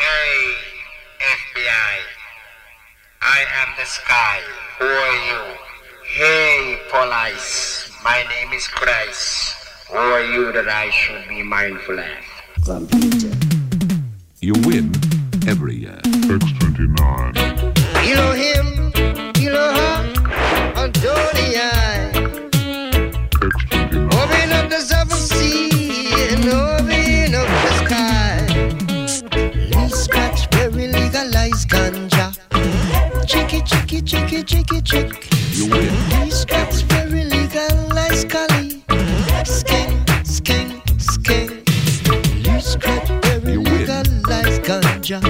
Hey, FBI. I am the sky. Who are you? Hey, police. My name is Christ. Who are you that I should be mindful of? Computer. You win chicky, chicky, chick. You win. These guys very legal, like Scully. Skin, skin, skin. These guys very legal, like ganja.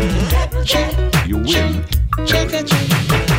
Check, you win. check, check. check.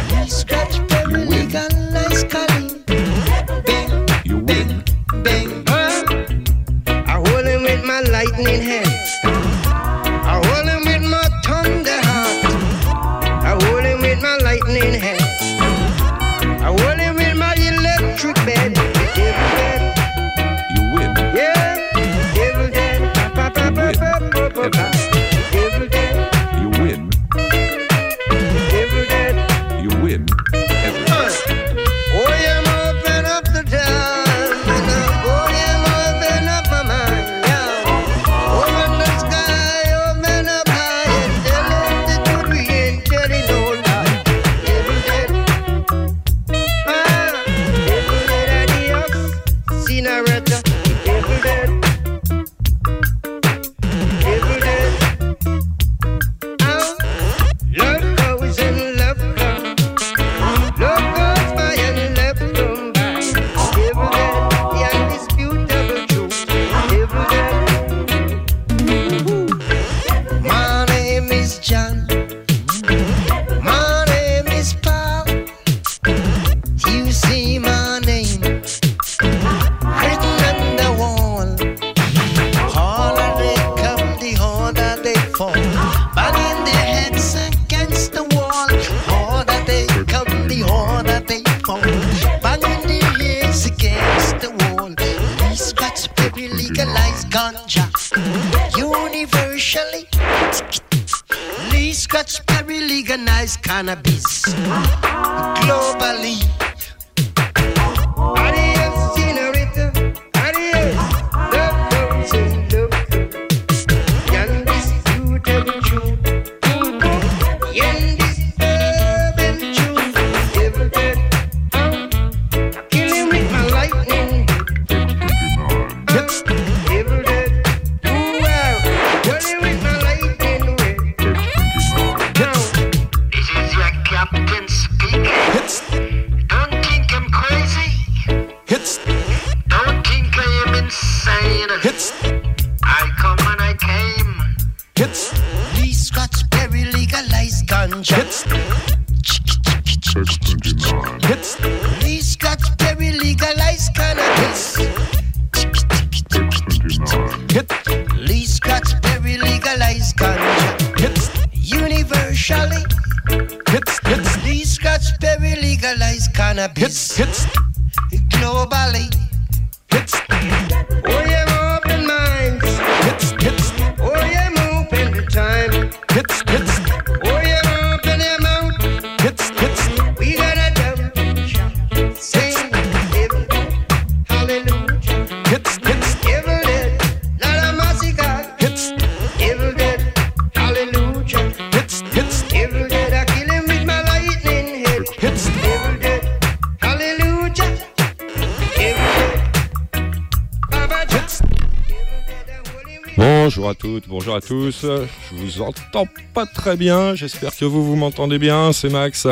Bonjour à toutes, bonjour à tous. Je vous entends pas très bien, j'espère que vous, vous m'entendez bien. C'est Max,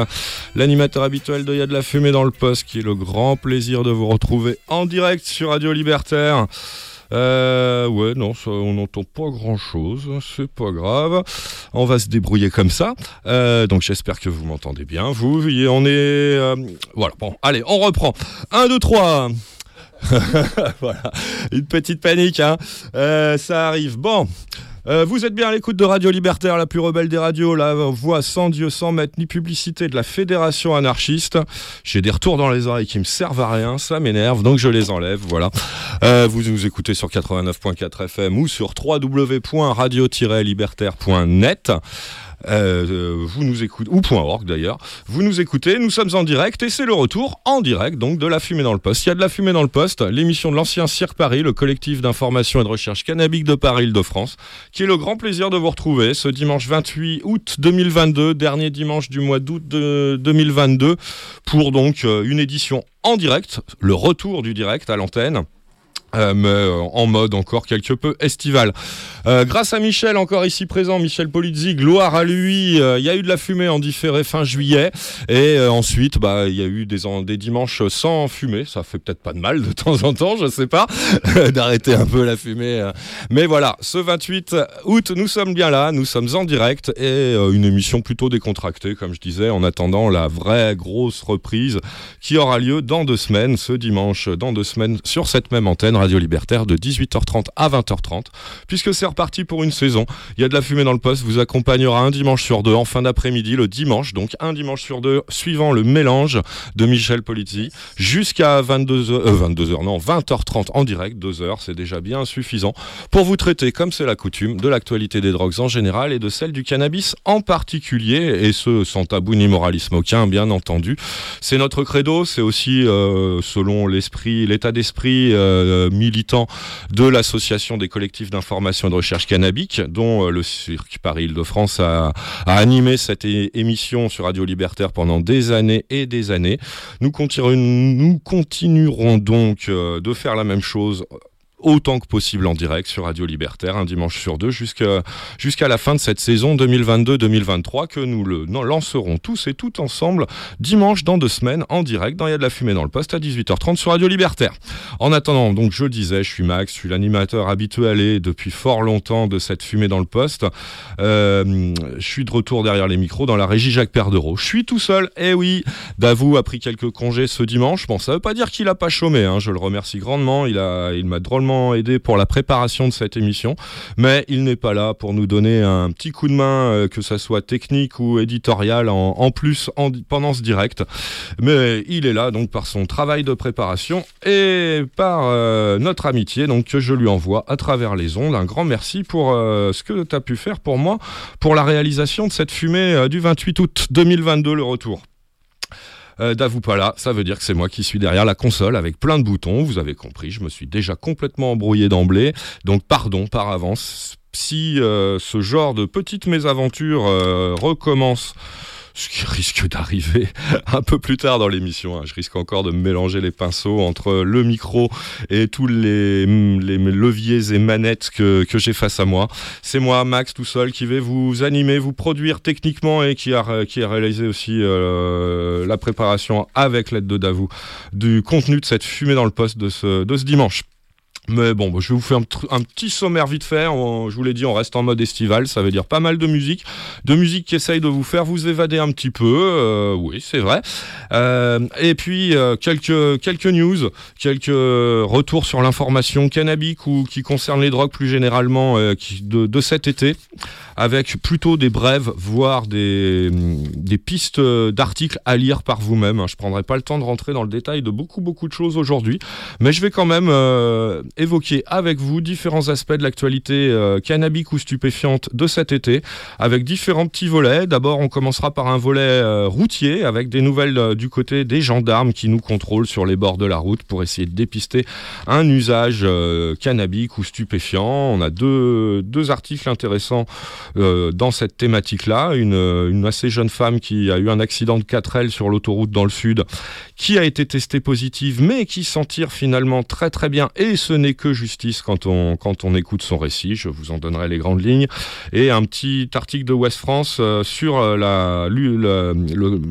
l'animateur habituel de Y'a de la fumée dans le poste, qui est le grand plaisir de vous retrouver en direct sur Radio Libertaire. Euh, ouais, non, ça, on n'entend pas grand-chose, c'est pas grave. On va se débrouiller comme ça. Euh, donc j'espère que vous m'entendez bien. Vous, on est... Euh, voilà, bon, allez, on reprend. 1, 2, 3. voilà, une petite panique, hein. Euh, ça arrive. Bon, euh, vous êtes bien à l'écoute de Radio Libertaire, la plus rebelle des radios, la voix sans Dieu, sans maître, ni publicité de la Fédération anarchiste. J'ai des retours dans les oreilles qui me servent à rien, ça m'énerve, donc je les enlève, voilà. Euh, vous nous écoutez sur 89.4 FM ou sur www.radio-libertaire.net. Euh, vous nous écoutez, ou .org d'ailleurs, vous nous écoutez, nous sommes en direct et c'est le retour en direct donc de la fumée dans le poste. Il y a de la fumée dans le poste, l'émission de l'ancien Cirque Paris, le collectif d'information et de recherche cannabique de Paris Île-de-France, qui est le grand plaisir de vous retrouver ce dimanche 28 août 2022, dernier dimanche du mois d'août de 2022, pour donc euh, une édition en direct, le retour du direct à l'antenne. Euh, mais euh, en mode encore quelque peu estival. Euh, grâce à Michel, encore ici présent, Michel Polizzi, gloire à lui, il y a eu de la fumée en différé fin juillet, et ensuite, bah, il y a eu des, des dimanches sans fumée, ça fait peut-être pas de mal de temps en temps, je sais pas, d'arrêter un peu la fumée. Mais voilà, ce 28 août, nous sommes bien là, nous sommes en direct, et une émission plutôt décontractée, comme je disais, en attendant la vraie grosse reprise qui aura lieu dans deux semaines, ce dimanche, dans deux semaines, sur cette même antenne Radio Libertaire de 18h30 à 20h30, puisque c'est reparti pour une saison. Il y a de la fumée dans le poste, vous accompagnera un dimanche sur deux en fin d'après-midi, le dimanche, donc un dimanche sur deux, suivant le mélange de Michel Polizzi, jusqu'à 22h, 22h, non, 20h30 en direct, 2 heures, c'est déjà bien suffisant, pour vous traiter, comme c'est la coutume, de l'actualité des drogues en général et de celle du cannabis en particulier, et ce, sans tabou ni moralisme aucun, bien entendu. C'est notre credo, c'est aussi, euh, selon l'esprit, l'état d'esprit euh, militant de l'association des collectifs d'information et de recherche cannabique, dont euh, le Cirque Paris-Île-de-France a, animé cette émission sur Radio Libertaire pendant des années et des années. Nous, nous continuerons donc euh, de faire la même chose autant que possible en direct sur Radio Libertaire, un dimanche sur deux, jusqu'à la fin de cette saison 2022-2023, que nous le lancerons tous et toutes ensemble dimanche dans deux semaines en direct dans Il y a de la fumée dans le poste à 18h30 sur Radio Libertaire. En attendant, donc je disais, je suis Max, je suis l'animateur habitué depuis fort longtemps de cette fumée dans le poste. Euh, je suis de retour derrière les micros dans la régie Jacques Perdereau. Je suis tout seul, eh oui, Davou a pris quelques congés ce dimanche. Bon, ça veut pas dire qu'il a pas chômé, hein, je le remercie grandement, il m'a drôlement aidé pour la préparation de cette émission, mais il n'est pas là pour nous donner un petit coup de main, euh, que ça soit technique ou éditorial, en, plus en, pendant ce direct. Mais il est là donc par son travail de préparation et par euh, notre amitié donc que je lui envoie à travers les ondes. Un grand merci pour euh, ce que tu as pu faire pour moi, pour la réalisation de cette fumée du 28 août 2022, le retour. Euh, ça veut dire que c'est moi qui suis derrière la console avec plein de boutons. Vous avez compris, je me suis déjà complètement embrouillé d'emblée. Donc pardon par avance. Si euh, ce genre de petites mésaventures euh, recommence ce qui risque d'arriver un peu plus tard dans l'émission. Hein. Je risque encore de mélanger les pinceaux entre le micro et tous les, les leviers et manettes que, j'ai face à moi. C'est moi, Max, tout seul, qui vais vous animer, vous produire techniquement et qui a, réalisé aussi euh, la préparation avec l'aide de Davou du contenu de cette fumée dans le poste de ce dimanche. Mais bon, bah, je vais vous faire un, petit sommaire vite fait. je vous l'ai dit, on reste en mode estival. Ça veut dire pas mal de musique. De musique qui essaye de vous faire vous évader un petit peu. Euh, oui, c'est vrai. Euh, et puis, euh, quelques, quelques news, quelques retours sur l'information cannabique ou qui concerne les drogues plus généralement de, cet été avec plutôt des brèves, voire des, des pistes d'articles à lire par vous-même. Je prendrai pas le temps de rentrer dans le détail de beaucoup, beaucoup de choses aujourd'hui, mais je vais quand même évoquer avec vous différents aspects de l'actualité euh, cannabique ou stupéfiante de cet été, avec différents petits volets. D'abord, on commencera par un volet euh, routier, avec des nouvelles euh, du côté des gendarmes qui nous contrôlent sur les bords de la route pour essayer de dépister un usage euh, cannabique ou stupéfiant. On a deux, deux articles intéressants dans cette thématique-là. Une, une, assez jeune femme qui a eu un accident de 4L sur l'autoroute dans le sud, qui a été testée positive, mais qui s'en tire finalement très très bien. Et ce n'est que justice quand on, quand on écoute son récit. Je vous en donnerai les grandes lignes. Et un petit article de West France euh, sur euh,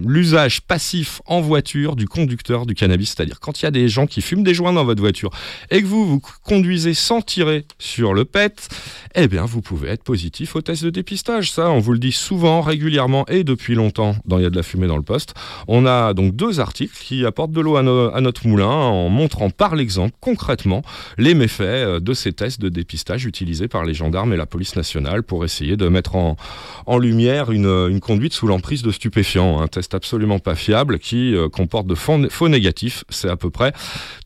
l'usage passif en voiture du conducteur du cannabis. C'est-à-dire quand il y a des gens qui fument des joints dans votre voiture et que vous, vous conduisez sans tirer sur le PET, eh bien vous pouvez être positif au test de dépistage. Ça, on vous le dit souvent, régulièrement et depuis longtemps dans Il y a de la fumée dans le poste. On a donc deux articles qui apportent de l'eau à, à, notre moulin en montrant par l'exemple concrètement les les méfaits euh, de ces tests de dépistage utilisés par les gendarmes et la police nationale pour essayer de mettre en, lumière une, une conduite sous l'emprise de stupéfiants. Un test absolument pas fiable qui euh, comporte de faux, négatifs. C'est à peu près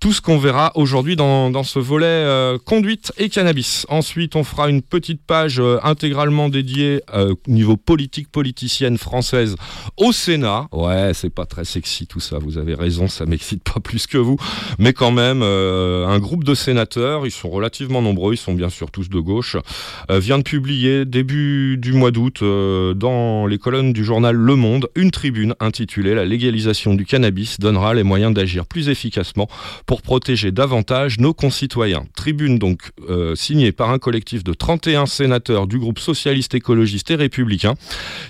tout ce qu'on verra aujourd'hui dans, ce volet euh, conduite et cannabis. Ensuite, on fera une petite page euh, intégralement dédiée euh, au niveau politique politicienne française au Sénat. Ouais, c'est pas très sexy tout ça, vous avez raison, ça m'excite pas plus que vous. Mais quand même, euh, un groupe de sénateurs, ils sont relativement nombreux, ils sont bien sûr tous de gauche, euh, vient de publier début du mois d'août euh, dans les colonnes du journal Le Monde une tribune intitulée La légalisation du cannabis donnera les moyens d'agir plus efficacement pour protéger davantage nos concitoyens. Tribune donc euh, signée par un collectif de 31 sénateurs du groupe socialiste, écologiste et républicain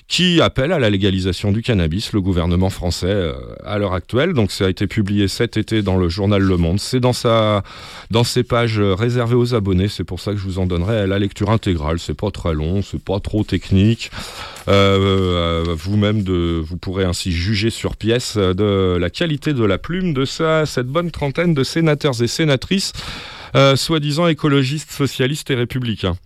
qui appelle à la légalisation du cannabis, le gouvernement français euh, à l'heure actuelle. Donc ça a été publié cet été dans le journal Le Monde. C'est dans dans ses pages euh, réservées aux abonnés. C'est pour ça que je vous en donnerai la lecture intégrale. C'est pas très long, c'est pas trop technique. Euh, euh, vous-même, vous pourrez ainsi juger sur pièce de la qualité de la plume de ça, cette bonne trentaine de sénateurs et sénatrices, soi-disant écologistes, socialistes et républicains.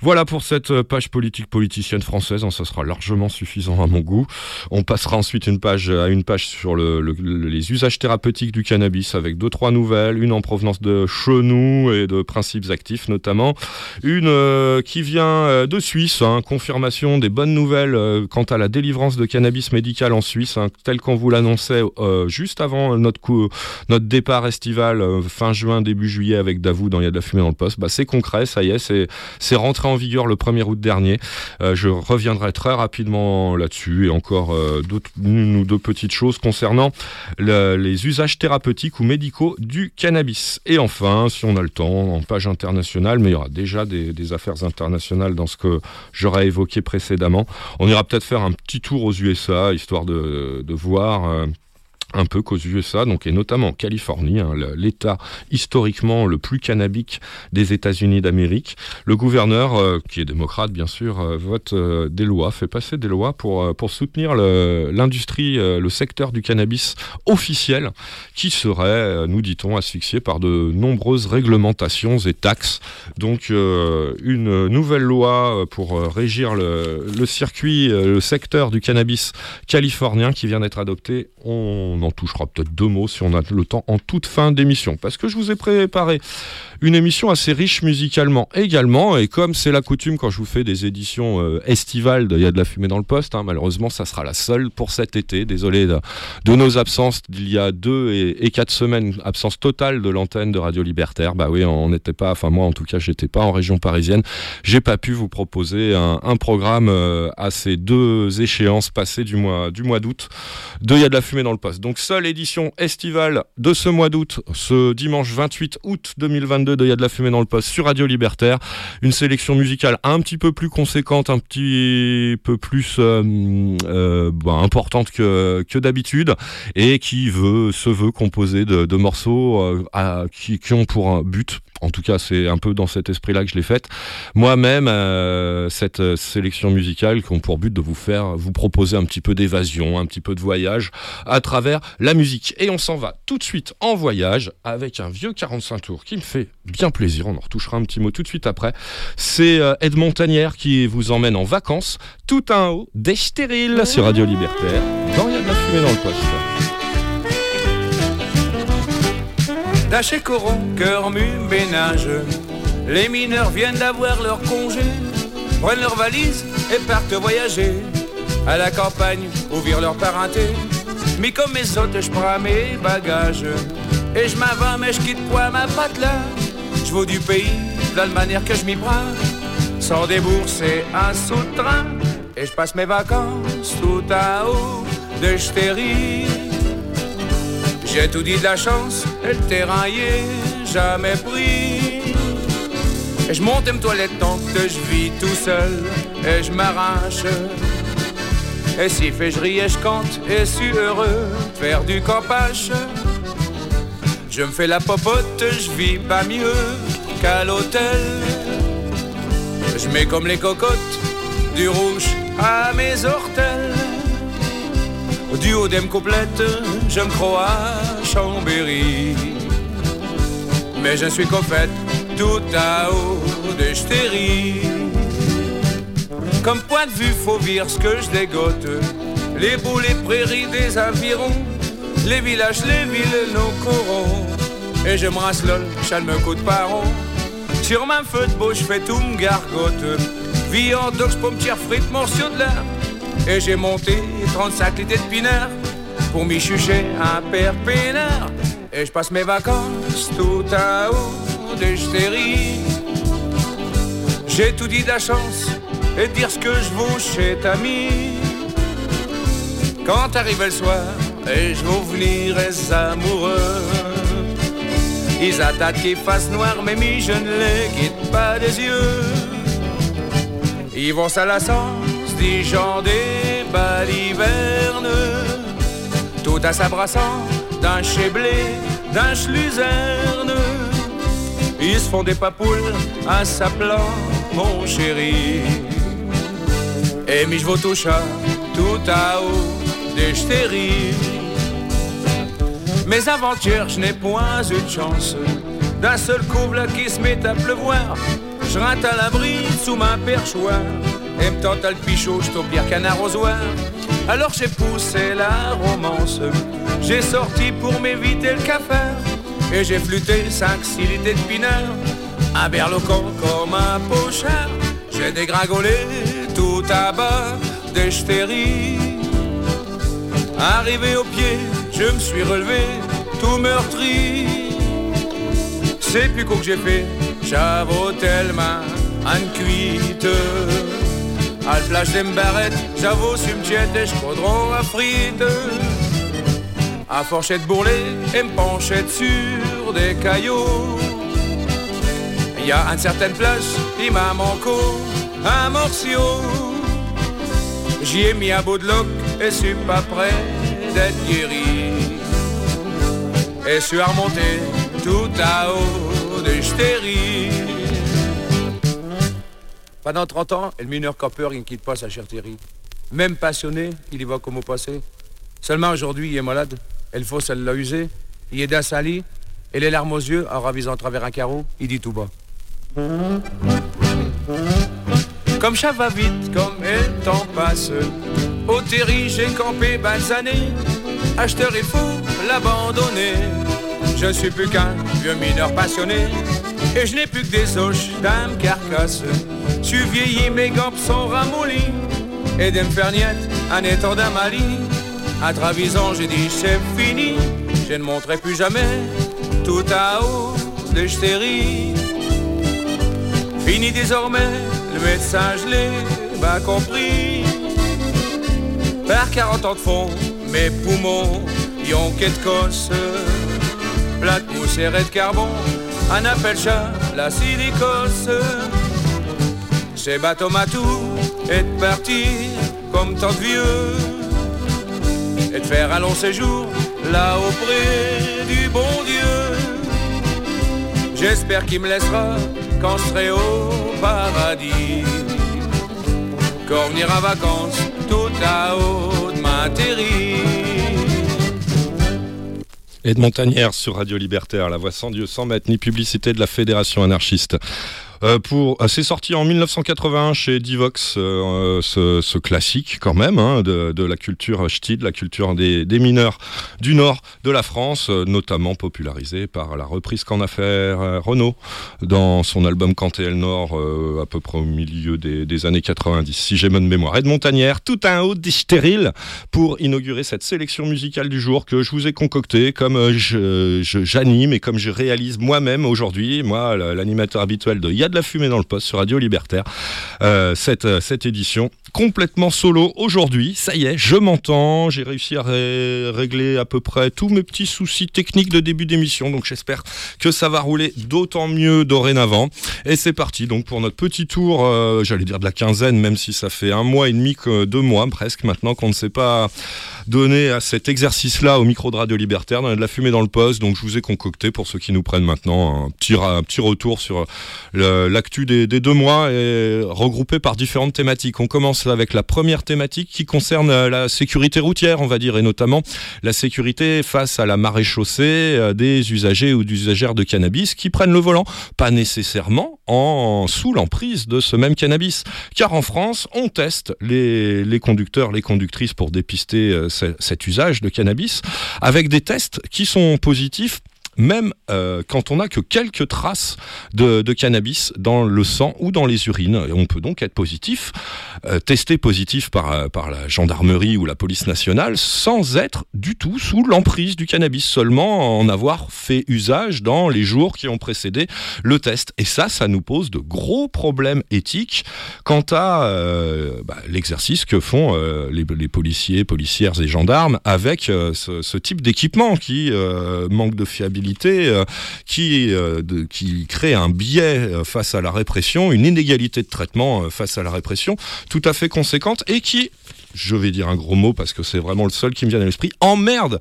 Voilà pour cette euh, page politique politicienne française, hein, ça sera largement suffisant à mon goût. On passera ensuite une page à une page sur le- le- le- les usages thérapeutiques du cannabis avec deux trois nouvelles, une en provenance de chenous et de principes actifs notamment, une euh, qui vient euh, de Suisse, hein, confirmation des bonnes nouvelles euh, quant à la délivrance de cannabis médical en Suisse, hein, tel qu'on vous l'annonçait euh, juste avant notre coup, notre départ estival euh, fin juin début juillet avec Davou dans Il y a de la fumée dans le poste. Bah, c'est concret, ça y est, c'est c'est en vigueur le 1er août dernier. Euh, je reviendrai très rapidement là-dessus et encore euh, une ou deux petites choses concernant le- les usages thérapeutiques ou médicaux du cannabis. Et enfin, si on a le temps, en page internationale, mais il y aura déjà des, affaires internationales dans ce que j'aurais évoqué précédemment. On ira peut-être faire un petit tour aux USA, histoire de, de voir... euh, un peu qu'aux USA, donc, et notamment en Californie, hein, l'État historiquement le plus cannabique des États-Unis d'Amérique. Le gouverneur, euh, qui est démocrate bien sûr, euh, vote euh, des lois, fait passer des lois pour, pour soutenir l'industrie, le secteur du cannabis officiel, qui serait, nous dit-on, asphyxié par de nombreuses réglementations et taxes. Donc une nouvelle loi pour régir le, circuit, le secteur du cannabis californien qui vient d'être adopté. On en touchera peut-être deux mots si on a le temps en toute fin d'émission. Parce que je vous ai préparé une émission assez riche musicalement également. Et comme c'est la coutume quand je vous fais des éditions euh, estivales, il y a de la fumée dans le poste, hein, malheureusement ça sera la seule pour cet été. Désolé de, nos absences d'il y a deux et, quatre semaines, absence totale de l'antenne de Radio Libertaire. Bah oui, on n'était pas, enfin moi en tout cas, j'étais pas en région parisienne. J'ai pas pu vous proposer un, programme euh, à ces deux échéances passées du mois, du mois d'août de Il y a de la fumée dans le poste. Donc seule édition estivale de ce mois d'août, ce dimanche 28 août 2022 de Il y a de la fumée dans le poste sur Radio Libertaire. Une sélection musicale un petit peu plus conséquente, un petit peu plus euh, euh, bah, importante que, d'habitude et qui veut, se veut composée de, morceaux euh, qui, qui ont pour un but en tout cas, c'est un peu dans cet esprit-là que je l'ai faite. Moi-même, euh, cette euh, sélection musicale qui ont pour but de vous faire, vous proposer un petit peu d'évasion, un petit peu de voyage à travers la musique. Et on s'en va tout de suite en voyage avec un vieux 45 tours qui me fait bien plaisir. On en retouchera un petit mot tout de suite après. C'est euh, Ed Montagnère qui vous emmène en vacances tout en haut des stériles sur Radio Libertaire. Dans Il y a de la fumée dans le poste. Taché coron, cœur mu, ménage. Les mineurs viennent d'avoir leur congé, prennent leurs valises et partent voyager. À la campagne, ouvrir leur parenté. Mais comme mes autres, je prends mes bagages. Et je m'en mais je quitte quoi ma là. Je vaux du pays, de la manière que je m'y prends. Sans débourser un sou de train. Et je passe mes vacances tout en haut de stérile. J'ai tout dit de la chance, le terrain y est jamais pris. Et je monte une toilette tant que je vis tout seul, et je m'arrache. Et si fait je ris et je compte, et suis heureux de faire du campache. Je me fais la popote, je vis pas mieux qu'à l'hôtel. Je mets comme les cocottes du rouge à mes ortels. Du haut complète, je me crois à Chambéry. Mais je suis qu'au fait tout à haut de stérie. Comme point de vue, faut dire ce que je dégote. Les bouts, les prairies des environs, les villages, les villes, nos corons. Et je me rasse lol, me coup de paron. Sur ma feu de beau, je fais tout me gargote. Viande, dox, pomme, tire frites, morceaux de l'air. Et j'ai monté 35 litres de pinard pour m'y chucher un père. Et je passe mes vacances tout à haut des stéries. J'ai tout dit de la chance et dire ce que je vaux chez Tami. Quand arrive le soir et je veux venir les amoureux. Ils attendent qu'il fasse noir, mais mi je ne les quitte pas des yeux. Ils vont à la sens, des gens des balivernes. Tout à s'abrassant d'un blé, d'un schluzerne. Ils se font des papoules à s'appelant mon chéri. Et mi je chat, tout à haut des stéries. Mes aventures, je n'ai point eu de chance. D'un seul couple qui se met à pleuvoir, je rentre à l'abri sous ma perchoir. Et me tente à le pichot, je pire qu'un arrosoir. Alors j'ai poussé la romance, j'ai sorti pour m'éviter le cafard. Et j'ai flûté 5-6 litres de pinard, un berloquant comme un pochard. J'ai dégringolé tout à bas des stéries. Arrivé au pied, je me suis relevé tout meurtri. C'est plus quoi que j'ai fait, j'avoue tellement une cuite. À la plage des m'barrettes, j'avoue cimetière et j'caudron à frites. À fourchette bourrelée et me penchait sur des cailloux. Il y a une certaine place, il m'a manqué un morceau. J'y ai mis un bout de loc et suis pas prêt d'être guéri. Et suis remonté tout à haut de stérie. Pendant 30 ans, le mineur Copper, il ne quitte pas sa chère Thierry. Même passionné, il y va comme au passé. Seulement aujourd'hui, il est malade. Et le fausse, elle l'a usé. Il est sali. Et les larmes aux yeux, en ravisant à travers un carreau, il dit tout bas. Comme chat va vite, comme le temps passe. Au terri, j'ai campé balsané. Acheteur, il faut l'abandonner. Je suis plus qu'un vieux mineur passionné. Et je n'ai plus que des oches d'âme carcasse. Suis vieilli, mes gants sont ramollis. Et de me faire niette, un étendard Mali. À Travison, j'ai dit c'est fini. Je ne monterai plus jamais tout à haut de stérie. Fini désormais, le médecin l'ai pas compris. Par 40 ans de fond, mes poumons y ont quelque cosse. Plat de mousse et de carbone, un appel chat, la silicose. C'est bateau matou et de partir comme tant de vieux. Et de faire un long séjour là auprès du bon Dieu. J'espère qu'il me laissera quand je serai au paradis. Quand venir en vacances tout à haut de ma Et de Montagnère sur Radio Libertaire, la voix sans Dieu, sans maître, ni publicité de la Fédération anarchiste. Euh, pour, euh, c'est sorti en 1981 chez Divox, euh, ce, classique quand même hein, de, la culture ch'ti, de la culture des, mineurs du nord de la France, notamment popularisé par la reprise qu'en a fait Renault dans son album Canté le Nord à peu près au milieu des, années 90, si j'ai bonne mémoire. Et de Montagnère, tout un haut stérile pour inaugurer cette sélection musicale du jour que je vous ai concoctée comme je, je, j'anime et comme je réalise moi-même aujourd'hui, moi l'animateur habituel de de la fumée dans le poste sur Radio Libertaire. Euh, cette, euh, cette édition complètement solo aujourd'hui. Ça y est, je m'entends. J'ai réussi à ré régler à peu près tous mes petits soucis techniques de début d'émission. Donc j'espère que ça va rouler d'autant mieux dorénavant. Et c'est parti donc pour notre petit tour, euh, j'allais dire de la quinzaine, même si ça fait un mois et demi, que deux mois presque maintenant qu'on ne s'est pas donné à cet exercice-là au micro de Radio Libertaire. On a de la fumée dans le poste. Donc je vous ai concocté pour ceux qui nous prennent maintenant un petit, un petit retour sur le euh, l'actu des, deux mois est regroupée par différentes thématiques. On commence avec la première thématique qui concerne euh, la sécurité routière, on va dire, et notamment la sécurité face à la marée chaussée euh, des usagers ou d'usagères de cannabis qui prennent le volant, pas nécessairement en sous l'emprise de ce même cannabis, car en France, on teste les, conducteurs, les conductrices pour dépister ce- cet usage de cannabis avec des tests qui sont positifs même euh, quand on n'a que quelques traces de, de cannabis dans le sang ou dans les urines. Et on peut donc être positif, euh, testé positif par, euh, par la gendarmerie ou la police nationale, sans être du tout sous l'emprise du cannabis, seulement en avoir fait usage dans les jours qui ont précédé le test. Et ça, ça nous pose de gros problèmes éthiques quant à euh, bah, l'exercice que font euh, les, les policiers, policières et gendarmes avec euh, ce, ce type d'équipement qui manque de fiabilité, euh, qui, euh, qui crée un biais euh, face à la répression, une inégalité de traitement face à la répression tout à fait conséquente et qui, je vais dire un gros mot parce que c'est vraiment le seul qui me vient à l'esprit, emmerde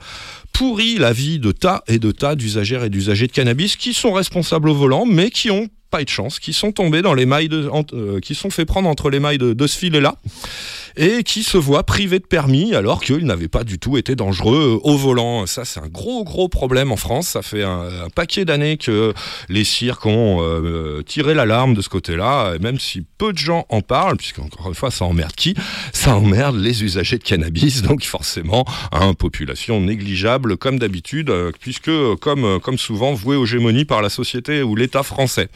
pourrit la vie de tas et de tas d'usagères et d'usagers de cannabis qui sont responsables au volant, mais qui ont pas eu de chance, qui sont tombés dans les mailles, de, qui sont fait prendre entre les mailles de, de ce filet-là, et qui se voient privés de permis alors qu'ils n'avaient pas du tout été dangereux euh, au volant. Ça, c'est un gros, gros problème en France. Ça fait un, paquet d'années que les cirques ont euh, tiré l'alarme de ce côté-là, même si peu de gens en parlent, puisque encore une fois, ça emmerde qui? Ça emmerde les usagers de cannabis, donc forcément, hein, population négligeable comme d'habitude, euh, puisque euh, comme, euh, comme souvent vouée aux gémonies par la société ou l'État français.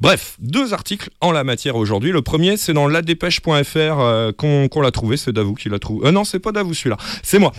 Bref, deux articles en la matière aujourd'hui. Le premier, c'est dans ladépêche.fr euh, qu'on qu'on l'a trouvé, c'est Davou qui l'a trouvé. Euh, non, c'est pas Davou celui-là, c'est moi.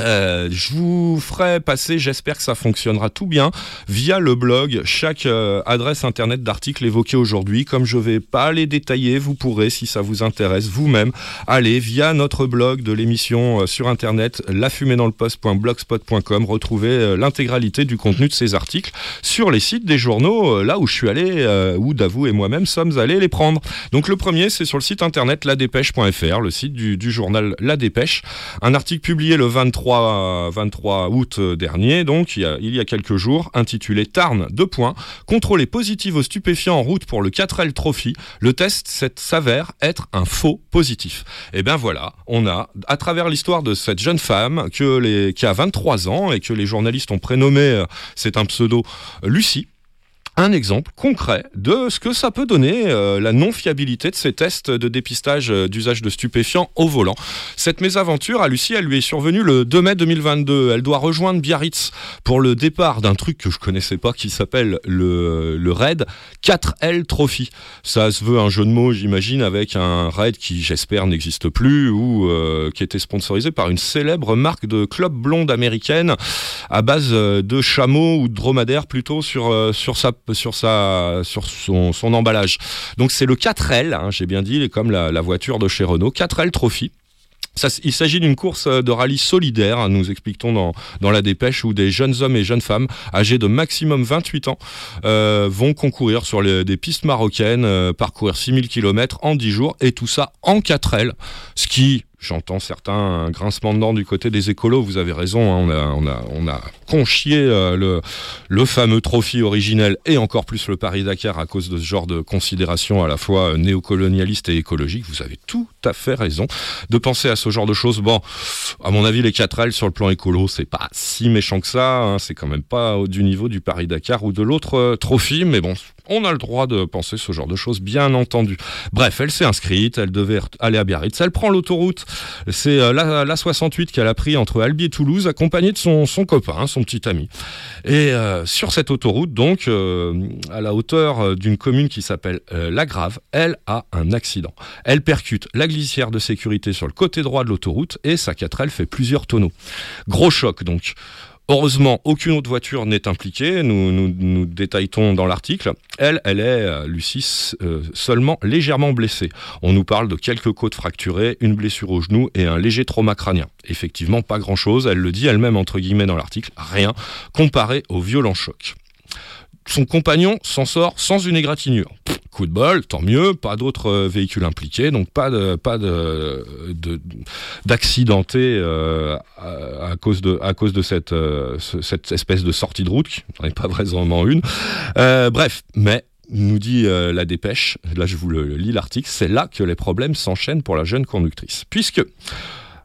Euh, je vous ferai passer, j'espère que ça fonctionnera tout bien, via le blog, chaque euh, adresse internet d'article évoqué aujourd'hui. Comme je vais pas les détailler, vous pourrez, si ça vous intéresse, vous-même, aller via notre blog de l'émission euh, sur internet, lafumédansleposte.blogspot.com, retrouver l'intégralité du contenu de ces articles sur les sites des journaux, là où je suis allé, où Davou et moi-même sommes allés les prendre. Donc le premier, c'est sur le site internet ladépêche.fr, le site du, du journal La Dépêche. Un article publié le 23, 23 août euh, dernier, donc il y, a, quelques jours, intitulé Tarn, deux points, contrôlé positif aux stupéfiants en route pour le 4L Trophy. Le test s'avère être un faux positif. Et bien voilà, on a, à travers l'histoire de cette jeune femme que les, qui a 23 ans et que les journalistes ont prénommé, euh, c'est un pseudo, euh, Lucie, un exemple concret de ce que ça peut donner euh, la non-fiabilité de ces tests de dépistage euh, d'usage de stupéfiants au volant. Cette mésaventure à Lucie, elle lui est survenue le 2 mai 2022. Elle doit rejoindre Biarritz pour le départ d'un truc que je connaissais pas qui s'appelle le, le RAID 4L Trophy. Ça se veut un jeu de mots, j'imagine, avec un RAID qui, j'espère, n'existe plus ou euh, qui était sponsorisé par une célèbre marque de club blonde américaine à base euh, de chameaux ou de dromadaires plutôt sur, euh, sur, sa, sur, sa, sur son, son emballage. Donc c'est le 4L, hein, j'ai bien dit, comme la, voiture de chez Renault, 4L Trophy. Ça, il s'agit d'une course euh, de rallye solidaire, hein, nous expliquons dans, dans la dépêche, où des jeunes hommes et jeunes femmes âgés de maximum 28 ans euh, vont concourir sur des pistes marocaines, euh, parcourir 6000 km en 10 jours, et tout ça en 4L, ce qui... J'entends certains un grincement de dents du côté des écolos, vous avez raison, hein, on, a, on, conchié euh, le, fameux trophy originel et encore plus le Paris-Dakar à cause de ce genre de considération à la fois euh, néocolonialiste et écologique. Vous avez tout à fait raison de penser à ce genre de choses. Bon, à mon avis, les 4L sur le plan écolo, c'est pas si méchant que ça. hein. C'est quand même pas du niveau du Paris-Dakar ou de l'autre euh, trophy, mais bon, on a le droit de penser ce genre de choses, bien entendu. Bref, elle s'est inscrite, elle devait aller à Biarritz. Elle prend l'autoroute. C'est euh, la, la 68 qu'elle a pris entre Albi et Toulouse, accompagnée de son, son copain, son petit ami. Et euh, sur cette autoroute, donc, euh, à la hauteur d'une commune qui s'appelle La Grave, elle a un accident. Elle percute la glissière de sécurité sur le côté droit de l'autoroute et sa 4L fait plusieurs tonneaux. Gros choc donc. Heureusement, aucune autre voiture n'est impliquée, nous, nous, nous détaillons dans l'article. Elle, elle est, euh, Lucie, euh, seulement légèrement blessée. On nous parle de quelques côtes fracturées, une blessure au genou et un léger trauma crânien. Effectivement, pas grand-chose, elle le dit elle-même entre guillemets dans l'article, rien, comparé au violent choc. Son compagnon s'en sort sans une égratignure. Coup de bol, tant mieux, pas d'autres euh, véhicules impliqués, donc pas de pas de de- d'accidenté euh, à, cause de à cause de cette euh, ce- cette espèce de sortie de route qui n'en est pas vraiment une. Bref, mais nous dit la dépêche, là je vous le lis l'article, c'est là que les problèmes s'enchaînent pour la jeune conductrice. Puisque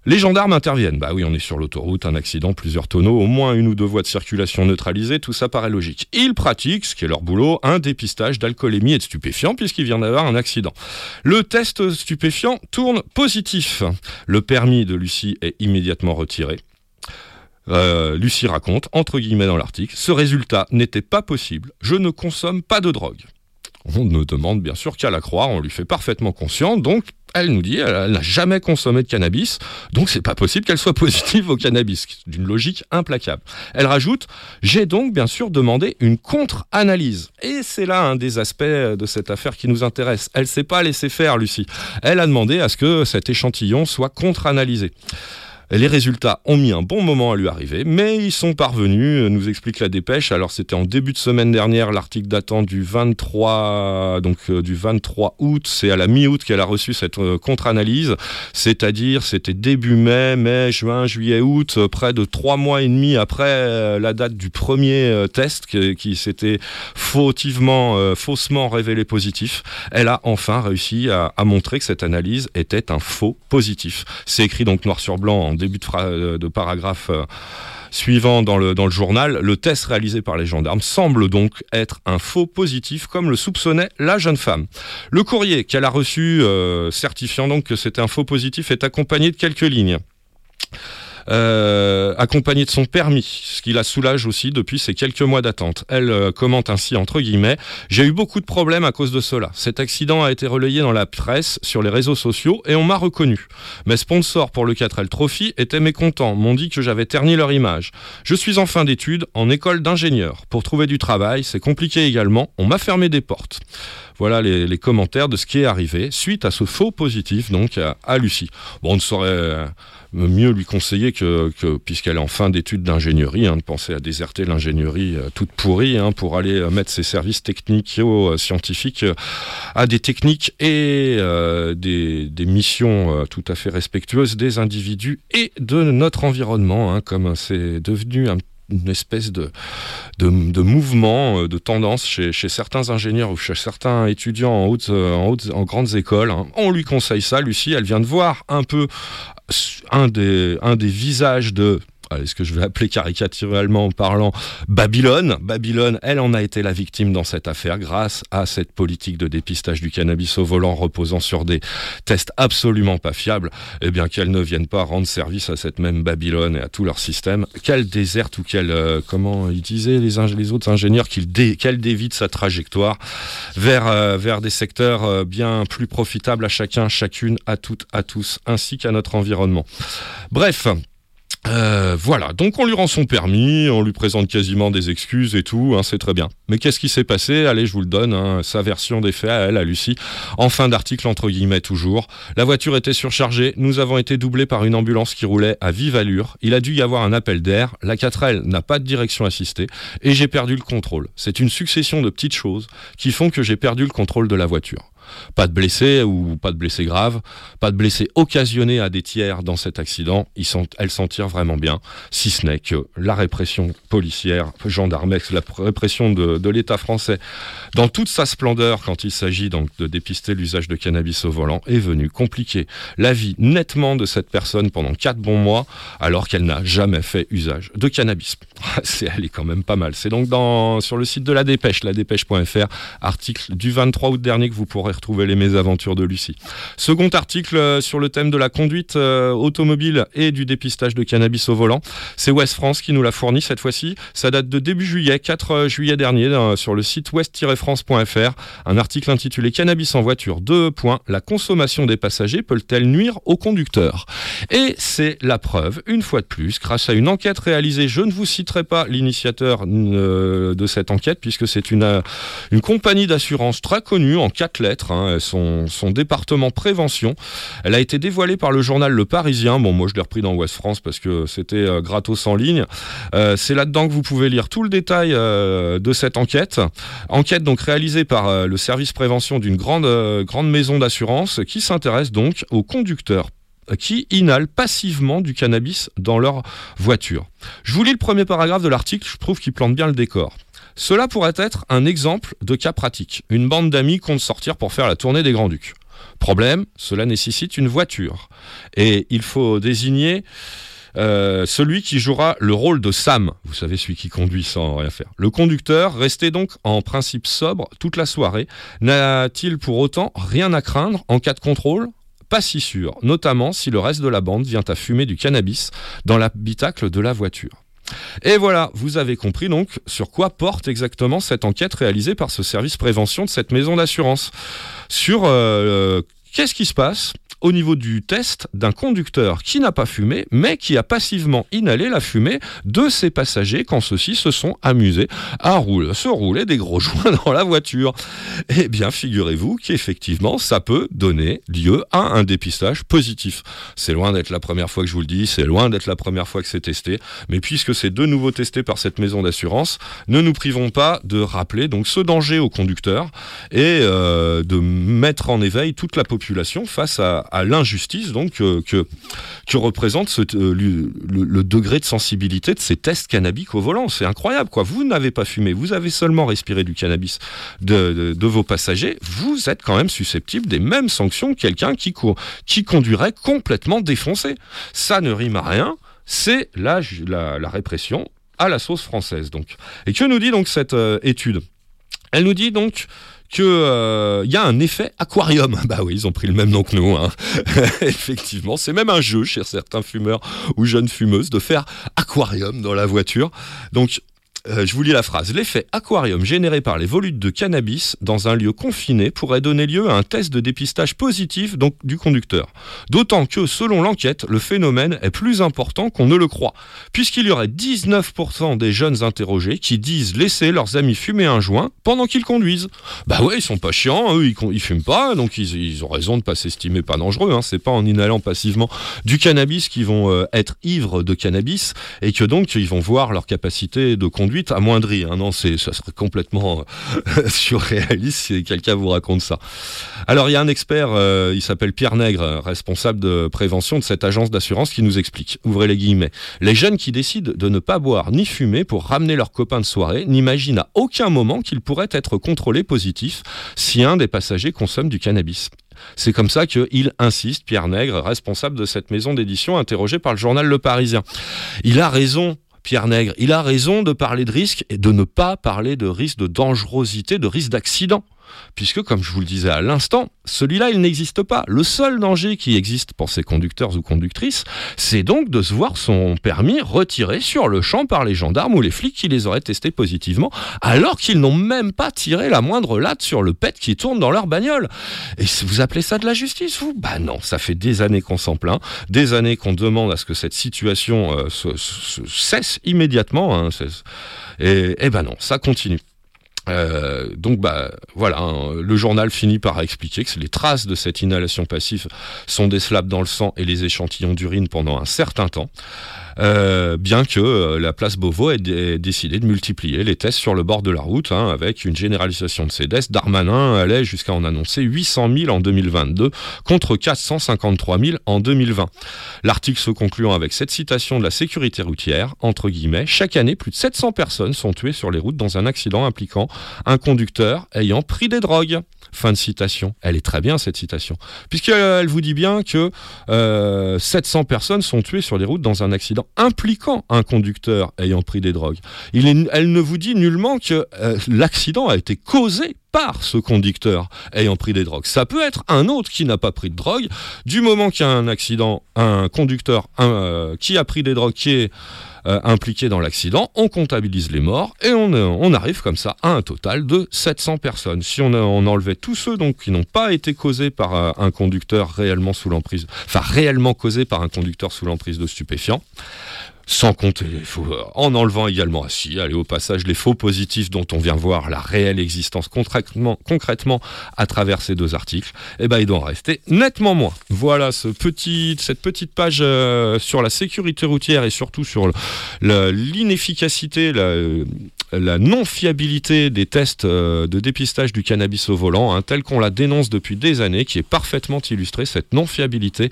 les gendarmes interviennent. Bah oui, on est sur l'autoroute, un accident, plusieurs tonneaux, au moins une ou deux voies de circulation neutralisées, tout ça paraît logique. Ils pratiquent, ce qui est leur boulot, un dépistage d'alcoolémie et de stupéfiants, puisqu'il vient d'avoir un accident. Le test stupéfiant tourne positif. Le permis de Lucie est immédiatement retiré. Euh, Lucie raconte, entre guillemets dans l'article, ce résultat n'était pas possible, je ne consomme pas de drogue. On ne demande bien sûr qu'à la croire, on lui fait parfaitement conscience, donc elle nous dit, elle n'a jamais consommé de cannabis, donc c'est pas possible qu'elle soit positive au cannabis, d'une logique implacable. Elle rajoute, j'ai donc bien sûr demandé une contre-analyse. Et c'est là un des aspects de cette affaire qui nous intéresse. Elle s'est pas laissé faire, Lucie. Elle a demandé à ce que cet échantillon soit contre-analysé. Les résultats ont mis un bon moment à lui arriver, mais ils sont parvenus, euh, nous explique la dépêche. Alors c'était en début de semaine dernière, l'article datant du 23, donc euh, du 23 août, c'est à la mi-août qu'elle a reçu cette euh, contre-analyse, c'est-à-dire c'était début mai, mai, juin, juillet, août, près de trois mois et demi après la date du premier test qui, s'était fautivement, faussement révélé positif. Elle a enfin réussi à, à montrer que cette analyse était un faux positif. C'est écrit donc noir sur blanc en début de, de paragraphe euh, suivant dans le, dans le journal, le test réalisé par les gendarmes semble donc être un faux positif comme le soupçonnait la jeune femme. Le courrier qu'elle a reçu euh, certifiant donc que c'était un faux positif est accompagné de quelques lignes. Euh, accompagné de son permis, ce qui la soulage aussi depuis ces quelques mois d'attente. Elle euh, commente ainsi entre guillemets J'ai eu beaucoup de problèmes à cause de cela. Cet accident a été relayé dans la presse, sur les réseaux sociaux et on m'a reconnu. Mes sponsors pour le 4L Trophy étaient mécontents, m'ont dit que j'avais terni leur image. Je suis en fin d'études en école d'ingénieur. Pour trouver du travail, c'est compliqué également. On m'a fermé des portes. Voilà les, les, commentaires de ce qui est arrivé suite à ce faux positif donc à, à Lucie. Bon, on ne saurait euh, mieux lui conseiller que, que puisqu'elle est en fin d'études d'ingénierie, hein, de penser à déserter l'ingénierie euh, toute pourrie hein, pour aller euh, mettre ses services techniques euh, scientifiques à des techniques et des, missions tout à fait respectueuses des individus et de notre environnement, hein, comme c'est devenu un une espèce de, mouvement, de tendance chez, certains ingénieurs ou chez certains étudiants en, en, grandes écoles. On lui conseille ça, Lucie, elle vient de voir un peu un des, un des visages de ce que je vais appeler caricaturalement en parlant, Babylone. Babylone, elle en a été la victime dans cette affaire grâce à cette politique de dépistage du cannabis au volant reposant sur des tests absolument pas fiables. Eh bien, qu'elle ne vienne pas rendre service à cette même Babylone et à tout leur système. Qu'elle déserte ou qu'elle, euh, comment ils disaient les, les autres ingénieurs, qu'elle dé sa trajectoire vers, euh, vers des secteurs euh, bien plus profitables à chacun, chacune, à toutes, à tous, ainsi qu'à notre environnement. Bref. Euh, voilà, donc on lui rend son permis, on lui présente quasiment des excuses et tout, hein, c'est très bien. Mais qu'est-ce qui s'est passé? Allez, je vous le donne, hein, sa version des faits à elle, à Lucie. En fin d'article, entre guillemets, toujours. La voiture était surchargée, nous avons été doublés par une ambulance qui roulait à vive allure. Il a dû y avoir un appel d'air, la 4L n'a pas de direction assistée, et j'ai perdu le contrôle. C'est une succession de petites choses qui font que j'ai perdu le contrôle de la voiture. Pas de blessés ou pas de blessés graves, pas de blessés occasionnés à des tiers dans cet accident. Ils elles s'en tirent vraiment bien, si ce n'est que la répression policière, gendarmex, la répression de, de l'État français, dans toute sa splendeur, quand il s'agit donc de dépister l'usage de cannabis au volant, est venue compliquer la vie nettement de cette personne pendant quatre bons mois, alors qu'elle n'a jamais fait usage de cannabis. c'est, elle est quand même pas mal. C'est donc sur le site de la Dépêche, la dépêche.fr, article du 23 août dernier que vous pourrez retrouver les mésaventures de Lucie. Second article euh, sur le thème de la conduite euh, automobile et du dépistage de cannabis au volant. C'est West France qui nous l'a fourni cette fois-ci. Ça date de début juillet, 4 euh, juillet dernier, sur le site west-france.fr. Un article intitulé Cannabis en voiture. Deux points. La consommation des passagers peut-elle nuire aux conducteurs Et c'est la preuve, une fois de plus, grâce à une enquête réalisée. Je ne vous citerai pas l'initiateur de cette enquête, puisque c'est une, une compagnie d'assurance très connue en quatre lettres hein, son, département prévention. Elle a été dévoilée par le journal Le Parisien. Bon, moi je l'ai repris dans Ouest France parce que c'était euh, gratos en ligne. Euh, c'est là-dedans que vous pouvez lire tout le détail euh, de cette enquête. Enquête donc réalisée par le service prévention d'une grande, grande maison d'assurance qui s'intéresse donc aux conducteurs qui inhalent passivement du cannabis dans leur voiture. Je vous lis le premier paragraphe de l'article, je trouve qu'il plante bien le décor. Cela pourrait être un exemple de cas pratique. Une bande d'amis compte sortir pour faire la tournée des Grands-Ducs. Problème, cela nécessite une voiture. Et il faut désigner euh, celui qui jouera le rôle de Sam, vous savez, celui qui conduit sans rien faire. Le conducteur, resté donc en principe sobre toute la soirée, n'a-t-il pour autant rien à craindre en cas de contrôle? Pas si sûr, notamment si le reste de la bande vient à fumer du cannabis dans l'habitacle de la voiture. Et voilà, vous avez compris donc sur quoi porte exactement cette enquête réalisée par ce service prévention de cette maison d'assurance. Sur euh, qu'est-ce qui se passe? Au niveau du test d'un conducteur qui n'a pas fumé, mais qui a passivement inhalé la fumée de ses passagers quand ceux-ci se sont amusés à rouler, se rouler des gros joints dans la voiture. Eh bien, figurez-vous qu'effectivement, ça peut donner lieu à un dépistage positif. C'est loin d'être la première fois que je vous le dis, c'est loin d'être la première fois que c'est testé, mais puisque c'est de nouveau testé par cette maison d'assurance, ne nous privons pas de rappeler donc ce danger aux conducteurs et euh, de mettre en éveil toute la population face à, à l'injustice donc euh, que, que représente euh, le, degré de sensibilité de ces tests cannabiques au volant. C'est incroyable, quoi. Vous n'avez pas fumé, vous avez seulement respiré du cannabis de, de- vos passagers, vous êtes quand même susceptible des mêmes sanctions que quelqu'un qui, co- qui conduirait complètement défoncé. Ça ne rime à rien, c'est la, la, la répression à la sauce française. Donc. Et que nous dit donc cette euh, étude? Elle nous dit donc que euh, y a un effet aquarium. Bah oui, ils ont pris le même nom que nous. hein. Effectivement, c'est même un jeu chez certains fumeurs ou jeunes fumeuses de faire aquarium dans la voiture. Donc euh, je vous lis la phrase. L'effet aquarium généré par les volutes de cannabis dans un lieu confiné pourrait donner lieu à un test de dépistage positif donc du conducteur. D'autant que, selon l'enquête, le phénomène est plus important qu'on ne le croit, puisqu'il y aurait 19% des jeunes interrogés qui disent laisser leurs amis fumer un joint pendant qu'ils conduisent. Bah ouais, ils sont pas chiants, eux ils, con- ils fument pas, donc ils, ils ont raison de pas s'estimer pas dangereux. Hein. C'est pas en inhalant passivement du cannabis qu'ils vont euh, être ivres de cannabis et que donc ils vont voir leur capacité de conduite amoindrie. hein. Ça serait complètement euh, surréaliste si quelqu'un vous raconte ça. Alors il y a un expert, euh, il s'appelle Pierre Nègre, responsable de prévention de cette agence d'assurance, qui nous explique. Ouvrez les guillemets. Les jeunes qui décident de ne pas boire ni fumer pour ramener leurs copains de soirée n'imaginent à aucun moment qu'ils pourraient être contrôlés positifs si un des passagers consomme du cannabis. C'est comme ça qu'il insiste, Pierre Nègre, responsable de cette maison d'édition, interrogé par le journal Le Parisien. Il a raison. Pierre Nègre, il a raison de parler de risque et de ne pas parler de risque de dangerosité, de risque d'accident. Puisque, comme je vous le disais à l'instant, celui-là, il n'existe pas. Le seul danger qui existe pour ces conducteurs ou conductrices, c'est donc de se voir son permis retiré sur le champ par les gendarmes ou les flics qui les auraient testés positivement, alors qu'ils n'ont même pas tiré la moindre latte sur le pet qui tourne dans leur bagnole. Et vous appelez ça de la justice, vous? Bah non, ça fait des années qu'on s'en plaint, des années qu'on demande à ce que cette situation euh, se, se- se cesse immédiatement. hein, et, et ben non, ça continue. Euh, donc bah voilà, hein, le journal finit par expliquer que les traces de cette inhalation passive sont décelables dans le sang et les échantillons d'urine pendant un certain temps. Euh, bien que euh, la place Beauvau ait, dé- décidé de multiplier les tests sur le bord de la route, hein, avec une généralisation de ces tests. Darmanin allait jusqu'à en annoncer 800 000 en 2022 contre 453 000 en 2020. L'article se concluant avec cette citation de la sécurité routière, entre guillemets, chaque année, plus de 700 personnes sont tuées sur les routes dans un accident impliquant un conducteur ayant pris des drogues. Fin de citation. Elle est très bien cette citation, puisqu'elle vous dit bien que euh, 700 personnes sont tuées sur les routes dans un accident impliquant un conducteur ayant pris des drogues. Elle ne vous dit nullement que euh, l'accident a été causé par ce conducteur ayant pris des drogues. Ça peut être un autre qui n'a pas pris de drogue. Du moment qu'il y a un accident, un conducteur euh, qui a pris des drogues, qui est euh, impliqué dans l'accident, on comptabilise les morts et on, euh, arrive comme ça à un total de 700 personnes. Si on enlevait tous ceux donc qui n'ont pas été causés par euh, un conducteur réellement sous l'emprise, enfin réellement causés par un conducteur sous l'emprise de stupéfiants, sans compter les faux, euh, en enlevant également, ah si, allez au passage, les faux positifs dont on vient voir la réelle existence concrètement, concrètement à travers ces deux articles, eh ben, il doit en rester nettement moins. Voilà ce petit, cette petite page euh, sur la sécurité routière et surtout sur l'inefficacité, la, non-fiabilité des tests euh, de dépistage du cannabis au volant, hein, tel qu'on la dénonce depuis des années, qui est parfaitement illustrée, cette non-fiabilité,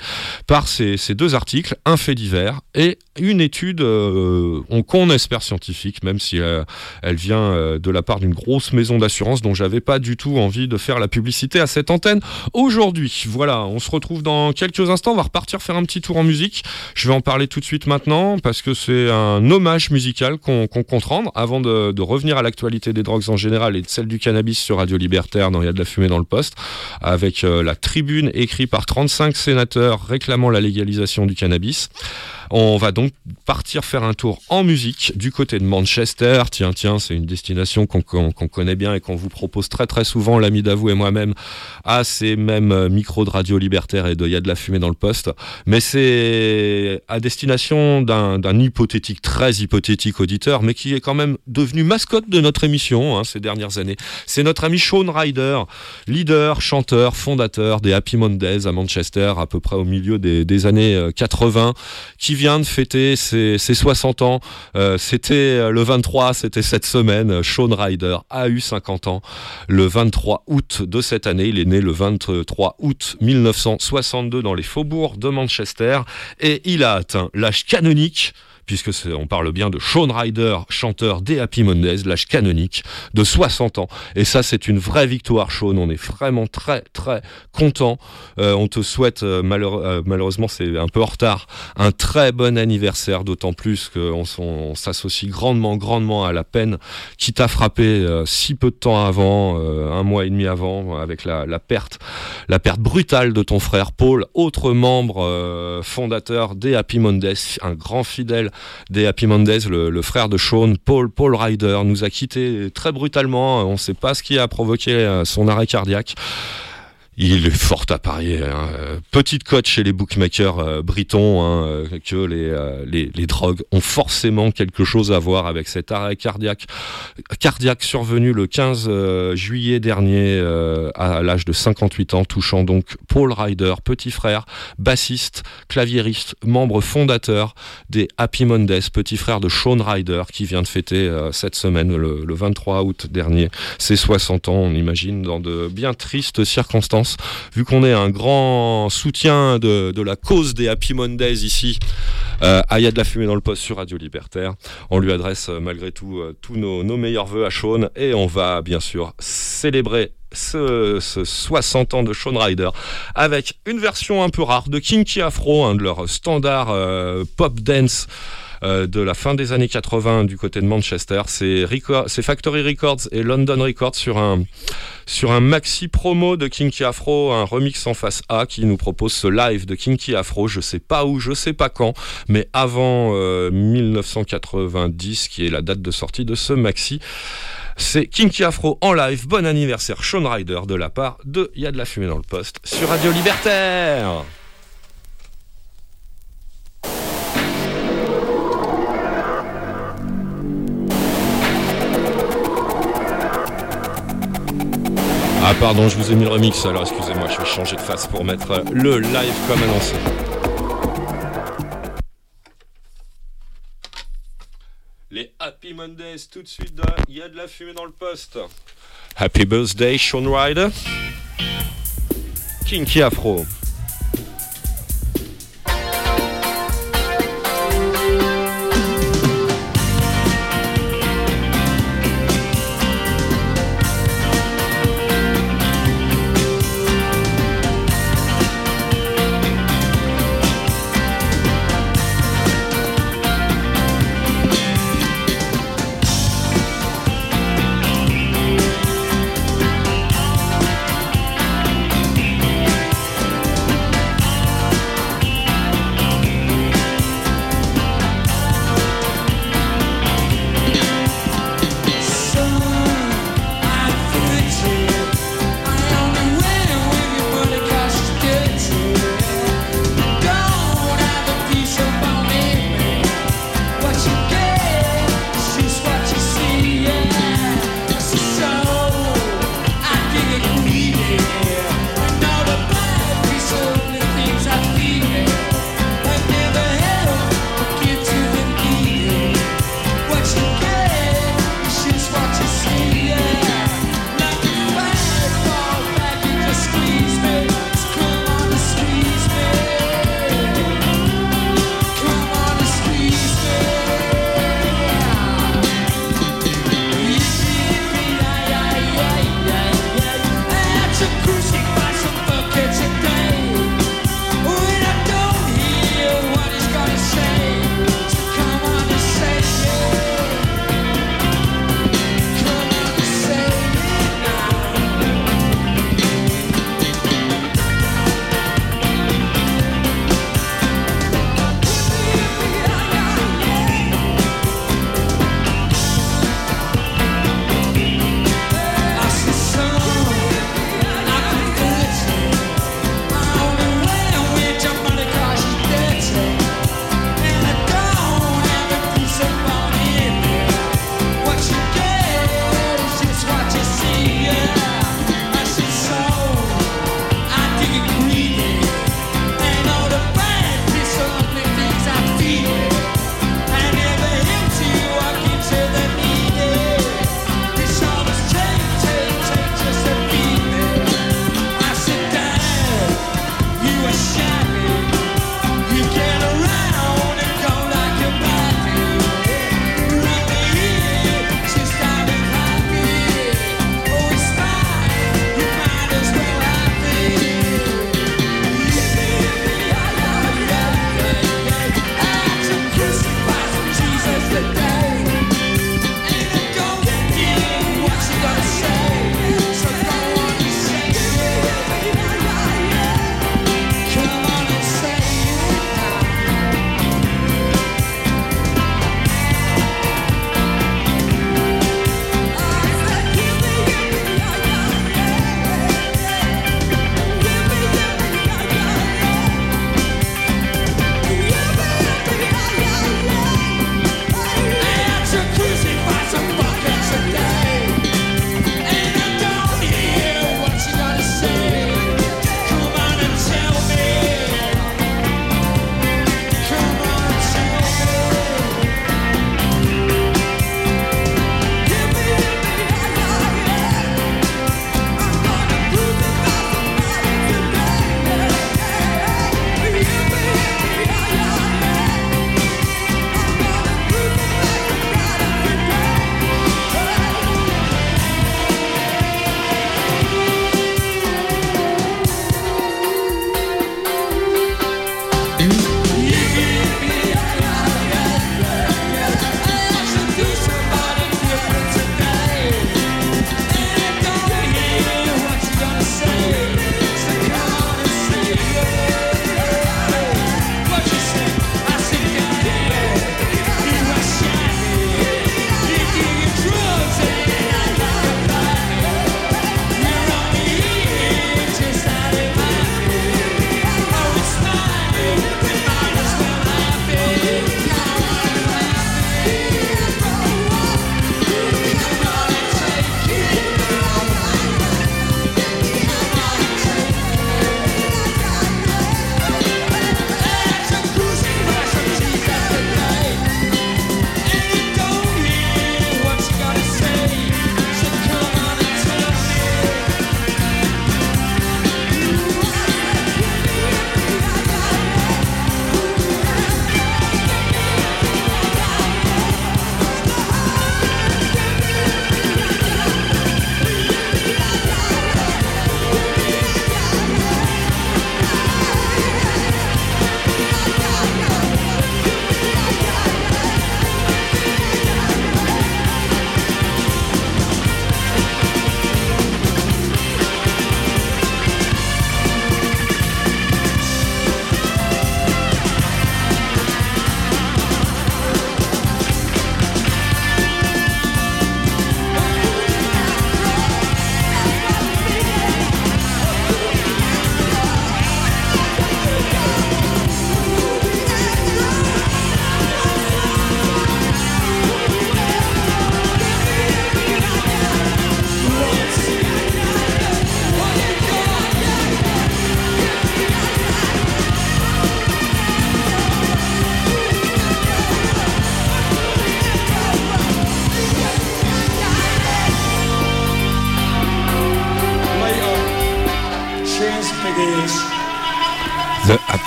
par ces, deux articles, un fait divers et une étude euh, on- qu'on espère scientifique, même si euh, elle vient euh, de la part d'une grosse maison d'assurance dont j'avais pas du tout envie de faire la publicité à cette antenne aujourd'hui. Voilà, on se retrouve dans quelques instants, on va repartir faire un petit tour en musique. Je vais en parler tout de suite maintenant parce que c'est un hommage musical qu'on compte rendre avant de, de revenir à l'actualité des drogues en général et de celle du cannabis sur Radio Libertaire dans Il y a de la fumée dans le poste avec euh, la tribune écrite par 35 sénateurs réclamant la légalisation du cannabis. On va donc partir faire un tour en musique du côté de Manchester. Tiens, tiens, c'est une destination qu'on connaît bien et qu'on vous propose très très souvent, l'ami d'avou et moi-même, à ces mêmes euh, micros de radio libertaire et de y a de la fumée dans le poste. Mais c'est à destination d'un hypothétique, très hypothétique auditeur, mais qui est quand même devenu mascotte de notre émission hein, ces dernières années. C'est notre ami Sean Ryder, leader, chanteur, fondateur des Happy Mondays à Manchester, à peu près au milieu des, des années euh, 80, qui vient de fêter ses, ses 60 ans. Euh, c'était euh, le 23, c'était cette semaine. Sean Ryder a eu 50 ans le 23 août de cette année. Il est né le 23 août 1962 dans les faubourgs de Manchester et il a atteint l'âge canonique puisque on parle bien de Sean Ryder, chanteur des Happy Mondays, l'âge canonique de 60 ans. Et ça, c'est une vraie victoire, Sean. On est vraiment très, très content. Euh, on te souhaite, euh, euh, malheureusement, c'est un peu en retard, un très bon anniversaire, d'autant plus qu'on on s'associe grandement, grandement à la peine qui t'a frappé euh, si peu de temps avant, euh, un mois et demi avant, avec la, la perte, la perte brutale de ton frère Paul, autre membre euh, fondateur des Happy Mondays, un grand fidèle des Happy Mondays, le, frère de Sean, Paul, Paul Ryder, nous a quittés très brutalement. On ne sait pas ce qui a provoqué euh, son arrêt cardiaque. Il est fort à parier. hein. Euh, Petite cote chez les bookmakers euh, britons hein, euh, que les, drogues ont forcément quelque chose à voir avec cet arrêt cardiaque survenu le 15 euh, juillet dernier à l'âge de 58 ans, touchant donc Paul Ryder, petit frère, bassiste, claviériste, membre fondateur des Happy Mondays, petit frère de Sean Ryder qui vient de fêter cette semaine, le 23 août dernier, ses 60 ans, on imagine, dans de bien tristes circonstances, vu qu'on est un grand soutien de, la cause des Happy Mondays ici. Euh, y a de la fumée dans le poste sur Radio Libertaire. On lui adresse euh, malgré tout euh, tous nos, meilleurs voeux à Sean et on va bien sûr célébrer ce, ce 60 ans de Sean Ryder avec une version un peu rare de Kinky Afro, un de leurs standards euh, pop dance de la fin des années 80 du côté de Manchester. C'est Factory Records et London Records sur un, sur un maxi promo de Kinky Afro, un remix en face A qui nous propose ce live de Kinky Afro. Je sais pas où, je sais pas quand, mais avant euh, 1990, qui est la date de sortie de ce maxi. C'est Kinky Afro en live. Bon anniversaire, Sean Ryder, de la part de Y a de la fumée dans le poste sur Radio Libertaire. Ah pardon, je vous ai mis le remix, alors excusez-moi, je vais changer de face pour mettre euh, le live comme annoncé. Les Happy Mondays tout de suite, il y a de la fumée dans le poste. Happy birthday Sean Ryder. Kinky Afro.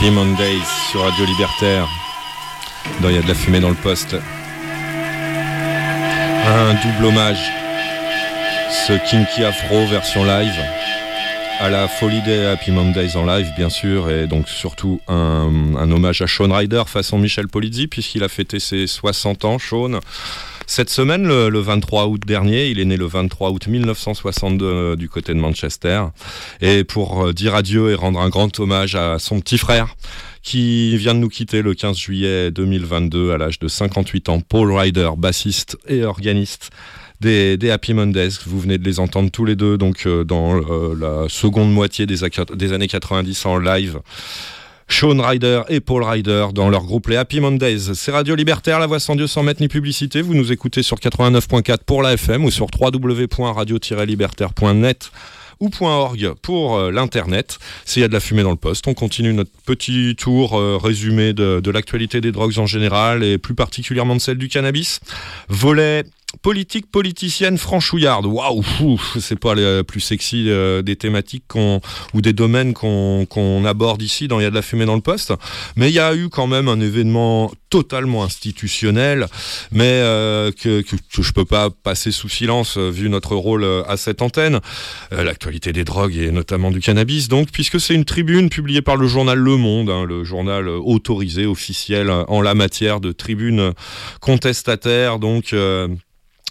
Happy Mondays sur Radio Libertaire. Il y a de la fumée dans le poste. Un double hommage. Ce Kinky Afro version live. À la folie des Happy Mondays en live, bien sûr. Et donc surtout un, hommage à Sean Ryder façon Michel Polizzi, puisqu'il a fêté ses 60 ans, Sean. Cette semaine, le, le 23 août dernier, il est né le 23 août 1962 euh, du côté de Manchester. Et pour euh, dire adieu et rendre un grand hommage à son petit frère, qui vient de nous quitter le 15 juillet 2022 à l'âge de 58 ans, Paul Ryder, bassiste et organiste des, Happy Mondays. Vous venez de les entendre tous les deux donc euh, dans euh, la seconde moitié des, des années 90 en live. Sean Ryder et Paul Ryder dans leur groupe les Happy Mondays. C'est Radio Libertaire, la voix sans Dieu sans mettre ni publicité. Vous nous écoutez sur 89.4 pour la FM ou sur www.radio-libertaire.net ou .org pour euh, l'internet. S'il y a de la fumée dans le poste, on continue notre petit tour euh, résumé de, de l'actualité des drogues en général et plus particulièrement de celle du cannabis. Volet politique politicienne franchouillarde. Waouh, c'est pas le plus sexy euh, des thématiques ou des domaines qu'on aborde ici dans Il y a de la fumée dans le poste. Mais il y a eu quand même un événement totalement institutionnel, mais euh, que, je peux pas passer sous silence euh, vu notre rôle à cette antenne. L'actualité des drogues et notamment du cannabis, donc, puisque c'est une tribune publiée par le journal Le Monde, hein, le journal autorisé, officiel en la matière de tribune contestataire, donc.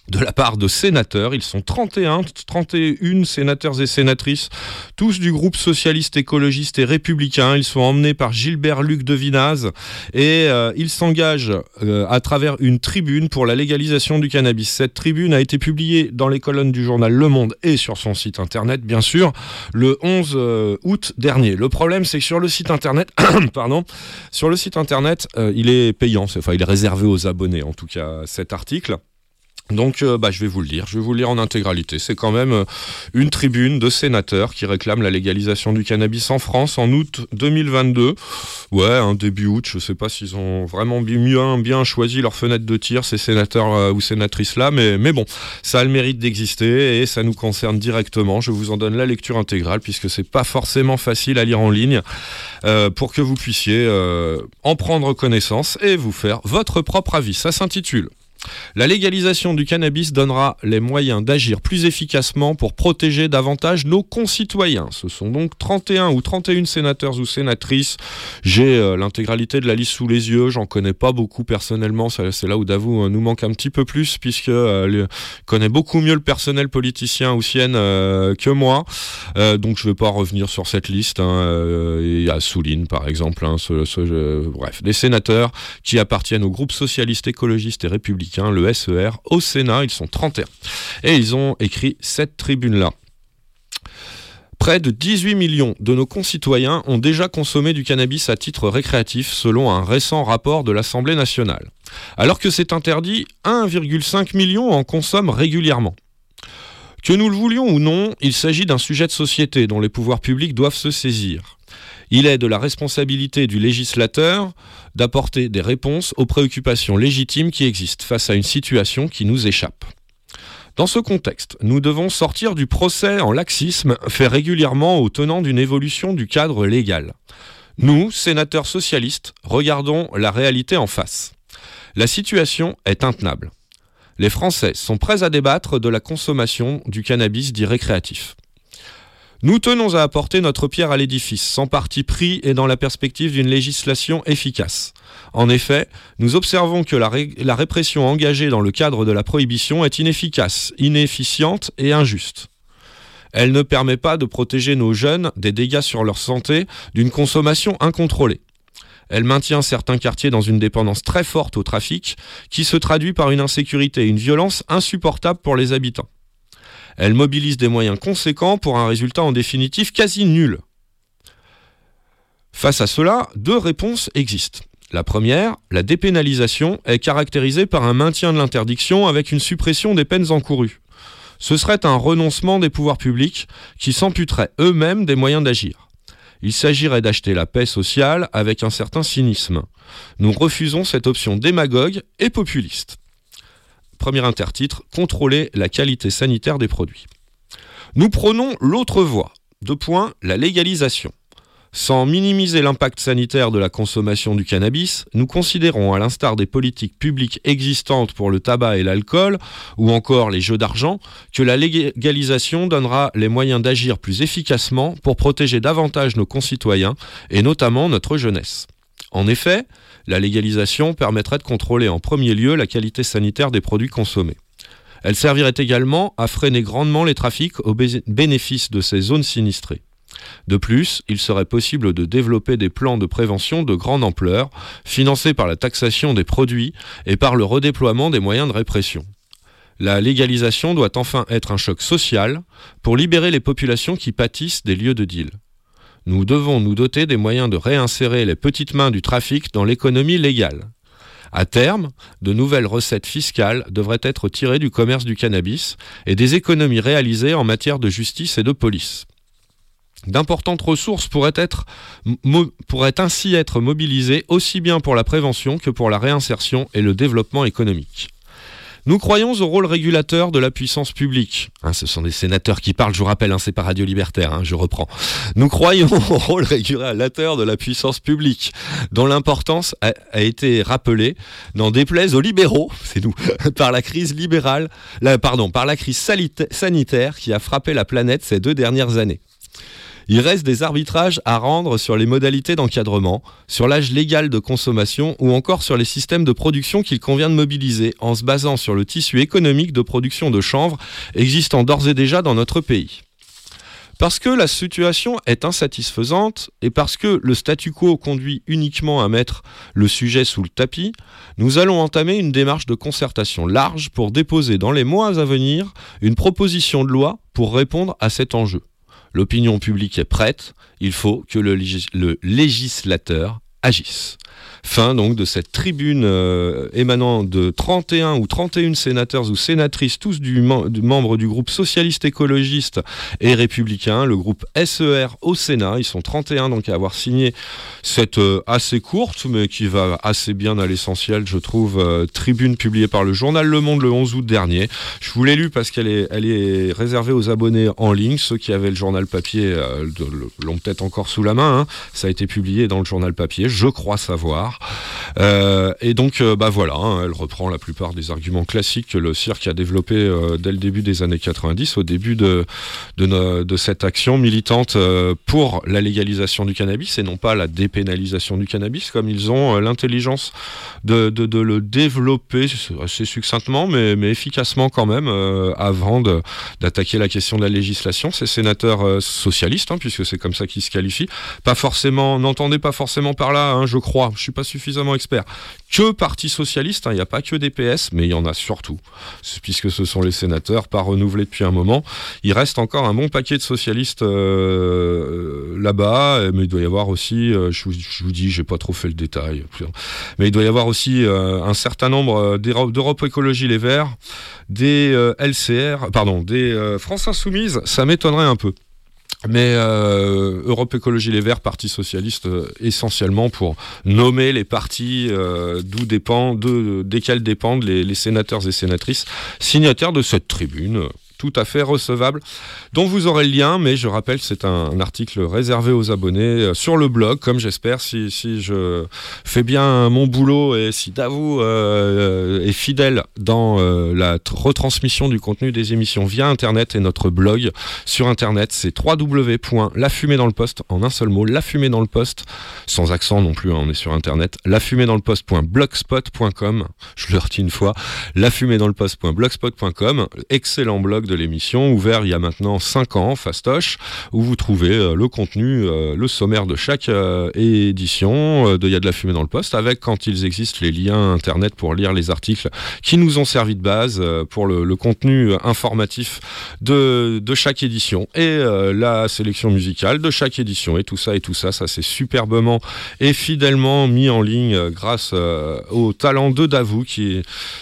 De la part de sénateurs. Ils sont 31, 31 sénateurs et sénatrices, tous du groupe socialiste, écologiste et républicain. Ils sont emmenés par Gilbert Luc de Vinaz et euh, ils s'engagent euh, à travers une tribune pour la légalisation du cannabis. Cette tribune a été publiée dans les colonnes du journal Le Monde et sur son site internet, bien sûr, le 11 euh, août dernier. Le problème, c'est que sur le site internet, pardon, sur le site internet, il est payant, enfin, il est réservé aux abonnés, en tout cas, cet article. Donc, euh, bah, je vais vous le lire. Je vais vous le lire en intégralité. C'est quand même euh, une tribune de sénateurs qui réclament la légalisation du cannabis en France en août 2022. Ouais, un début août. Je sais pas s'ils ont vraiment bi- bien, choisi leur fenêtre de tir, ces sénateurs euh, ou sénatrices là, mais, bon, ça a le mérite d'exister et ça nous concerne directement. Je vous en donne la lecture intégrale puisque c'est pas forcément facile à lire en ligne pour que vous puissiez en prendre connaissance et vous faire votre propre avis. Ça s'intitule. La légalisation du cannabis donnera les moyens d'agir plus efficacement pour protéger davantage nos concitoyens. Ce sont donc 31 ou 31 sénateurs ou sénatrices. J'ai euh, l'intégralité de la liste sous les yeux. J'en connais pas beaucoup personnellement. C'est là où Davou euh, nous manque un petit peu plus puisque euh, connaît beaucoup mieux le personnel politicien ou sienne euh, que moi. Donc je vais pas revenir sur cette liste. Il y a Souline par exemple. hein, bref, des sénateurs qui appartiennent au groupe socialiste, écologiste et républicain, le SER, au Sénat. Ils sont 31. Et ils ont écrit cette tribune-là. Près de 18 millions de nos concitoyens ont déjà consommé du cannabis à titre récréatif selon un récent rapport de l'Assemblée nationale. Alors que c'est interdit, 1,5 million en consomment régulièrement. Que nous le voulions ou non, il s'agit d'un sujet de société dont les pouvoirs publics doivent se saisir. Il est de la responsabilité du législateur d'apporter des réponses aux préoccupations légitimes qui existent face à une situation qui nous échappe. Dans ce contexte, nous devons sortir du procès en laxisme fait régulièrement aux tenants d'une évolution du cadre légal. Nous, sénateurs socialistes, regardons la réalité en face. La situation est intenable. Les Français sont prêts à débattre de la consommation du cannabis dit récréatif. Nous tenons à apporter notre pierre à l'édifice, sans parti pris et dans la perspective d'une législation efficace. En effet, nous observons que la, la répression engagée dans le cadre de la prohibition est inefficace, inefficiente et injuste. Elle ne permet pas de protéger nos jeunes des dégâts sur leur santé d'une consommation incontrôlée. Elle maintient certains quartiers dans une dépendance très forte au trafic, qui se traduit par une insécurité et une violence insupportables pour les habitants. Elle mobilise des moyens conséquents pour un résultat en définitive quasi nul. Face à cela, deux réponses existent. La première, la dépénalisation, est caractérisée par un maintien de l'interdiction avec une suppression des peines encourues. Ce serait un renoncement des pouvoirs publics qui s'amputeraient eux-mêmes des moyens d'agir. Il s'agirait d'acheter la paix sociale avec un certain cynisme. Nous refusons cette option démagogue et populiste. Premier intertitre, contrôler la qualité sanitaire des produits. Nous prenons l'autre voie. Deux points, la légalisation. Sans minimiser l'impact sanitaire de la consommation du cannabis, nous considérons, à l'instar des politiques publiques existantes pour le tabac et l'alcool, ou encore les jeux d'argent, que la légalisation donnera les moyens d'agir plus efficacement pour protéger davantage nos concitoyens, et notamment notre jeunesse. En effet, la légalisation permettrait de contrôler en premier lieu la qualité sanitaire des produits consommés. Elle servirait également à freiner grandement les trafics au bé- bénéfice de ces zones sinistrées. De plus, il serait possible de développer des plans de prévention de grande ampleur, financés par la taxation des produits et par le redéploiement des moyens de répression. La légalisation doit enfin être un choc social pour libérer les populations qui pâtissent des lieux de deal. Nous devons nous doter des moyens de réinsérer les petites mains du trafic dans l'économie légale. À terme, de nouvelles recettes fiscales devraient être tirées du commerce du cannabis et des économies réalisées en matière de justice et de police. D'importantes ressources pourraient, pourraient ainsi être mobilisées aussi bien pour la prévention que pour la réinsertion et le développement économique. Nous croyons au rôle régulateur de la puissance publique. Hein, ce sont des sénateurs qui parlent, je vous rappelle, hein, c'est pas Radio Libertaire, hein, je reprends. Nous croyons au rôle régulateur de la puissance publique, dont l'importance a, été rappelée, n'en déplaise aux libéraux, c'est nous, par la crise libérale, pardon, par la crise sanitaire qui a frappé la planète ces deux dernières années. Il reste des arbitrages à rendre sur les modalités d'encadrement, sur l'âge légal de consommation ou encore sur les systèmes de production qu'il convient de mobiliser en se basant sur le tissu économique de production de chanvre existant d'ores et déjà dans notre pays. Parce que la situation est insatisfaisante et parce que le statu quo conduit uniquement à mettre le sujet sous le tapis, nous allons entamer une démarche de concertation large pour déposer dans les mois à venir une proposition de loi pour répondre à cet enjeu. L'opinion publique est prête, il faut que le, légis- le législateur agisse. Fin donc de cette tribune euh, émanant de 31 ou 31 sénateurs ou sénatrices, tous du, du membres du groupe socialiste écologiste et républicain, le groupe SER au Sénat. Ils sont 31 donc à avoir signé cette euh, assez courte, mais qui va assez bien à l'essentiel, je trouve, euh, tribune publiée par le journal Le Monde le 11 août dernier. Je vous l'ai lu parce qu'elle est, elle est réservée aux abonnés en ligne. Ceux qui avaient le journal papier euh, l'ont peut-être encore sous la main. hein. Ça a été publié dans le journal papier, je crois savoir. Euh, et donc, euh, bah voilà, hein, elle reprend la plupart des arguments classiques que le cirque a développés euh, dès le début des années 90, au début de, de, cette action militante pour la légalisation du cannabis et non pas la dépénalisation du cannabis, comme ils ont l'intelligence de, de, le développer assez succinctement, mais, mais efficacement quand même, avant d'attaquer la question de la législation. Ces sénateurs socialistes, hein, puisque c'est comme ça qu'ils se qualifient, pas forcément, n'entendez pas forcément par là, hein, je crois, je suis pas suffisamment expert, que Parti Socialiste, hein, il n'y a pas que des PS, mais il y en a surtout, puisque ce sont les sénateurs, pas renouvelés depuis un moment. Il reste encore un bon paquet de socialistes euh, là-bas, euh, mais il doit y avoir aussi, euh, je, vous, je vous dis, j'ai pas trop fait le détail, mais il doit y avoir aussi un certain nombre d'Europe Écologie Les Verts, des LCR, pardon, des France Insoumise, ça m'étonnerait un peu. Mais euh, Europe Écologie Les Verts, Parti Socialiste, euh, essentiellement pour nommer les partis euh, d'où dépend, de, desquels dépendent les sénateurs et sénatrices signataires de cette tribune. Euh, Tout à fait recevable, dont vous aurez le lien, mais je rappelle, c'est un, article réservé aux abonnés euh, sur le blog, comme j'espère, si, je fais bien mon boulot et si Davou euh, est fidèle dans euh, la retransmission du contenu des émissions via Internet et notre blog sur Internet, c'est www.lafumée dans le poste, en un seul mot, la fumée dans le poste, sans accent non plus, hein, on est sur Internet, la fumée dans le poste.blogspot.com, je le redis une fois, la fumée dans le poste.blogspot.com, excellent blog de l'émission, ouvert il y a maintenant 5 ans, fastoche, où vous trouvez euh, le contenu, euh, le sommaire de chaque euh, édition. De Il y a de la fumée dans le poste, avec quand ils existent les liens internet pour lire les articles qui nous ont servi de base pour le, le contenu informatif de, de chaque édition. Et la sélection musicale de chaque édition. Et tout ça et tout ça, ça c'est superbement et fidèlement mis en ligne grâce au talent de Davou qui,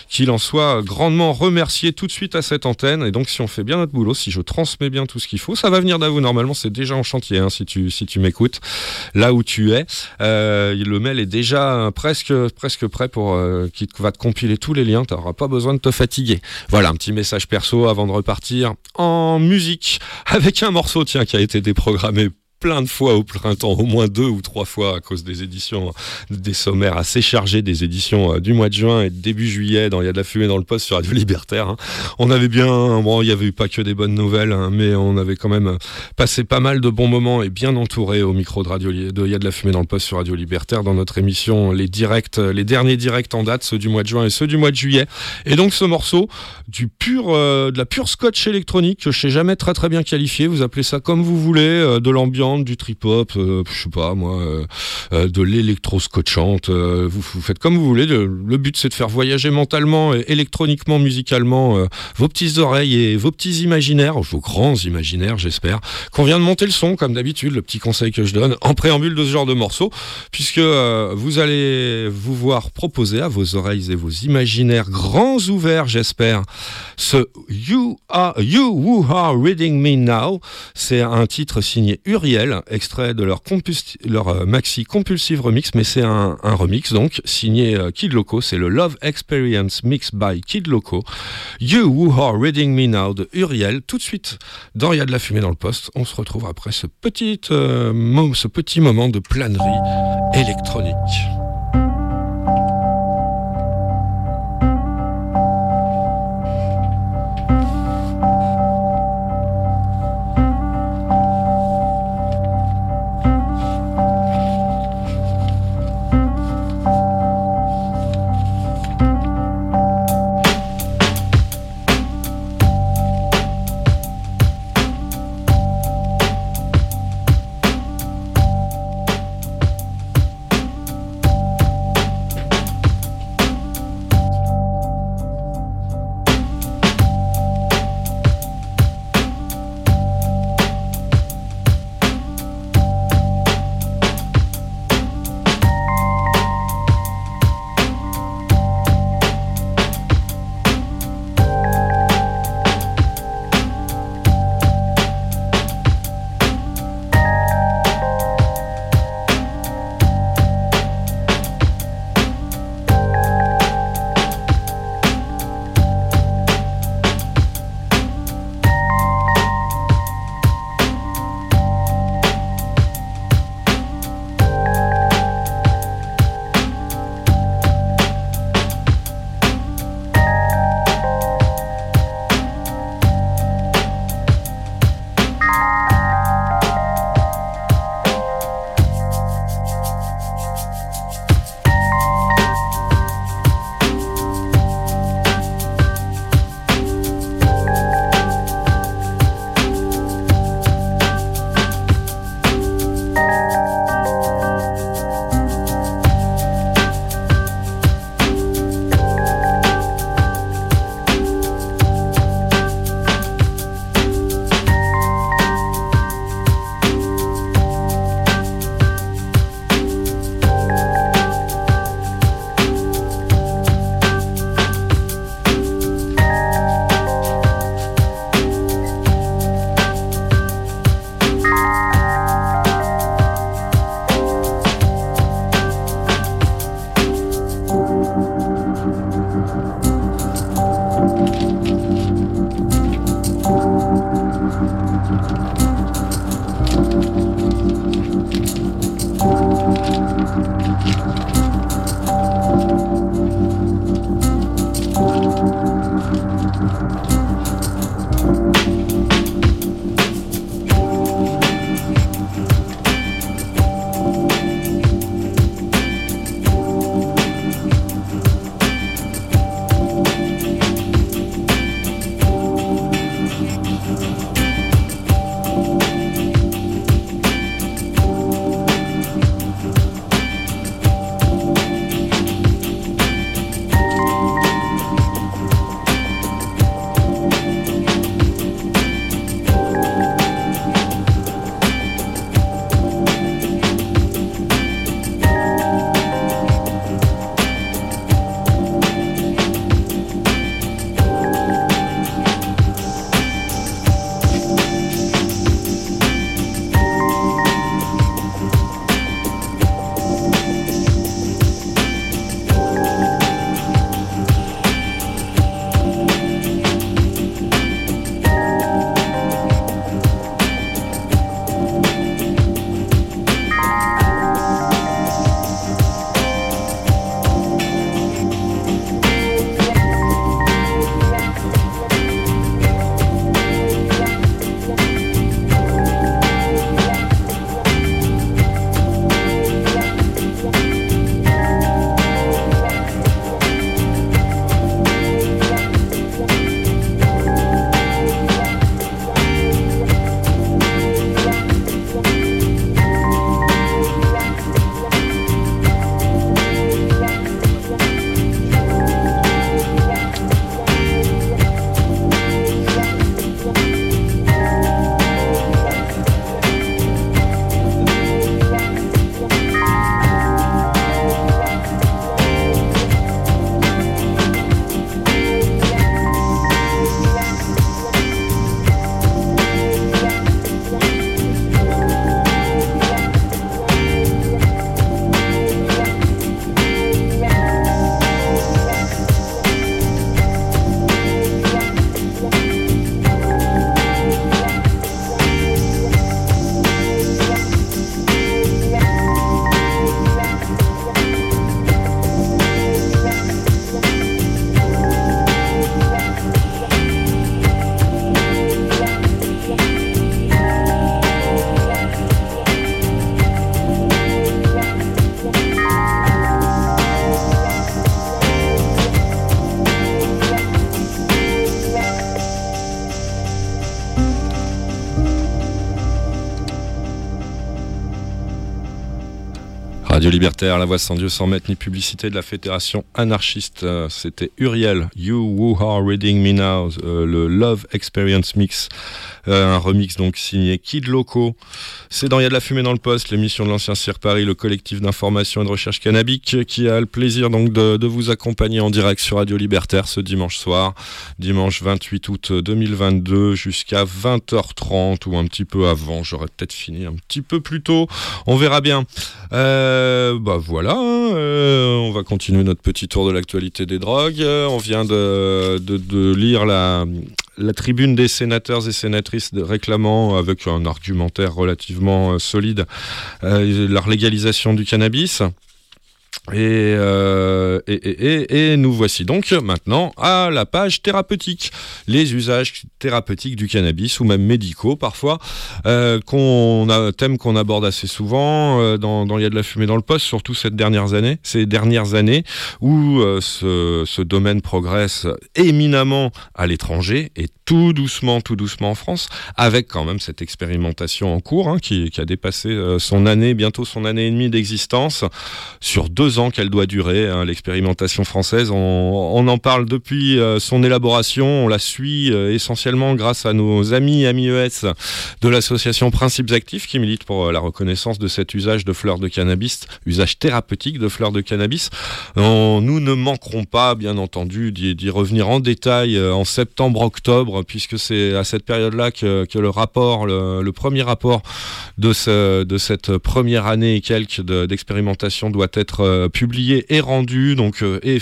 qu'il en soit grandement remercié tout de suite à cette antenne. Et donc si on fait bien notre boulot, si je transmets bien tout ce qu'il faut, ça va venir Davou normalement c'est déjà en chantier hein, si tu, si tu m'écoutes là où tu es euh, le mail est déjà presque, presque prêt pour euh, qui va te compiler tous les liens. Tu n'auras pas besoin de te fatiguer. Voilà, un petit message perso avant de repartir en musique avec un morceau tiens qui a été déprogrammé plein de fois au printemps, au moins deux ou trois fois à cause des éditions, des sommaires assez chargés des éditions euh, du mois de juin et début juillet dans Il y a de la fumée dans le poste sur Radio Libertaire. hein. On avait bien, bon, il y avait eu pas que des bonnes nouvelles, hein, mais on avait quand même passé pas mal de bons moments et bien entouré au micro de Radio Il y a de la fumée dans le poste sur Radio Libertaire dans notre émission les directs, les derniers directs en date, ceux du mois de juin et ceux du mois de juillet. Et donc ce morceau du pur, euh, de la pure scotch électronique que je sais jamais très très bien qualifié. Vous appelez ça comme vous voulez, euh, de l'ambiance, du trip hop, euh, je sais pas moi, euh, euh, de l'électro scotchante. vous, faites comme vous voulez. Le, but c'est de faire voyager mentalement et électroniquement, musicalement vos petites oreilles et vos petits imaginaires, vos grands imaginaires j'espère. Qu'on vient de monter le son comme d'habitude, le petit conseil que je donne en préambule de ce genre de morceau, puisque vous allez vous voir proposer à vos oreilles et vos imaginaires grands ouverts j'espère ce You Are You Who Are Reading Me Now. C'est un titre signé Uriel, extrait de leur, euh, maxi Compulsive Remix, mais c'est un, remix donc signé euh, Kid Loco. C'est le Love Experience Mix by Kid Loco. You Who Are Reading Me Now de Uriel. Tout de suite, dans Il y a de la fumée dans le poste, on se retrouve après ce petit, euh, mo- ce petit moment de planerie électronique. La voix sans Dieu sans maître ni publicité de la fédération anarchiste. Euh, C'était Uriel, You Who Are Reading Me Now, euh, le Love Experience Mix, un remix donc signé Kid Loco. C'est dans Il y a de la fumée dans le poste, l'émission de l'ancien Cirque Paris, le collectif d'information et de recherche cannabique, qui a le plaisir donc de, vous accompagner en direct sur Radio Libertaire ce dimanche soir, dimanche 28 août 2022 jusqu'à 20h30 ou un petit peu avant. J'aurais peut-être fini un petit peu plus tôt. On verra bien. Euh, bah voilà, hein, euh, on va continuer notre petit tour de l'actualité des drogues. Euh, on vient de- de lire la, la tribune des sénateurs et sénatrices réclamant, avec un argumentaire relativement euh, solide, euh, la légalisation du cannabis. Et, euh, et, et- et- et nous voici donc maintenant à la page thérapeutique, les usages thérapeutiques du cannabis ou même médicaux parfois, euh, qu'on a, thème qu'on aborde assez souvent euh, dans, Il y a de la fumée dans le poste, surtout cette dernières années, ces dernières années où ce, domaine progresse éminemment à l'étranger et tout doucement, tout doucement en France, avec quand même cette expérimentation en cours hein, qui, qui a dépassé son année, bientôt son année et demie d'existence sur deux ans qu'elle doit durer, hein, l'expérimentation française. On, en parle depuis euh, son élaboration, on la suit euh, essentiellement grâce à nos amis amis ES de l'association Principes Actifs qui milite pour euh, la reconnaissance de cet usage de fleurs de cannabis, usage thérapeutique de fleurs de cannabis. Nous ne manquerons pas, bien entendu, d'y revenir en détail en septembre-octobre, puisque c'est à cette période-là que, le rapport, le, premier rapport de, ce- de cette première année et quelques de- d'expérimentation doit être publié et rendu. Donc, euh, et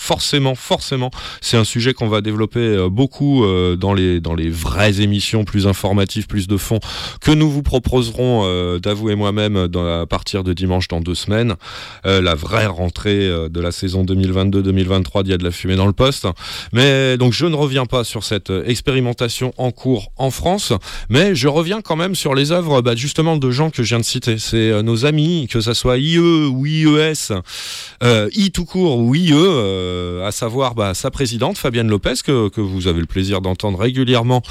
forcément, forcément, c'est un sujet qu'on va développer euh, beaucoup euh, dans, les, dans les vraies émissions plus informatives, plus de fond, que nous vous proposerons euh, d'avouer moi-même à partir de dimanche dans deux semaines. Euh, la vraie rentrée euh, de la saison 2022-2023 d'il y a de la fumée dans le poste. Mais donc je ne reviens pas sur cette euh, expérimentation en cours en France, mais je reviens quand même sur les œuvres bah, justement de gens que je viens de citer. C'est euh, nos amis, que ça soit IE ou IES, euh, I tout court ou IE, euh, à savoir bah, sa présidente Fabienne Lopez, que, que vous avez le plaisir d'entendre régulièrement.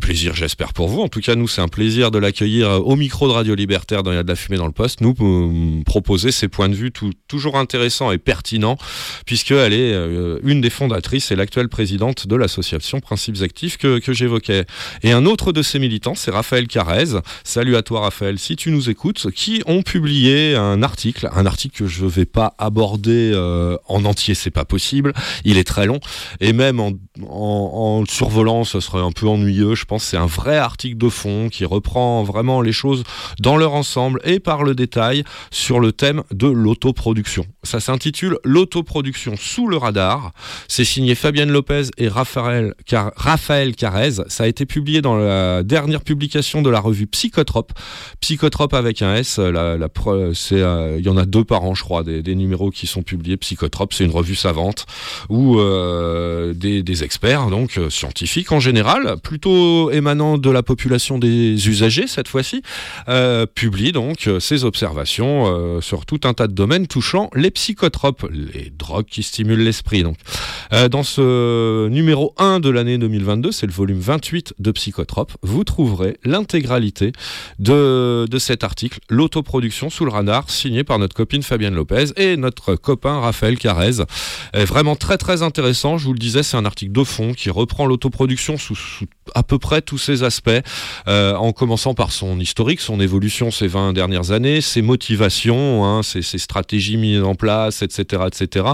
Plaisir, j'espère pour vous. En tout cas, nous, c'est un plaisir de l'accueillir euh, au micro de Radio Libertaire dans Il y a de la fumée dans le poste. Nous, euh, proposer ses points de vue tout- toujours intéressants et pertinents, puisqu'elle est euh, une des fondatrices et l'actuelle présidente de l'association Principes Actifs que, que j'évoquais. Et un autre de ses militants, c'est Raphaël Carrez. Salut à toi, Raphaël, si tu nous écoutes, qui ont publié un article, un article que je ne vais pas aborder euh, en entier, c'est pas possible. Il est très long. Et même en, en, en survolant, ce serait un peu ennuyeux. Pense que c'est un vrai article de fond qui reprend vraiment les choses dans leur ensemble et par le détail sur le thème de l'autoproduction. Ça s'intitule L'autoproduction sous le radar. C'est signé Fabienne Lopez et Raphaël, Car- Raphaël Carrez. Ça a été publié dans la dernière publication de la revue Psychotrope. Psychotrope avec un S. Euh, il y en a deux par an, je crois, des, des numéros qui sont publiés. Psychotrope, c'est une revue savante où euh, des, des experts, donc euh, scientifiques en général, plutôt émanant de la population des usagers cette fois-ci, euh, publient donc euh, ces observations euh, sur tout un tas de domaines touchant les psychotropes, les drogues qui stimulent l'esprit. Donc, Euh, dans ce numéro 1 de l'année 2022, c'est le volume 28 de Psychotrope, vous trouverez l'intégralité de, de cet article, l'autoproduction sous le radar, signé par notre copine Fabienne Lopez et notre copain Raphaël Carrez. Est vraiment très très intéressant, je vous le disais, c'est un article de fond qui reprend l'autoproduction sous, à peu près tous ses aspects, euh, en commençant par son historique, son évolution ces 20 dernières années, ses motivations, hein, ses, stratégies mises en place, etc., etc.,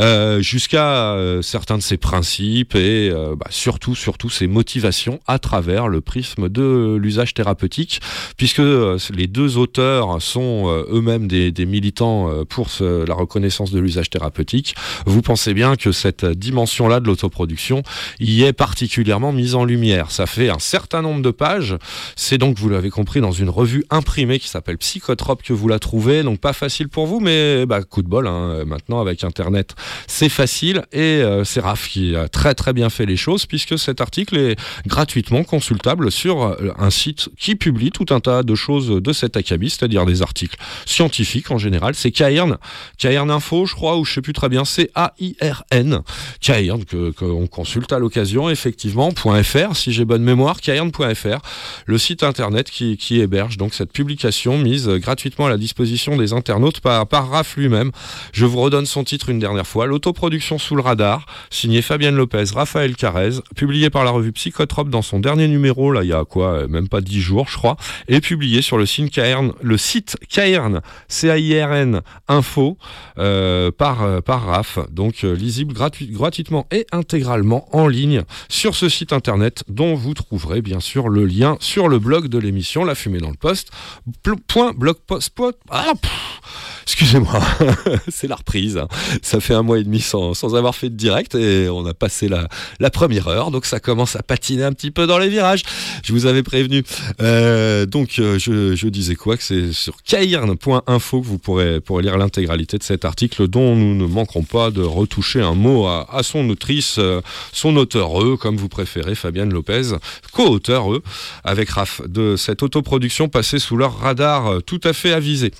euh, jusqu'à euh, certains de ses principes et euh, bah, surtout, surtout ses motivations à travers le prisme de l'usage thérapeutique, puisque euh, les deux auteurs sont eux-mêmes des, militants pour la reconnaissance de l'usage thérapeutique. Vous pensez bien que cette dimension-là de l'autoproduction y est particulièrement mise en lumière. Ça fait un certain nombre de pages. C'est donc, vous l'avez compris, dans une revue imprimée qui s'appelle Psychotrope que vous la trouvez. Donc pas facile pour vous, mais bah, coup de bol. hein. Maintenant, avec Internet, c'est facile. Et euh, c'est Raph qui a très très bien fait les choses, puisque cet article est gratuitement consultable sur euh, un site qui publie tout un tas de choses de cet acabit, c'est-à-dire des articles scientifiques en général. C'est Cairn, Cairn Info, je crois, ou je sais plus très bien, c'est A-I-R-N, Cairn, qu'on consulte à l'occasion, effectivement, .fr, si j'ai bonne mémoire, cairn.fr, le site internet qui, qui héberge donc cette publication mise gratuitement à la disposition des internautes par, par Raph lui-même. Je vous redonne son titre une dernière fois, l'autoproduction sous le radar, signé Fabienne Lopez, Raphaël Carrez, publié par la revue Psychotrope dans son dernier numéro, là il y a quoi, euh, même pas 10 jours je crois, et publié sur le site Cairn, le site Cairn, C-A-I-R-N Info, euh, par, euh, par RAF, donc lisible gratuit- gratuitement et intégralement en ligne sur ce site internet dont vous trouverez bien sûr le lien sur le blog de l'émission La Fumée dans le Poste. Point blogpost. point- Ah, Excusez-moi, c'est la reprise. hein. Ça fait un mois et demi sans, sans avoir fait de direct et on a passé la, la première heure, donc ça commence à patiner un petit peu dans les virages. Je vous avais prévenu. Euh, donc euh, je, je disais quoi? Que c'est sur cairn.info que vous pourrez, pourrez lire l'intégralité de cet article dont nous ne manquerons pas de retoucher un mot à, à son autrice, euh, son auteur eux, comme vous préférez, Fabienne Lopez, co-auteur eux, avec Raph, de cette autoproduction passée sous leur radar tout à fait avisé.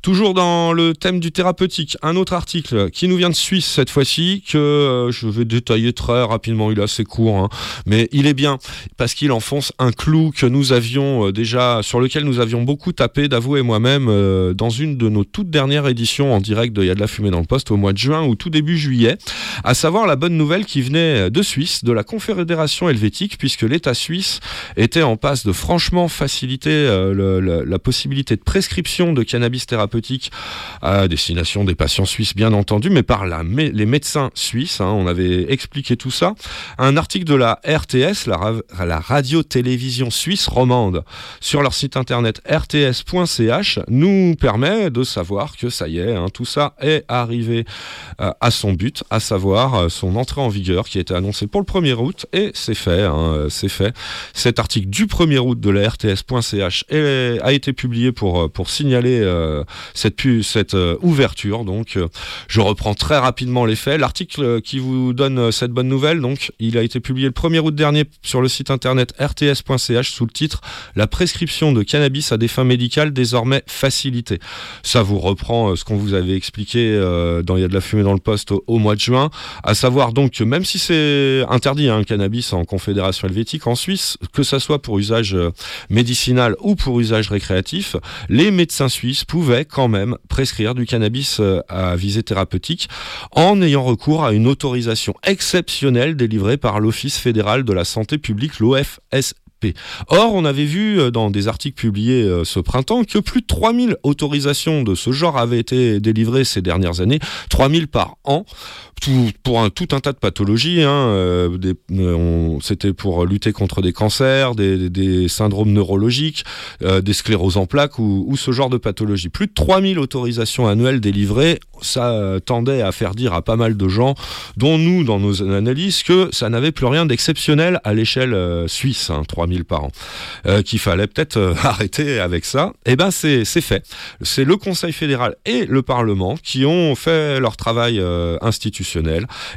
Toujours dans le thème du thérapeutique, un autre article qui nous vient de Suisse cette fois-ci, que euh, je vais détailler très rapidement, il est assez court, hein, mais il est bien parce qu'il enfonce un clou que nous avions euh, déjà, sur lequel nous avions beaucoup tapé, d'avouer moi-même, euh, dans une de nos toutes dernières éditions en direct de Il y a de la fumée dans le poste au mois de juin ou tout début juillet, à savoir la bonne nouvelle qui venait de Suisse, de la Confédération helvétique, puisque l'État suisse était en passe de franchement faciliter la possibilité de prescription de cannabis thérapeutique à destination des patients suisses, bien entendu, mais par la, mé- les médecins suisses. hein, on avait expliqué tout ça. Un article de la RTS, la, ra- la radio-télévision suisse romande, sur leur site internet rts.ch, nous permet de savoir que ça y est, hein, tout ça est arrivé euh, à son but, à savoir euh, son entrée en vigueur qui été annoncée pour le 1er août, et c'est fait, hein, euh, c'est fait. Cet article du 1er août de la RTS.ch a été publié pour, pour signaler euh, cette, pu- cette euh, ouverture. Donc, euh, je reprends très rapidement les faits. L'article euh, qui vous donne cette bonne nouvelle, donc, il a été publié le 1er août dernier sur le site internet rts.ch sous le titre La prescription de cannabis à des fins médicales désormais facilitée. Ça vous reprend ce qu'on vous avait expliqué dans Il y a de la fumée dans le poste au, mois de juin, à savoir donc que même si c'est interdit un cannabis en confédération helvétique en Suisse, que ça soit pour usage médicinal ou pour usage récréatif, les médecins suisses pouvaient quand même prescrire du cannabis euh, à visée thérapeutique en ayant recours à une autorisation exceptionnelle délivrée par l'Office fédéral de la santé publique, l'OFS. Or, on avait vu euh, dans des articles publiés euh, ce printemps que plus de 3000 autorisations de ce genre avaient été délivrées ces dernières années, 3000 par an, tout, pour un, tout un tas de pathologies. Hein, euh, euh, C'était pour lutter contre des cancers, des, des syndromes neurologiques, euh, des scléroses en plaques ou, ou ce genre de pathologie. Plus de 3000 autorisations annuelles délivrées, ça euh, tendait à faire dire à pas mal de gens, dont nous dans nos analyses, que ça n'avait plus rien d'exceptionnel à l'échelle suisse, hein, 3000 par an, euh, qu'il fallait peut-être arrêter avec ça. Et ben c'est fait. C'est le Conseil fédéral et le Parlement qui ont fait leur travail euh,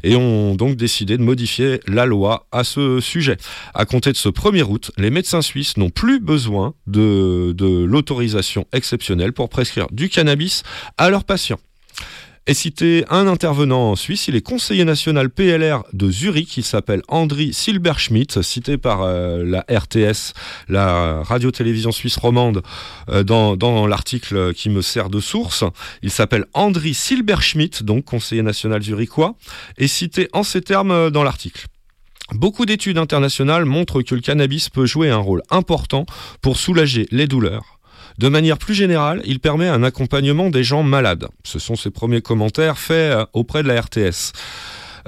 et ont donc décidé de modifier la loi à ce sujet. À compter de ce 1er août, les médecins suisses n'ont plus besoin de l'autorisation exceptionnelle pour prescrire du cannabis à leurs patients. Et cité un intervenant en Suisse, il est conseiller national PLR de Zurich, il s'appelle Andri Silberschmidt, cité par euh, la RTS, la radio-télévision suisse romande, euh, dans, dans l'article qui me sert de source. Il s'appelle Andri Silberschmidt, donc conseiller national zurichois, et cité en ces termes euh, dans l'article. Beaucoup d'études internationales montrent que le cannabis peut jouer un rôle important pour soulager les douleurs. De manière plus générale, il permet un accompagnement des gens malades. Ce sont ses premiers commentaires faits euh, auprès de la RTS.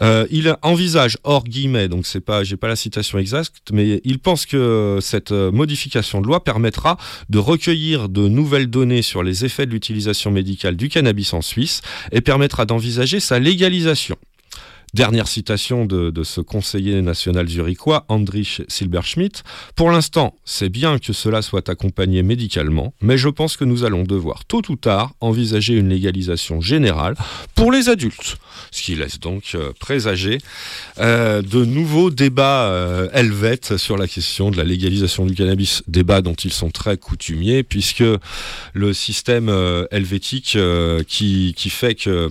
Euh, il envisage, hors guillemets, donc c'est pas, j'ai pas la citation exacte, mais il pense que cette euh, modification de loi permettra de recueillir de nouvelles données sur les effets de l'utilisation médicale du cannabis en Suisse et permettra d'envisager sa légalisation. Dernière citation de, ce conseiller national zurichois, Andrich Silberschmidt. Pour l'instant, c'est bien que cela soit accompagné médicalement, mais je pense que nous allons devoir tôt ou tard envisager une légalisation générale pour les adultes. Ce qui laisse donc euh, présager euh, de nouveaux débats euh, helvètes sur la question de la légalisation du cannabis. Débats dont ils sont très coutumiers, puisque le système helvétique qui fait que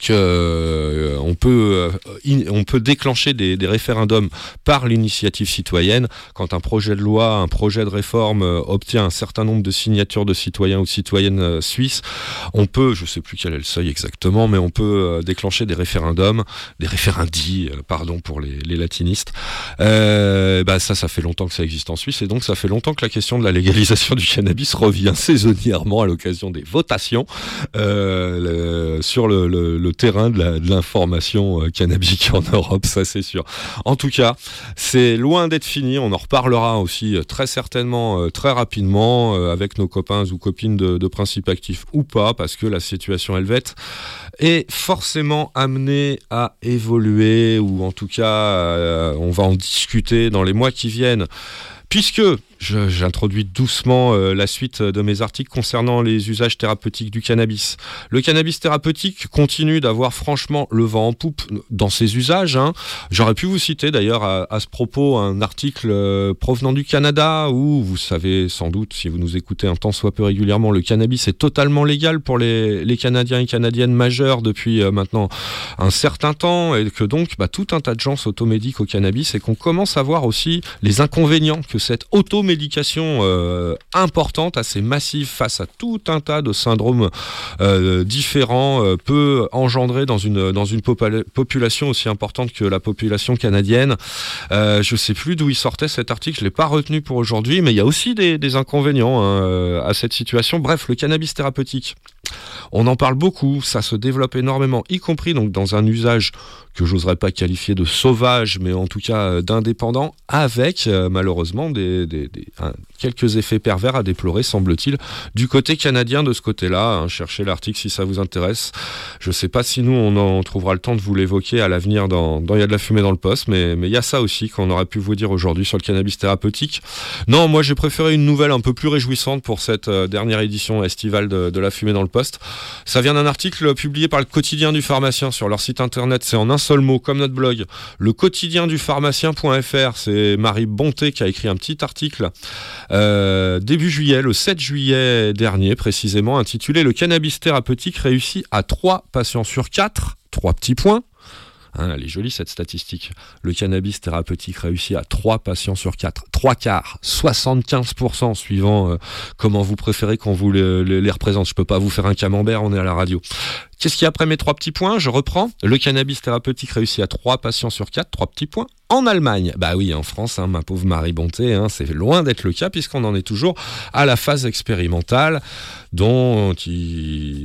que euh, on peut euh, on peut déclencher des, des référendums par l'initiative citoyenne quand un projet de loi, un projet de réforme euh, obtient un certain nombre de signatures de citoyens ou citoyennes euh, suisses, on peut, je sais plus quel est le seuil exactement, mais on peut euh, déclencher des référendums, des référendis, pardon pour les, les latinistes. Bah ça, ça fait longtemps que ça existe en Suisse et donc ça fait longtemps que la question de la légalisation du cannabis revient saisonnièrement à l'occasion des votations sur le, le- le terrain de l'information euh, cannabique en Europe, ça c'est sûr. En tout cas, c'est loin d'être fini. On en reparlera aussi euh, très certainement, euh, très rapidement, avec nos copains ou copines de, de principe actif ou pas, parce que la situation helvète est forcément amenée à évoluer, ou en tout cas, on va en discuter dans les mois qui viennent. Puisque j'introduis doucement euh, la suite de mes articles concernant les usages thérapeutiques du cannabis. Le cannabis thérapeutique continue d'avoir franchement le vent en poupe dans ses usages. hein. J'aurais pu vous citer d'ailleurs à, ce propos un article euh, provenant du Canada où vous savez sans doute, si vous nous écoutez un temps soit peu régulièrement, le cannabis est totalement légal pour les, Canadiens et Canadiennes majeurs depuis euh, maintenant un certain temps et que donc bah, tout un tas de gens s'automédiquent au cannabis et qu'on commence à voir aussi les inconvénients que cette automédication euh, importante, assez massive face à tout un tas de syndromes euh, différents euh, peut engendrer dans une, dans une popula- population aussi importante que la population canadienne. Euh, je sais plus d'où il sortait cet article, je l'ai pas retenu pour aujourd'hui, mais il y a aussi des, inconvénients hein, à cette situation. Bref, le cannabis thérapeutique. On en parle beaucoup, ça se développe énormément, y compris donc dans un usage que j'oserais pas qualifier de sauvage, mais en tout cas euh, d'indépendant, avec euh, malheureusement des, quelques effets pervers à déplorer, semble-t-il, du côté canadien de ce côté-là. hein. cherchez l'article si ça vous intéresse. Je sais pas si nous on en trouvera le temps de vous l'évoquer à l'avenir dans Il y a de la fumée dans le poste, mais il y a ça aussi qu'on aurait pu vous dire aujourd'hui sur le cannabis thérapeutique. Non, moi j'ai préféré une nouvelle un peu plus réjouissante pour cette euh, dernière édition estivale de, de la fumée dans le poste. Ça vient d'un article publié par le quotidien du pharmacien sur leur site internet. C'est en un seul mot, comme notre blog. Le quotidien du pharmacien.fr. C'est Marie Bonté qui a écrit un petit article euh, début juillet, le 7 juillet dernier précisément, intitulé Le cannabis thérapeutique réussit à 3 patients sur 4. Trois petits points. Hein, elle est jolie cette statistique. Le cannabis thérapeutique réussit à 3 patients sur 4. 3 quarts, 75% suivant euh, comment vous préférez qu'on vous les, représente. Je peux pas vous faire un camembert, on est à la radio. Qu'est-ce qu'il y a après mes trois petits points? Je reprends. Le cannabis thérapeutique réussit à 3 patients sur 4, 3 petits points. En Allemagne, bah oui, en France, hein, ma pauvre Marie Bonté, hein, c'est loin d'être le cas puisqu'on en est toujours à la phase expérimentale dont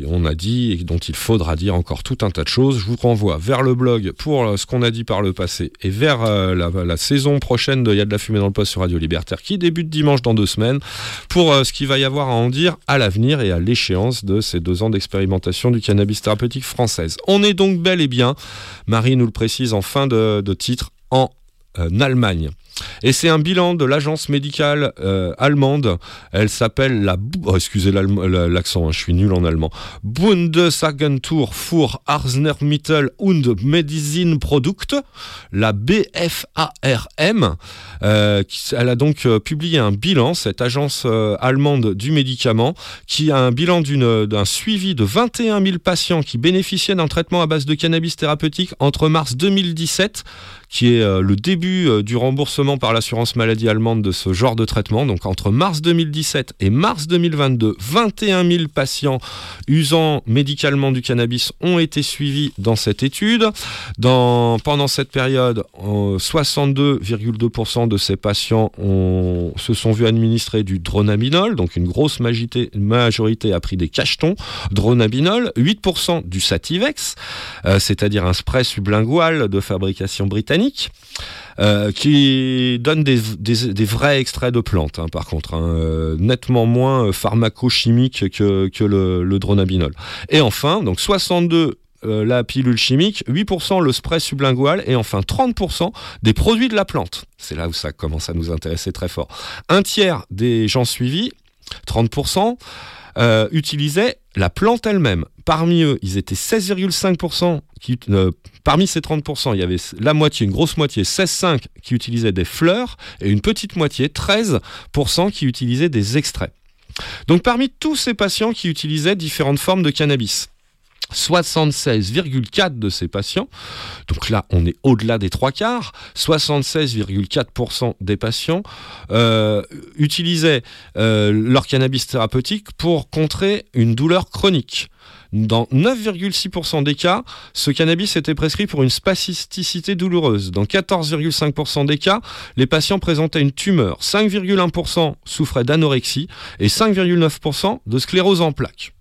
on a dit et dont il faudra dire encore tout un tas de choses. Je vous renvoie vers le blog pour euh, ce qu'on a dit par le passé et vers euh, la, saison prochaine de Il y a de la fumée dans le poste sur Radio Libertaire qui débute dimanche dans deux semaines pour euh, ce qu'il va y avoir à en dire à l'avenir et à l'échéance de ces deux ans d'expérimentation du cannabis thérapeutique française. On est donc bel et bien, Marie nous le précise en fin de titre, en euh, Allemagne. Et c'est un bilan de l'agence médicale euh, allemande. Elle s'appelle la... Oh, excusez l'accent, hein, je suis nul en allemand. Bundesagentur für Arzneimittel und Medizinprodukte, la BFARM. Euh, elle a donc publié un bilan, cette agence allemande du médicament, qui a un bilan d'un suivi de 21 000 patients qui bénéficiaient d'un traitement à base de cannabis thérapeutique entre mars 2017 qui est euh, le début euh, du remboursement par l'assurance maladie allemande de ce genre de traitement. Donc entre mars 2017 et mars 2022, 21 000 patients usant médicalement du cannabis ont été suivis dans cette étude. Pendant cette période, euh, 62,2% de ces patients se sont vus administrer du dronabinol, donc une grosse majorité, majorité a pris des cachetons dronabinol, 8% du sativex, euh, c'est-à-dire un spray sublingual de fabrication britannique. Euh, qui donne des, vrais extraits de plantes, hein, par contre, hein, euh, nettement moins euh, pharmaco-chimiques que, le, dronabinol. Et enfin, donc 62 euh, la pilule chimique, 8% le spray sublingual et enfin 30% des produits de la plante. C'est là où ça commence à nous intéresser très fort. Un tiers des gens suivis, 30%, euh, utilisaient la plante elle-même. Parmi eux, ils étaient 16,5% qui, euh, parmi ces 30%, il y avait la moitié, une grosse moitié, 16,5 qui utilisaient des fleurs et une petite moitié, 13% qui utilisaient des extraits. Donc parmi tous ces patients qui utilisaient différentes formes de cannabis, 76,4 de ces patients, donc là on est au-delà des trois quarts, 76,4% des patients euh, utilisaient euh, leur cannabis thérapeutique pour contrer une douleur chronique. Dans 9,6% des cas, ce cannabis était prescrit pour une spasticité douloureuse. Dans 14,5% des cas, les patients présentaient une tumeur. 5,1% souffraient d'anorexie et 5,9% de sclérose en plaques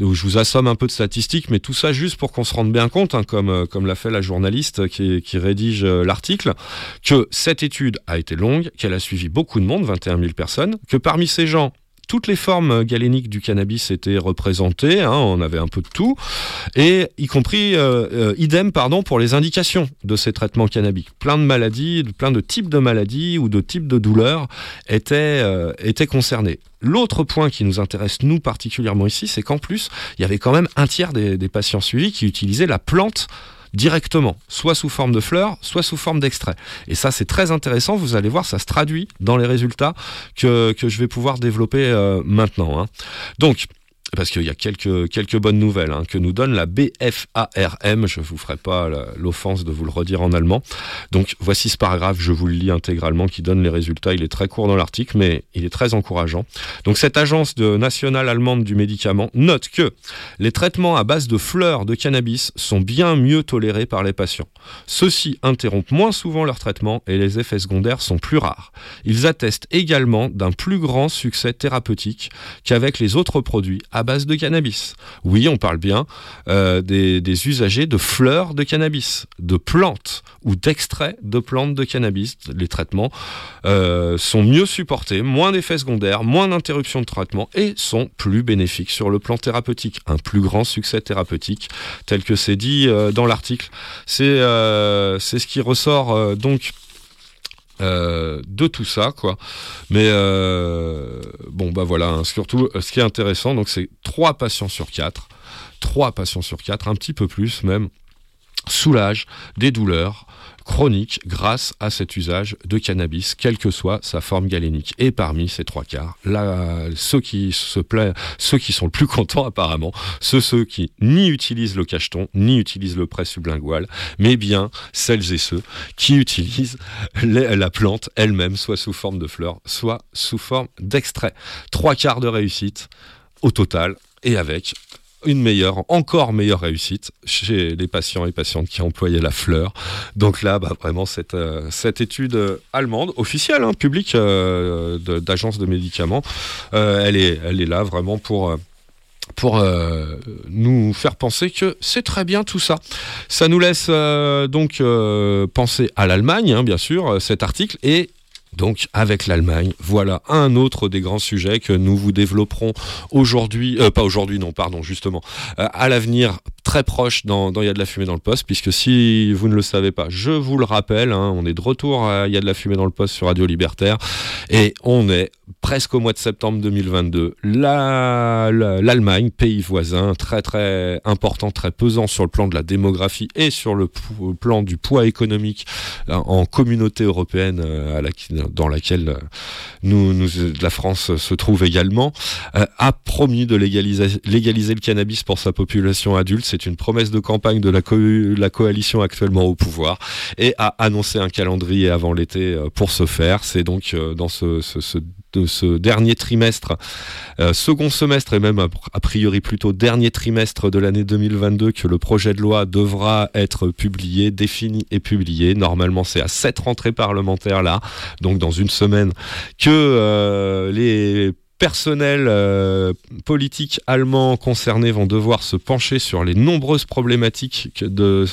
je vous assomme un peu de statistiques, mais tout ça juste pour qu'on se rende bien compte, hein, comme, euh, comme l'a fait la journaliste qui, qui rédige euh, l'article, que cette étude a été longue, qu'elle a suivi beaucoup de monde, 21 000 personnes, que parmi ces gens, toutes les formes galéniques du cannabis étaient représentées, hein, on avait un peu de tout, et y compris euh, euh, idem pardon pour les indications de ces traitements cannabiques. Plein de maladies, plein de types de maladies ou de types de douleurs étaient, euh, étaient concernés. L'autre point qui nous intéresse nous particulièrement ici, c'est qu'en plus, il y avait quand même un tiers des, des patients suivis qui utilisaient la plante directement, soit sous forme de fleurs, soit sous forme d'extrait. Et ça, c'est très intéressant. Vous allez voir, ça se traduit dans les résultats que, que je vais pouvoir développer euh, maintenant. hein. Donc, parce qu'il y a quelques, quelques bonnes nouvelles hein, que nous donne la BFARM. Je ne vous ferai pas l'offense de vous le redire en allemand. Donc voici ce paragraphe, je vous le lis intégralement, qui donne les résultats. Il est très court dans l'article, mais il est très encourageant. Donc cette agence nationale allemande du médicament note que les traitements à base de fleurs de cannabis sont bien mieux tolérés par les patients. Ceux-ci interrompent moins souvent leur traitement et les effets secondaires sont plus rares. Ils attestent également d'un plus grand succès thérapeutique qu'avec les autres produits base de cannabis. Oui, on parle bien euh, des, usagers de fleurs de cannabis, de plantes ou d'extraits de plantes de cannabis. Les traitements euh, sont mieux supportés, moins d'effets secondaires, moins d'interruptions de traitement et sont plus bénéfiques sur le plan thérapeutique. Un plus grand succès thérapeutique, tel que c'est dit euh, dans l'article. C'est ce qui ressort donc euh, de tout ça, quoi. Mais euh, bon, bah voilà. hein. Surtout, euh, ce qui est intéressant, donc c'est trois patients sur quatre, trois patients sur quatre, un petit peu plus même, soulagent des douleurs chroniques grâce à cet usage de cannabis, quelle que soit sa forme galénique. Et parmi ces trois quarts, ceux qui se ceux qui sont le plus contents apparemment, ceux, ceux qui ni utilisent le cacheton, ni utilisent le prêt sublingual, mais bien celles et ceux qui utilisent la plante elle-même, soit sous forme de fleurs, soit sous forme d'extrait. Trois quarts de réussite au total, et avec une meilleure, encore meilleure réussite chez les patients et patientes qui employaient la fleur. Donc là, bah, vraiment, cette, euh, cette étude euh, allemande, officielle, hein, publique euh, d'agence de médicaments, elle, est, elle est là vraiment pour... pour nous faire penser que c'est très bien tout ça. Ça nous laisse donc penser à l'Allemagne, hein, bien sûr, cet article, et donc avec l'Allemagne, voilà un autre des grands sujets que nous vous développerons aujourd'hui, euh, pas aujourd'hui non, pardon, justement, euh, à l'avenir très proche dans, Il y a de la fumée dans le poste, puisque si vous ne le savez pas, je vous le rappelle, hein, on est de retour à Il y a de la fumée dans le poste sur Radio Libertaire, et on est presque au mois de septembre 2022. La- la- L'Allemagne, pays voisin, très très important, très pesant sur le plan de la démographie et sur le plan du poids économique euh, en communauté européenne à la- dans laquelle euh, nous, nous- la France se trouve également, euh, a promis de légaliser, le cannabis pour sa population adulte. C'est une promesse de campagne de la, la coalition actuellement au pouvoir et a annoncé un calendrier avant l'été euh, pour ce faire. C'est donc dans ce, ce- ce- de ce dernier trimestre, euh, second semestre et même a, priori plutôt dernier trimestre de l'année 2022 que le projet de loi devra être publié, défini et publié. Normalement, c'est à cette rentrée parlementaire là, donc dans une semaine, que euh, les personnels euh, politiques allemands concernés vont devoir se pencher sur les nombreuses problématiques que, de,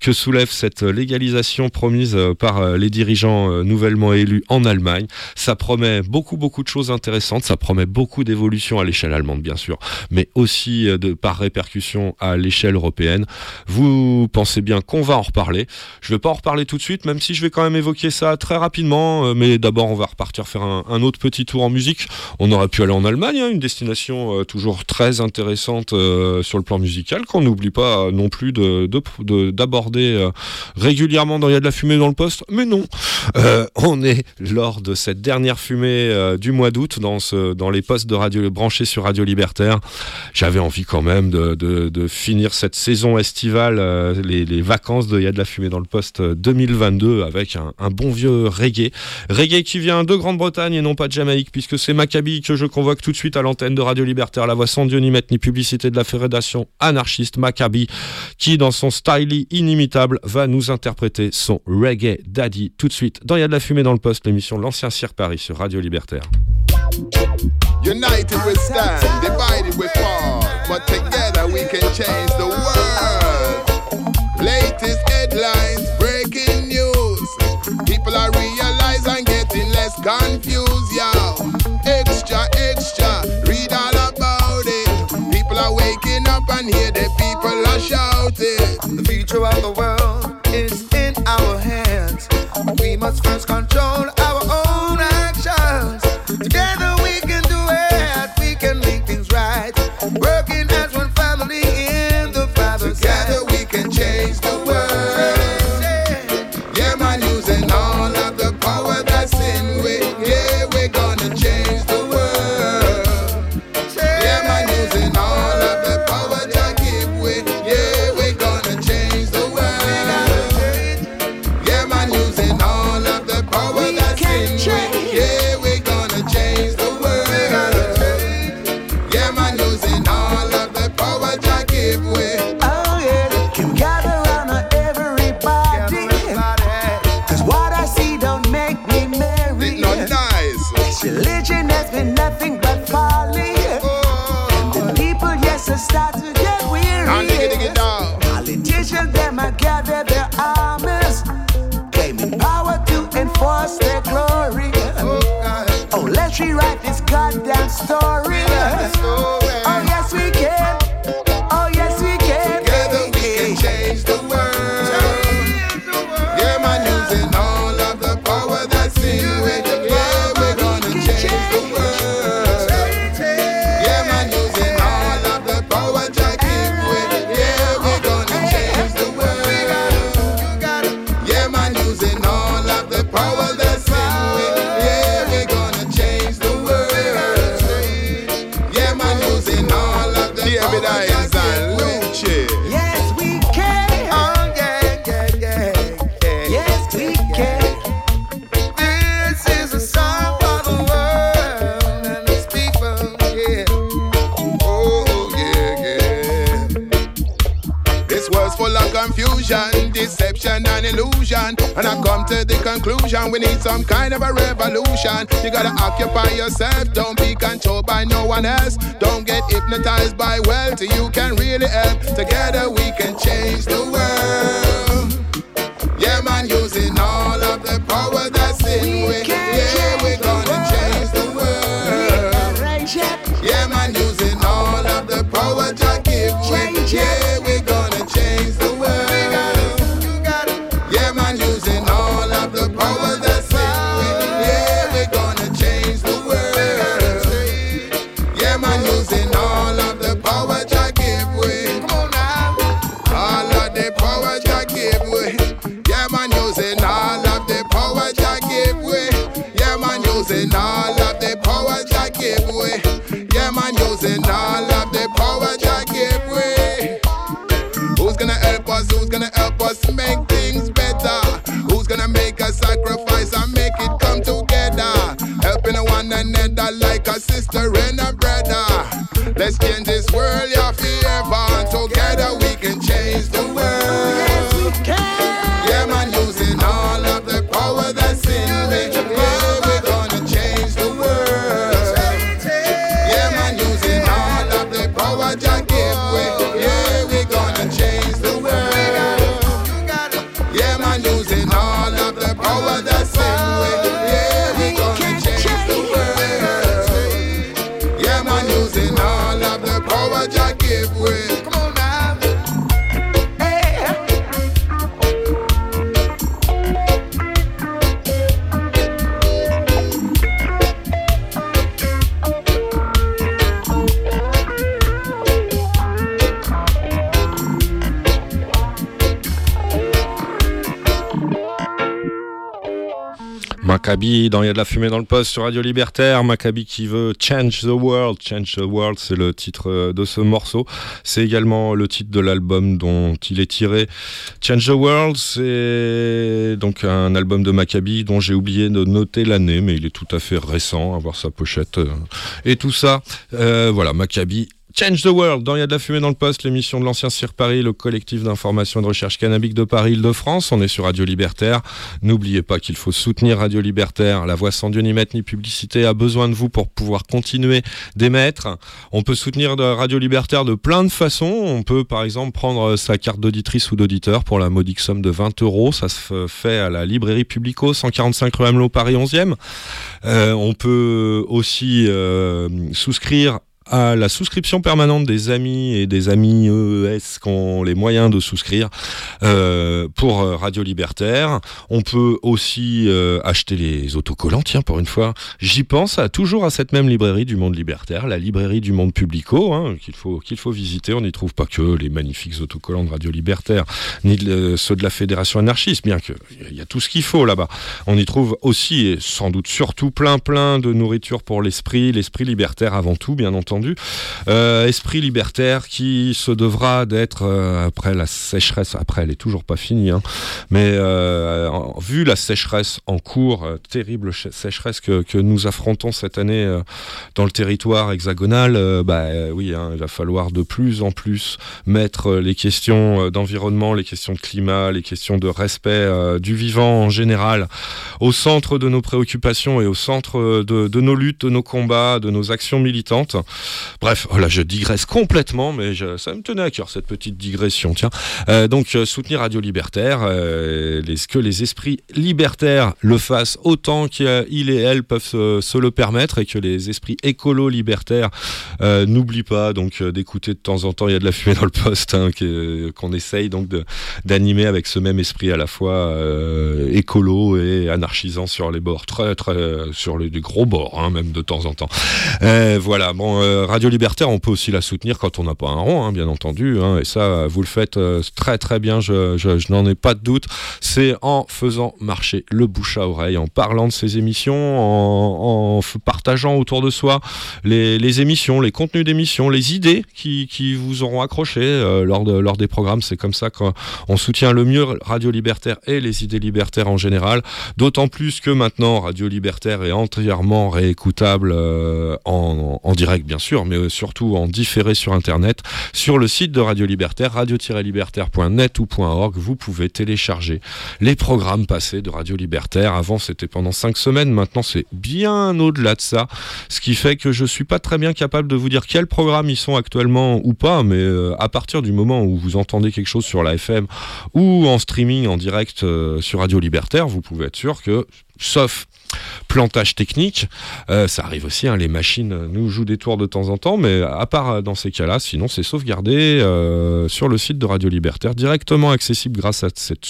que soulève cette légalisation promise euh, par euh, les dirigeants euh, nouvellement élus en Allemagne. Ça promet beaucoup, beaucoup de choses intéressantes. Ça promet beaucoup d'évolutions à l'échelle allemande, bien sûr, mais aussi de, par répercussion à l'échelle européenne. Vous pensez bien qu'on va en reparler. Je ne vais pas en reparler tout de suite, même si je vais quand même évoquer ça très rapidement. mais d'abord, on va repartir faire un, autre petit tour en musique. On aurait pu aller en Allemagne, hein, une destination euh, toujours très intéressante euh, sur le plan musical, qu'on n'oublie pas euh, non plus de- de- de- d'aborder régulièrement dans Il y a de la fumée dans le poste. Mais non, on est lors de cette dernière fumée du mois d'août dans, les postes de radio branchés sur Radio Libertaire. J'avais envie quand même de, finir cette saison estivale, les, vacances de Il y a de la fumée dans le poste euh, 2022 avec un, un bon vieux reggae. Reggae qui vient de Grande-Bretagne et non pas de Jamaïque, puisque c'est Maccabi que je convoque tout de suite à l'antenne de Radio Libertaire, la voix sans Dieu ni maître ni publicité de la fédération anarchiste Maccabi, qui dans son style inimitable va nous interpréter son reggae daddy tout de suite dans Il y a de la fumée dans le poste, l'émission L'Ancien Cirque Paris sur Radio Libertaire. Future of the world is in our hands. We must first control that story. This world's full of confusion, deception, and illusion. And I come to the conclusion we need some kind of a revolution. You gotta occupy yourself, don't be controlled by no one else. Don't get hypnotized by wealth, you can really help. Together we can change the world. Yeah, man, using all of the power that's in we. Yeah, we're gonna change the world. Yeah, man, using all of the power to give we. Yeah, Il y a de la fumée dans le poste sur Radio Libertaire. Maccabi qui veut Change the World. Change the World, c'est le titre euh, de ce morceau. C'est également le titre de l'album dont il est tiré. Change the World, c'est donc un album de Maccabi dont j'ai oublié de noter l'année, mais il est tout à fait récent, à voir sa pochette euh, et tout ça. Euh, voilà, Maccabi Change the World, dans Il y a de la fumée dans le poste, l'émission de l'ancien Cire Paris, le collectif d'information et de recherche cannabique de Paris, Île-de-France. On est sur Radio Libertaire. N'oubliez pas qu'il faut soutenir Radio Libertaire. La voix sans Dieu ni maître ni publicité a besoin de vous pour pouvoir continuer d'émettre. On peut soutenir Radio Libertaire de plein de façons. On peut par exemple prendre sa carte d'auditrice ou d'auditeur pour la modique somme de 20 euros. Ça se fait à la librairie Publico, 145 rue Hamelot, Paris 11e. Euh, on peut aussi euh, souscrire à la souscription permanente des amis et des amis EES qui ont les moyens de souscrire euh, pour euh, Radio Libertaire. On peut aussi euh, acheter les autocollants, tiens, pour une fois. J'y pense toujours à cette même librairie du monde libertaire, la librairie du monde publico, hein, qu'il faut, qu'il faut visiter. On n'y trouve pas que les magnifiques autocollants de Radio Libertaire, ni ceux de la Fédération anarchiste, bien que il y a tout ce qu'il faut là-bas. On y trouve aussi, et sans doute surtout, plein plein de nourriture pour l'esprit, l'esprit libertaire avant tout, bien entendu euh, esprit libertaire qui se devra d'être, euh, après la sécheresse, après elle est toujours pas finie, hein, mais euh, vu la sécheresse en cours, terrible sécheresse que, nous affrontons cette année dans le territoire hexagonal, bah oui, hein, il va falloir de plus en plus mettre les questions d'environnement, les questions de climat, les questions de respect du vivant en général au centre de nos préoccupations et au centre de nos luttes, de nos combats, de nos actions militantes. Bref, voilà, je digresse complètement, mais ça me tenait à cœur cette petite digression. Tiens, euh, donc euh, soutenir Radio Libertaire, euh, que les esprits libertaires le fassent autant qu'ils et elles peuvent se, le permettre et que les esprits écolo libertaires n'oublient pas donc d'écouter de temps en temps. Il y a de la fumée dans le poste hein, qu'on essaye donc d'animer avec ce même esprit à la fois écolo et anarchisant sur les bords, très très sur les, gros bords hein, même de temps en temps. voilà, bon. Radio Libertaire, on peut aussi la soutenir quand on n'a pas un rond, hein, bien entendu. Hein, et ça, vous le faites euh, très très bien, je, n'en ai pas de doute. C'est en faisant marcher le bouche à oreille, en parlant de ces émissions, en, partageant autour de soi les, émissions, les contenus d'émissions, les idées qui, vous auront accroché euh, lors, de, lors des programmes. C'est comme ça qu'on soutient le mieux Radio Libertaire et les idées libertaires en général. D'autant plus que maintenant, Radio Libertaire est entièrement réécoutable euh, en direct, bien sûr mais euh, surtout en différé sur Internet, sur le site de Radio Libertaire, radio-libertaire.net ou .org, vous pouvez télécharger les programmes passés de Radio Libertaire. Avant, c'était pendant cinq semaines, maintenant c'est bien au-delà de ça, ce qui fait que je suis pas très bien capable de vous dire quels programmes ils sont actuellement ou pas, mais euh, à partir du moment où vous entendez quelque chose sur la FM ou en streaming en direct euh, sur Radio Libertaire, vous pouvez être sûr que sauf plantage technique. Euh, ça arrive aussi, hein, les machines nous jouent des tours de temps en temps, mais à part euh, dans ces cas-là, sinon c'est sauvegardé euh, sur le site de Radio Libertaire, directement accessible grâce à cette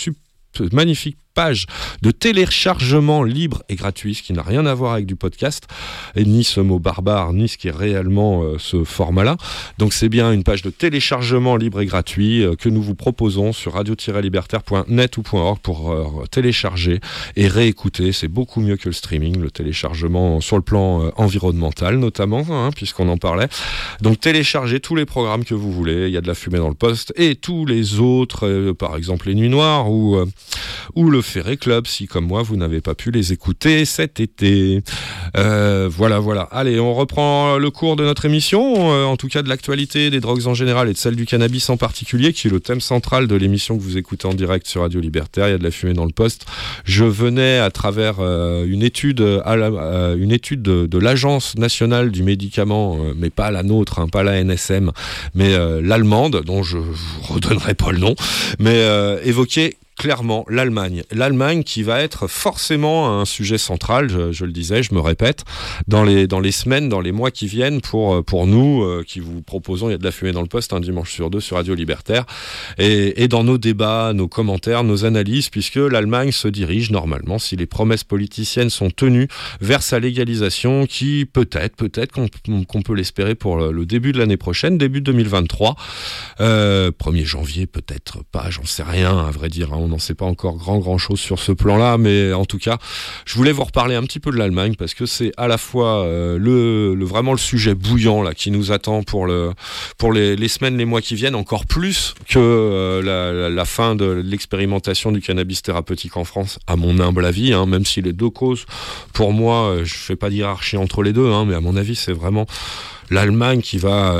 magnifique page de téléchargement libre et gratuit, ce qui n'a rien à voir avec du podcast, ni ce mot barbare, ni ce qui est réellement euh, ce format-là. Donc c'est bien une page de téléchargement libre et gratuit euh, que nous vous proposons sur radio-libertaire.net ou .org pour euh, télécharger et réécouter. C'est beaucoup mieux que le streaming, le téléchargement sur le plan environnemental notamment, hein, puisqu'on en parlait. Donc téléchargez tous les programmes que vous voulez. Il y a de la fumée dans le poste et tous les autres, par exemple les Nuits Noires ou, ou le Ferré Club, si comme moi vous n'avez pas pu les écouter cet été. Euh, voilà, voilà. Allez, on reprend le cours de notre émission, euh, en tout cas de l'actualité des drogues en général et de celle du cannabis en particulier, qui est le thème central de l'émission que vous écoutez en direct sur Radio Libertaire. Il y a de la fumée dans le poste. Je venais à travers euh, une étude, à une étude de, l'Agence nationale du médicament, mais pas la nôtre, hein, pas la NSM, mais l'allemande, dont je vous redonnerai pas le nom, mais évoquer clairement l'Allemagne. L'Allemagne qui va être forcément un sujet central, je, le disais, je me répète, dans les, dans les semaines, dans les mois qui viennent pour, euh, pour nous euh, qui vous proposons, il y a de la fumée dans le poste un dimanche sur deux sur Radio Libertaire, et, dans nos débats, nos commentaires, nos analyses, puisque l'Allemagne se dirige normalement, si les promesses politiciennes sont tenues, vers sa légalisation qui peut-être, peut-être qu'on peut l'espérer pour le, début de l'année prochaine, début 2023. Euh, 1er janvier, peut-être pas, j'en sais rien, à vrai dire. Hein on n'en sait pas encore grand grand chose sur ce plan-là, mais en tout cas, je voulais vous reparler un petit peu de l'Allemagne parce que c'est à la fois euh, vraiment le sujet bouillant là qui nous attend pour le pour les, semaines, les mois qui viennent, encore plus que euh, la, fin de l'expérimentation du cannabis thérapeutique en France, à mon humble avis, hein, même si les deux causes, pour moi, euh, je fais pas d'hierarchie entre les deux, hein, mais à mon avis, c'est vraiment l'Allemagne qui va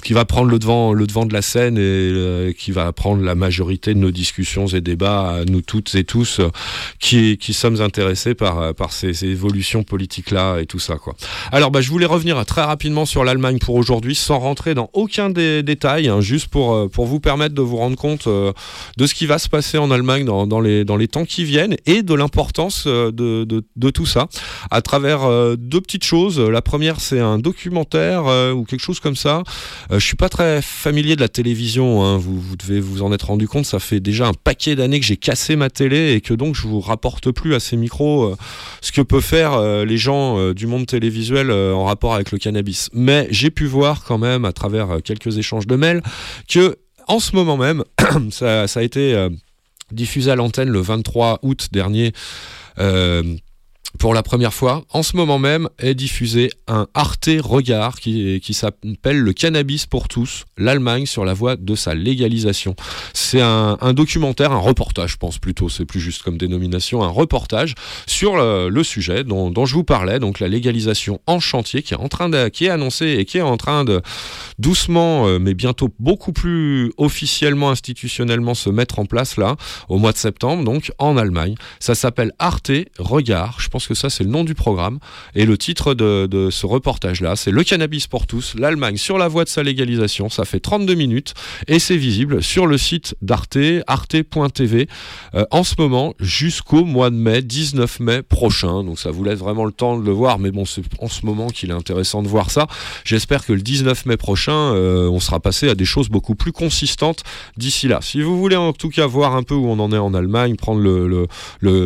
qui va prendre le devant, le devant de la scène et euh, qui va prendre la majorité de nos discussions et débats, à nous toutes et tous, euh, qui, qui sommes intéressés par, euh, par ces, évolutions politiques-là et tout ça. Quoi. Alors, bah, je voulais revenir très rapidement sur l'Allemagne pour aujourd'hui, sans rentrer dans aucun des détails, hein, juste pour, pour vous permettre de vous rendre compte de ce qui va se passer en Allemagne dans, dans, les, dans les temps qui viennent et de l'importance de, de, de tout ça à travers deux petites choses. La première, c'est un documentaire ou quelque chose comme ça. Euh, je suis pas très familier de la télévision. hein. Vous, devez vous en être rendu compte. Ça fait déjà un paquet d'années que j'ai cassé ma télé et que donc je vous rapporte plus à ces micros euh, ce que peuvent faire euh, les gens euh, du monde télévisuel en rapport avec le cannabis. Mais j'ai pu voir quand même à travers quelques échanges de mails que en ce moment même, ça, a été diffusé à l'antenne le 23 août dernier. Pour la première fois, en ce moment même, est diffusé un Arte Regard qui, qui s'appelle Le cannabis pour tous, l'Allemagne sur la voie de sa légalisation. C'est un, documentaire, un reportage, je pense plutôt, c'est plus juste comme dénomination, un reportage sur le, sujet dont, dont je vous parlais, donc la légalisation en chantier qui est en train de, qui est annoncée et qui est en train de doucement, euh, mais bientôt beaucoup plus officiellement, institutionnellement se mettre en place là, au mois de septembre, donc en Allemagne. Ça s'appelle Arte Regard. Je pense que ça, c'est le nom du programme. Et le titre de, ce reportage-là, c'est Le cannabis pour tous, l'Allemagne sur la voie de sa légalisation. Ça fait 32 minutes et c'est visible sur le site d'Arte, arte.tv, euh, en ce moment jusqu'au mois de mai, 19 mai prochain. Donc ça vous laisse vraiment le temps de le voir. Mais bon, c'est en ce moment qu'il est intéressant de voir ça. J'espère que le 19 mai prochain, euh, on sera passé à des choses beaucoup plus consistantes d'ici là. Si vous voulez en tout cas voir un peu où on en est en Allemagne, prendre le,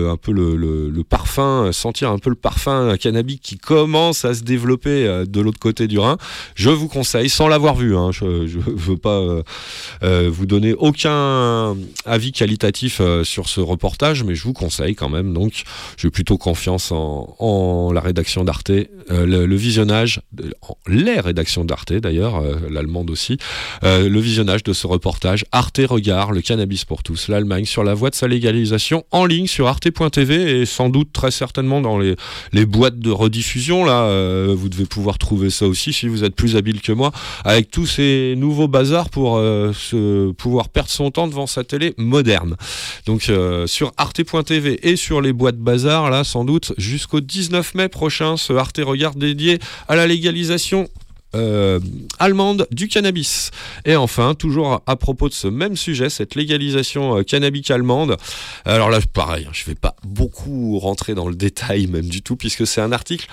un peu le, le- parfum, sentir un peu le parfum cannabique qui commence à se développer euh, de l'autre côté du Rhin, je vous conseille, sans l'avoir vu, hein, je ne veux pas euh, euh, vous donner aucun avis qualitatif sur ce reportage, mais je vous conseille quand même. Donc, j'ai plutôt confiance en, la rédaction d'Arte, le, visionnage, les rédactions d'Arte d'ailleurs, l'allemande aussi, le visionnage de ce reportage. Arte Regard, le cannabis pour tous, l'Allemagne sur la voie de sa légalisation en ligne sur arte.tv et sans doute très certainement dans les, boîtes de rediffusion. Là, euh, vous devez pouvoir trouver ça aussi si vous êtes plus habile que moi, avec tous ces nouveaux bazars pour euh, se, pouvoir perdre son temps devant sa télé moderne. Donc euh, sur arte.tv et sur les boîtes bazar, là sans doute jusqu'au 19 mai prochain, ce Arte Regard dédié à la légalisation euh, allemande du cannabis. Et enfin, toujours à propos de ce même sujet, cette légalisation euh, cannabique allemande. Alors là, pareil, hein, je vais pas beaucoup rentrer dans le détail même du tout, puisque c'est un article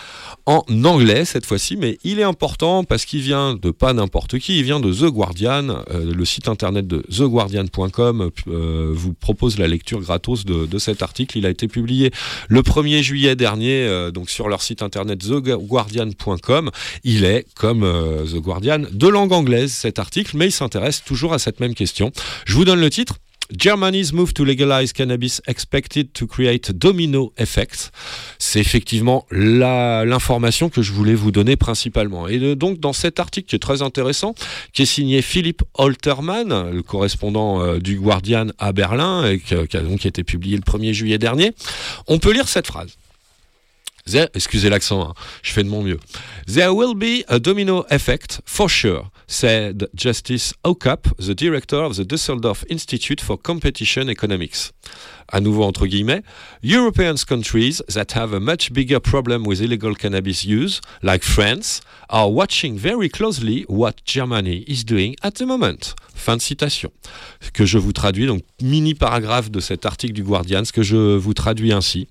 en anglais cette fois-ci, mais il est important parce qu'il vient de pas n'importe qui, il vient de The Guardian, euh, le site internet de theguardian.com euh, vous propose la lecture gratos de, de cet article. Il a été publié le 1er juillet dernier, donc sur leur site internet theguardian.com. Il est, comme euh, The Guardian, de langue anglaise cet article, mais il s'intéresse toujours à cette même question. Je vous donne le titre. Germany's move to legalize cannabis expected to create domino effects. C'est effectivement l'information que je voulais vous donner principalement. Et de- donc dans cet article qui est très intéressant, qui est signé Philippe Holterman, le correspondant euh, du Guardian à Berlin, et qui a donc été publié le 1er juillet dernier, on peut lire cette phrase. There- excusez l'accent, hein, je fais de mon mieux. There will be a domino effect for sure, said Justice Okap, the director of the Düsseldorf Institute for Competition Economics. À nouveau entre guillemets, European countries that have a much bigger problem with illegal cannabis use, like France, are watching very closely what Germany is doing at the moment. Fin de citation. Que je vous traduis, donc mini paragraphe de cet article du Guardian, ce que je vous traduis ainsi.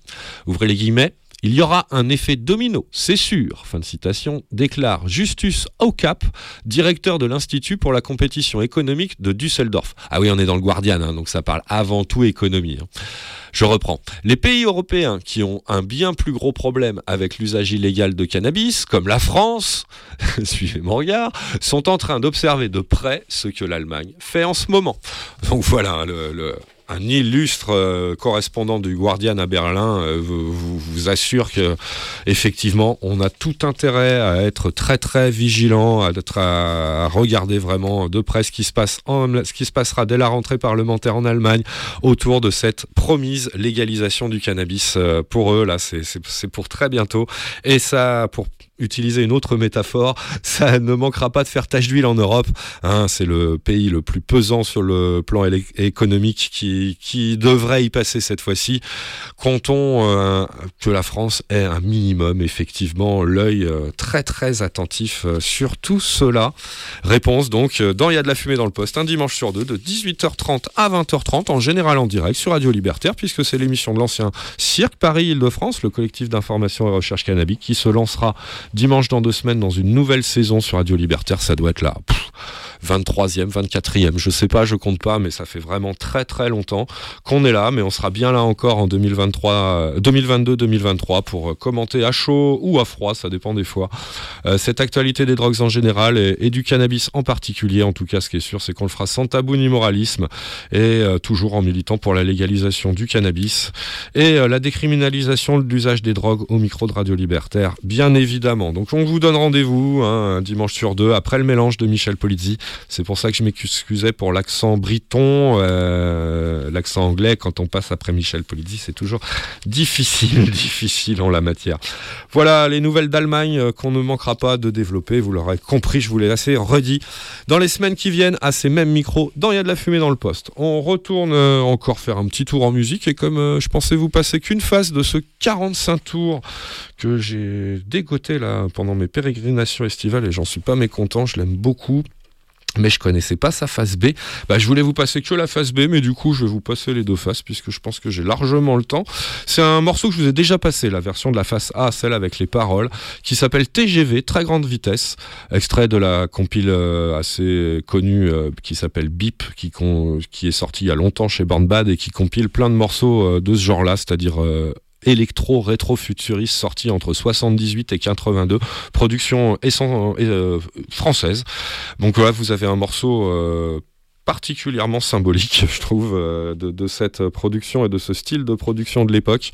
Ouvrez les guillemets. Il y aura un effet domino, c'est sûr, fin de citation, déclare Justus Okap, directeur de l'Institut pour la compétition économique de Düsseldorf. Ah oui, on est dans le Guardian, hein, donc ça parle avant tout économie. hein. Je reprends. Les pays européens qui ont un bien plus gros problème avec l'usage illégal de cannabis, comme la France, suivez mon regard, sont en train d'observer de près ce que l'Allemagne fait en ce moment. Donc voilà, hein, le- un illustre euh, correspondant du Guardian à Berlin euh, vous, assure que effectivement on a tout intérêt à être très très vigilant, à, être- à regarder vraiment de près ce qui se passe en, ce qui se passera dès la rentrée parlementaire en Allemagne autour de cette promise légalisation du cannabis euh, pour eux. Là c'est pour très bientôt. Et ça pour utiliser une autre métaphore ça ne manquera pas de faire tache d'huile en Europe Hein, c'est le pays le plus pesant sur le plan économique qui, devrait y passer cette fois-ci. Comptons euh, que la France ait un minimum, effectivement, l'œil euh, très très attentif euh, sur tout cela. Réponse donc dans Il y a de la fumée dans le poste, un dimanche sur deux, de 18h30 à 20h30, en général en direct sur Radio Libertaire, puisque c'est l'émission de l'ancien Cirque Paris-Île-de-France, le collectif d'information et recherche cannabique, qui se lancera dimanche dans deux semaines dans une nouvelle saison sur Radio Libertaire. Ça doit être là. pff, 23e, 24e, je sais pas, je compte pas, mais ça fait vraiment très très longtemps qu'on est là, mais on sera bien là encore en 2023, euh, 2022-2023 pour euh, commenter à chaud ou à froid, ça dépend des fois, euh, cette actualité des drogues en général et, du cannabis en particulier. En tout cas, ce qui est sûr, c'est qu'on le fera sans tabou ni moralisme et euh, toujours en militant pour la légalisation du cannabis et euh, la décriminalisation de l'usage des drogues au micro de Radio Libertaire, bien évidemment. Donc on vous donne rendez-vous hein, un dimanche sur deux après le mélange de Michel Polizzi. C'est pour ça que je m'excusais pour l'accent briton, euh, l'accent anglais quand on passe après Michel Polizzi, c'est toujours difficile, difficile en la matière. Voilà les nouvelles d'Allemagne euh, qu'on ne manquera pas de développer, vous l'aurez compris, je vous l'ai assez redit. Dans les semaines qui viennent, à ces mêmes micros, dans Il y a de la fumée dans le poste. On retourne euh, encore faire un petit tour en musique et comme je pensais vous passer qu'une phase de ce 45 tours que j'ai dégoté là pendant mes pérégrinations estivales et j'en suis pas mécontent, je l'aime beaucoup. Mais je connaissais pas sa face B. Bah, je voulais vous passer que la face B, mais du coup, je vais vous passer les deux faces puisque je pense que j'ai largement le temps. C'est un morceau que je vous ai déjà passé, la version de la face A, celle avec les paroles, qui s'appelle TGV, très grande vitesse, extrait de la compile euh, assez connue euh, qui s'appelle con- qui est sortie il y a longtemps chez Born Bad et qui compile plein de morceaux euh, de ce genre-là, c'est-à-dire euh, électro rétro futuriste sorti entre 78 et 82 production essen- euh, française. Donc voilà vous avez un morceau euh, particulièrement symbolique, je trouve, euh, de, cette production et de ce style de production de l'époque,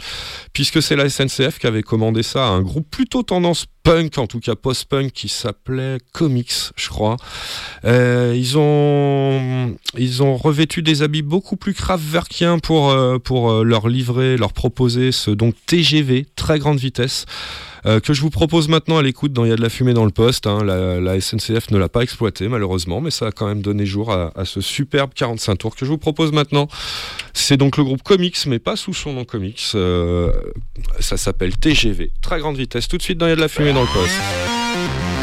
puisque c'est la SNCF qui avait commandé ça à un groupe plutôt tendance punk, en tout cas post-punk, qui s'appelait Comics, je crois. Euh, ils, ont, ils ont revêtu des habits beaucoup plus kraftwerkiens pour, euh, pour leur livrer, leur proposer ce donc TGV, très grande vitesse. Euh, que je vous propose maintenant à l'écoute dans Il y a de la fumée dans le poste. hein. La, SNCF ne l'a pas exploité malheureusement, mais ça a quand même donné jour à, à ce superbe 45 tours que je vous propose maintenant. C'est donc le groupe Comics, mais pas sous son nom Comics. Euh, ça s'appelle TGV, très grande vitesse. Tout de suite dans Il y a de la fumée dans le poste.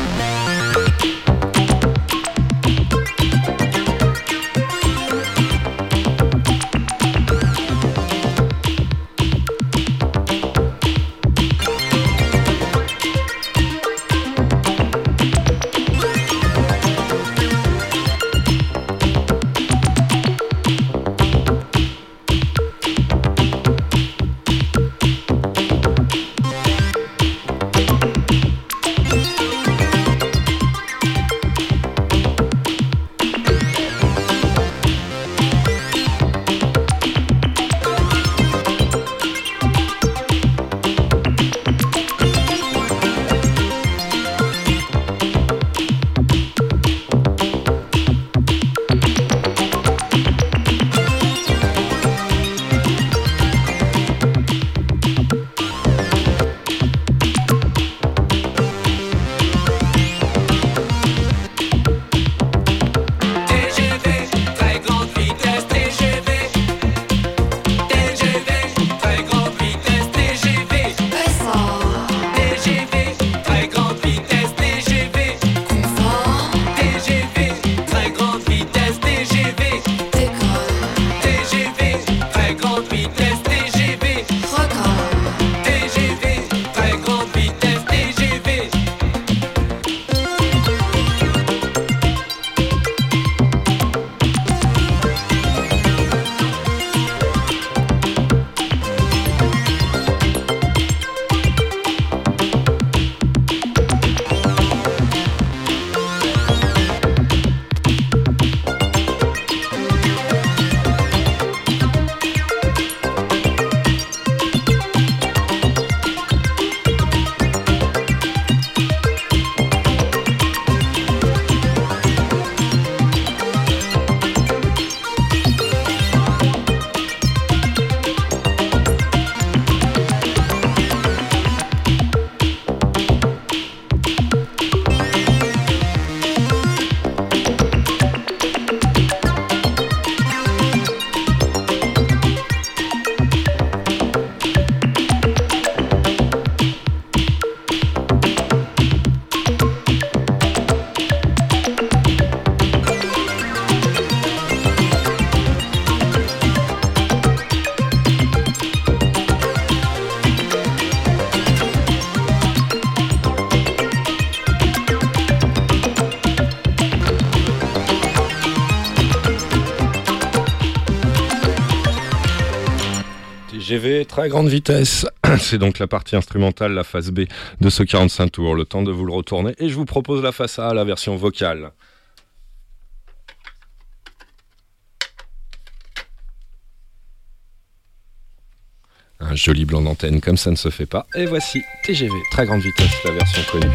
TGV, très grande vitesse. C'est donc la partie instrumentale, la phase B de ce 45 tours. Le temps de vous le retourner. Et je vous propose la face A, la version vocale. Un joli blanc d'antenne, comme ça ne se fait pas. Et voici TGV, très grande vitesse, la version connue.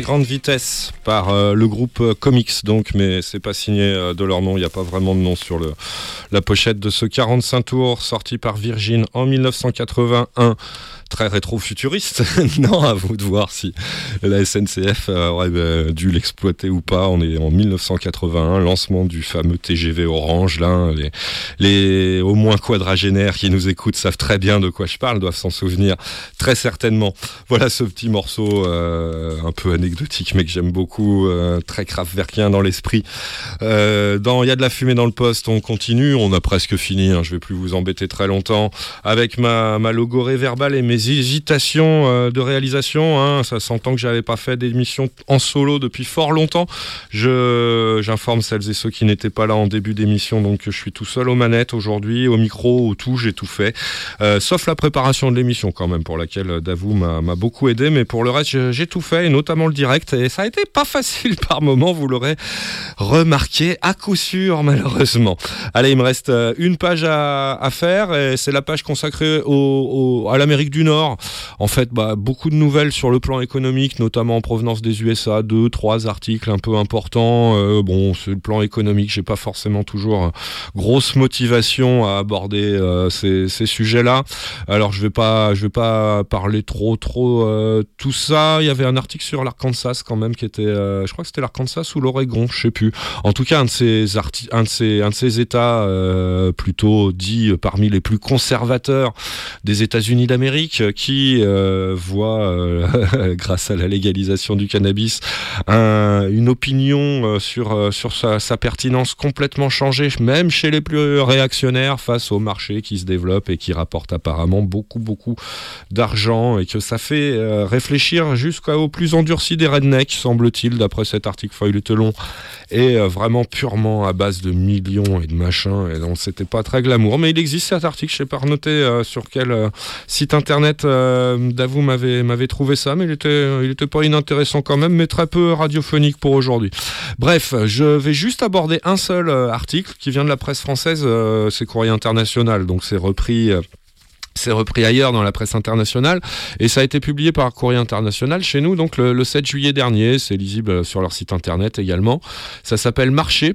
Grande vitesse par euh, le groupe euh, Comics donc, mais c'est pas signé euh, de leur nom, il n'y a pas vraiment de nom sur le, la pochette de ce 45 tours sorti par Virgin en 1981. Très rétro-futuriste, non, à vous de voir si la SNCF euh, aurait euh, dû l'exploiter ou pas. On est en 1981, lancement du fameux TGV Orange. Là, hein. les, au moins quadragénaires qui nous écoutent savent très bien de quoi je parle, doivent s'en souvenir très certainement. Voilà ce petit morceau euh, un peu anecdotique, mais que j'aime beaucoup, euh, très Kraftwerkien dans l'esprit. Euh, Il y a de la fumée dans le poste, on continue, on a presque fini, hein, je vais plus vous embêter très longtemps, avec ma, ma logorée verbale et mes hésitations euh, de réalisation. hein. ça s'entend que j'avais pas fait d'émission en solo depuis fort longtemps. Je J'informe celles et ceux qui n'étaient pas là en début d'émission, donc je suis tout seul aux manettes aujourd'hui, au micro, au tout, j'ai tout fait. Euh, sauf la préparation de l'émission quand même, pour laquelle euh, Davou m'a beaucoup aidé, mais pour le reste, j'ai- tout fait, et notamment le direct, et ça a été pas facile par moment, vous l'aurez remarqué, à coup sûr, malheureusement. Allez, il me reste euh, une page à, faire, et c'est la page consacrée à l'Amérique du Nord. En fait, bah, beaucoup de nouvelles sur le plan économique, notamment en provenance des USA, deux, trois articles un peu importants. Euh, bon, c'est le plan économique, j'ai pas forcément toujours euh, grosse motivation à aborder euh, ces, ces sujets-là. Alors, je vais pas, je vais pas parler trop, trop tout ça. Il y avait un article sur la l'Arkansas quand même qui était, je crois que c'était l'Arkansas ou l'Oregon, je sais plus. En tout cas, un de ces un de ces, un de ces États plutôt dit parmi les plus conservateurs des États-Unis d'Amérique, qui voit, grâce à la légalisation du cannabis, un- une opinion euh, sur euh, sur sa, pertinence complètement changée, même chez les plus réactionnaires face au marché qui se développe et qui rapporte apparemment beaucoup beaucoup d'argent et que ça fait euh, réfléchir jusqu'aux plus endurcis des rednecks, semble-t-il, d'après cet article feuilletelon, et vraiment purement à base de millions et de machins, et donc c'était pas très glamour. Mais il existe cet article, je sais pas noter sur quel site internet euh, Davou m'avait m'avait trouvé ça, mais il était pas inintéressant quand même, mais très peu radiophonique pour aujourd'hui. Bref, je vais juste aborder un seul euh, article qui vient de la presse française, euh, c'est Courrier International, donc c'est repris. euh, c'est repris ailleurs dans la presse internationale et ça a été publié par Courrier International chez nous donc le 7 juillet dernier. C'est lisible sur leur site internet également. Ça s'appelle Marché.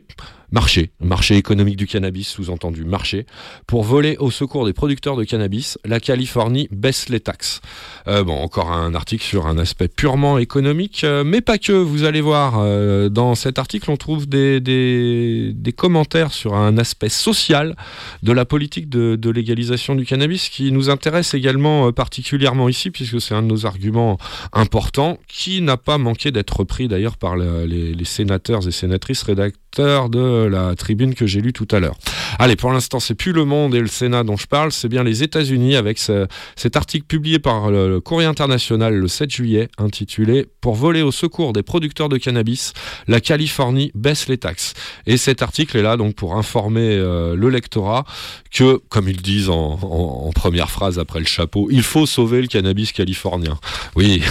Marché, marché économique du cannabis, sous-entendu marché. Pour voler au secours des producteurs de cannabis, la Californie baisse les taxes. Euh, bon, encore un article sur un aspect purement économique, euh, mais pas que. Vous allez voir, euh, dans cet article, on trouve des, commentaires sur un aspect social de la politique de, légalisation du cannabis qui nous intéresse également particulièrement ici, puisque c'est un de nos arguments importants, qui n'a pas manqué d'être repris d'ailleurs par le- les, les sénateurs et sénatrices rédacteurs de la tribune que j'ai lue tout à l'heure. Allez, pour l'instant, c'est plus le Monde et le Sénat dont je parle, c'est bien les États-Unis avec ce- cet article publié par le, le Courrier International le 7 juillet, intitulé Pour voler au secours des producteurs de cannabis, la Californie baisse les taxes. Et cet article est là donc pour informer euh, le lectorat que, comme ils disent en, première phrase après le chapeau, il faut sauver le cannabis californien. Oui,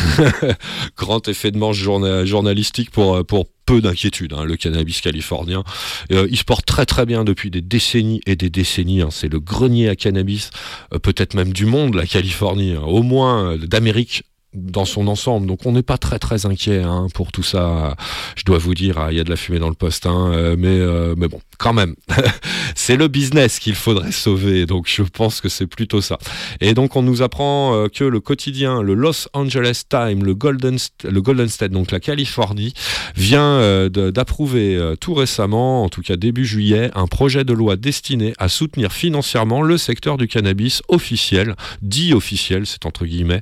grand effet de manche journa- journalistique pour, pour peu d'inquiétude, hein, le cannabis californien. Euh, il se porte très très bien depuis des décennies et des décennies. hein. C'est le grenier à cannabis, euh, peut-être même du monde, la Californie, hein. au moins euh, d'Amérique dans son ensemble. Donc on n'est pas très très inquiet hein, pour tout ça. Je dois vous dire, ah, il y a de la fumée dans le poste, hein, euh, mais, euh, mais bon, quand même, c'est le business qu'il faudrait sauver. Donc je pense que c'est plutôt ça. Et donc on nous apprend euh, que le quotidien, le Los Angeles Times, le Golden, le Golden State, donc la Californie, vient d'approuver tout récemment, en tout cas début juillet, un projet de loi destiné à soutenir financièrement le secteur du cannabis officiel, dit officiel, c'est entre guillemets,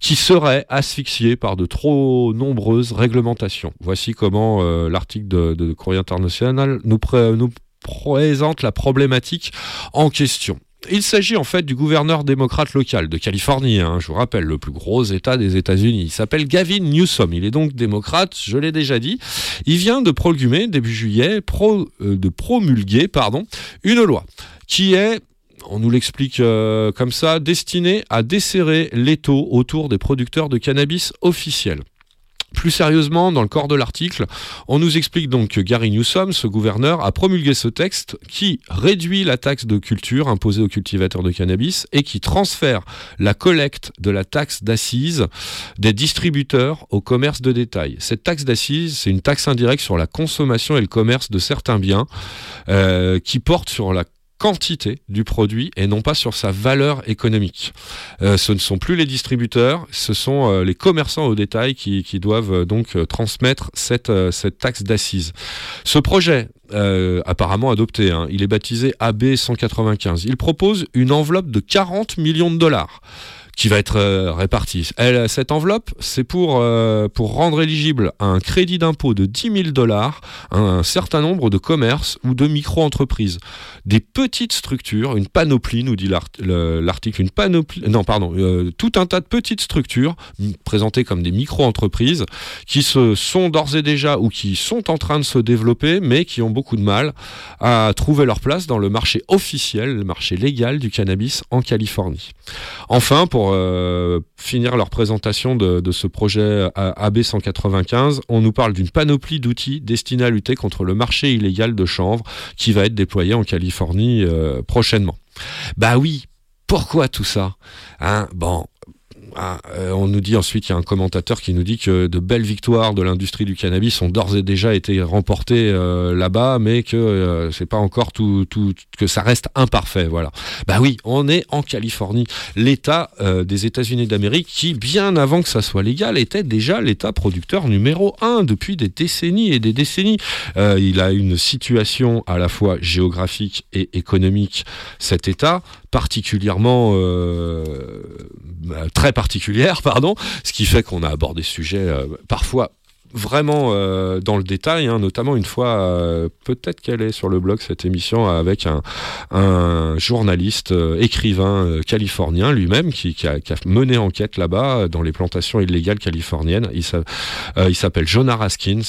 qui asphyxié par de trop nombreuses réglementations. Voici comment euh, l'article de, de Courrier International nous, pré- nous présente la problématique en question. Il s'agit en fait du gouverneur démocrate local de Californie, hein, je vous rappelle, le plus gros État des États-Unis. Il s'appelle Gavin Newsom, il est donc démocrate, je l'ai déjà dit. Il vient de promulguer, début juillet, euh, de promulguer pardon, une loi qui est on nous l'explique euh, comme ça, destinée à desserrer l'étau autour des producteurs de cannabis officiels. Plus sérieusement, dans le corps de l'article, on nous explique donc que Gary Newsom, ce gouverneur, a promulgué ce texte qui réduit la taxe de culture imposée aux cultivateurs de cannabis et qui transfère la collecte de la taxe d'assises des distributeurs au commerce de détail. Cette taxe d'assises, c'est une taxe indirecte sur la consommation et le commerce de certains biens euh, qui porte sur la quantité du produit et non pas sur sa valeur économique. Euh, ce ne sont plus les distributeurs, ce sont euh, les commerçants au détail qui, qui doivent euh, donc euh, transmettre cette, euh, cette taxe d'assises. Ce projet, euh, apparemment adopté, hein, il est baptisé AB 195. Il propose une enveloppe de 40 millions de dollars qui va être euh, répartie. Cette enveloppe, c'est pour, euh, pour rendre éligible un crédit d'impôt de 10 000 dollars à un certain nombre de commerces ou de micro-entreprises. Des petites structures, une panoplie, nous dit l'art- le- l'article, une panoplie, non, pardon, euh, tout un tas de petites structures présentées comme des micro-entreprises qui se sont d'ores et déjà ou qui sont en train de se développer, mais qui ont beaucoup de mal à trouver leur place dans le marché officiel, le marché légal du cannabis en Californie. Enfin, pour euh, finir leur présentation de, ce projet A- AB 195, on nous parle d'une panoplie d'outils destinés à lutter contre le marché illégal de chanvre qui va être déployé en Californie euh, prochainement. Bah oui, pourquoi tout ça? Hein? Bon, ah, euh, on nous dit ensuite, il y a un commentateur qui nous dit que de belles victoires de l'industrie du cannabis ont d'ores et déjà été remportées euh, là-bas, mais que euh, c'est pas encore tout, que ça reste imparfait. Voilà. Bah oui, on est en Californie, l'État euh, des États-Unis d'Amérique, qui bien avant que ça soit légal était déjà l'État producteur numéro un depuis des décennies et des décennies. Il a une situation à la fois géographique et économique, cet État, particulièrement euh, très particulière, pardon, ce qui fait qu'on a abordé ce sujet euh, parfois vraiment euh, dans le détail, hein, notamment une fois, euh, peut-être qu'elle est sur le blog cette émission avec un, un journaliste, euh, écrivain californien lui-même qui, a, mené enquête là-bas dans les plantations illégales californiennes. Il s'a- il s'appelle Jonah Raskins,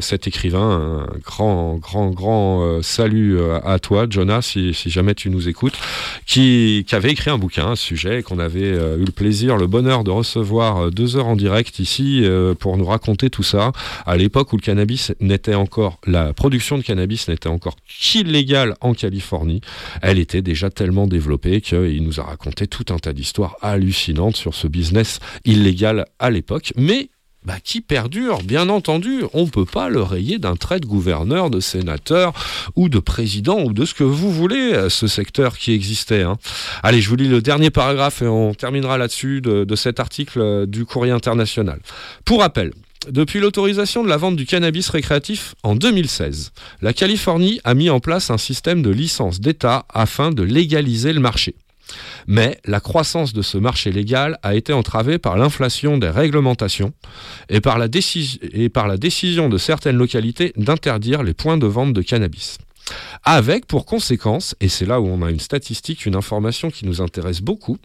cet écrivain. Un grand, grand, grand salut à toi, Jonah, si, jamais tu nous écoutes, qui, avait écrit un bouquin ce sujet et qu'on avait eu le plaisir, le bonheur de recevoir deux heures en direct ici pour nous raconter tout ça. À l'époque où le cannabis n'était encore, la production de cannabis n'était encore qu'illégale en Californie, elle était déjà tellement développée qu'il nous a raconté tout un tas d'histoires hallucinantes sur ce business illégal à l'époque. Mais bah, qui perdure, bien entendu. On ne peut pas le rayer d'un trait de gouverneur, de sénateur ou de président ou de ce que vous voulez, euh, ce secteur qui existait. hein. Allez, je vous lis le dernier paragraphe et on terminera là-dessus de, de cet article euh, du Courrier international. Pour rappel, depuis l'autorisation de la vente du cannabis récréatif en 2016, la Californie a mis en place un système de licence d'État afin de légaliser le marché. Mais la croissance de ce marché légal a été entravée par l'inflation des réglementations et par, la et par la décision de certaines localités d'interdire les points de vente de cannabis. Avec pour conséquence, et c'est là où on a une statistique, une information qui nous intéresse beaucoup,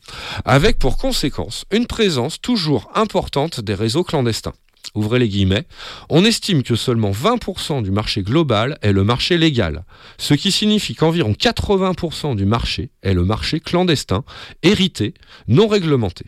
avec pour conséquence une présence toujours importante des réseaux clandestins. Ouvrez les guillemets. On estime que seulement 20% du marché global est le marché légal, ce qui signifie qu'environ 80% du marché est le marché clandestin, hérité, non réglementé.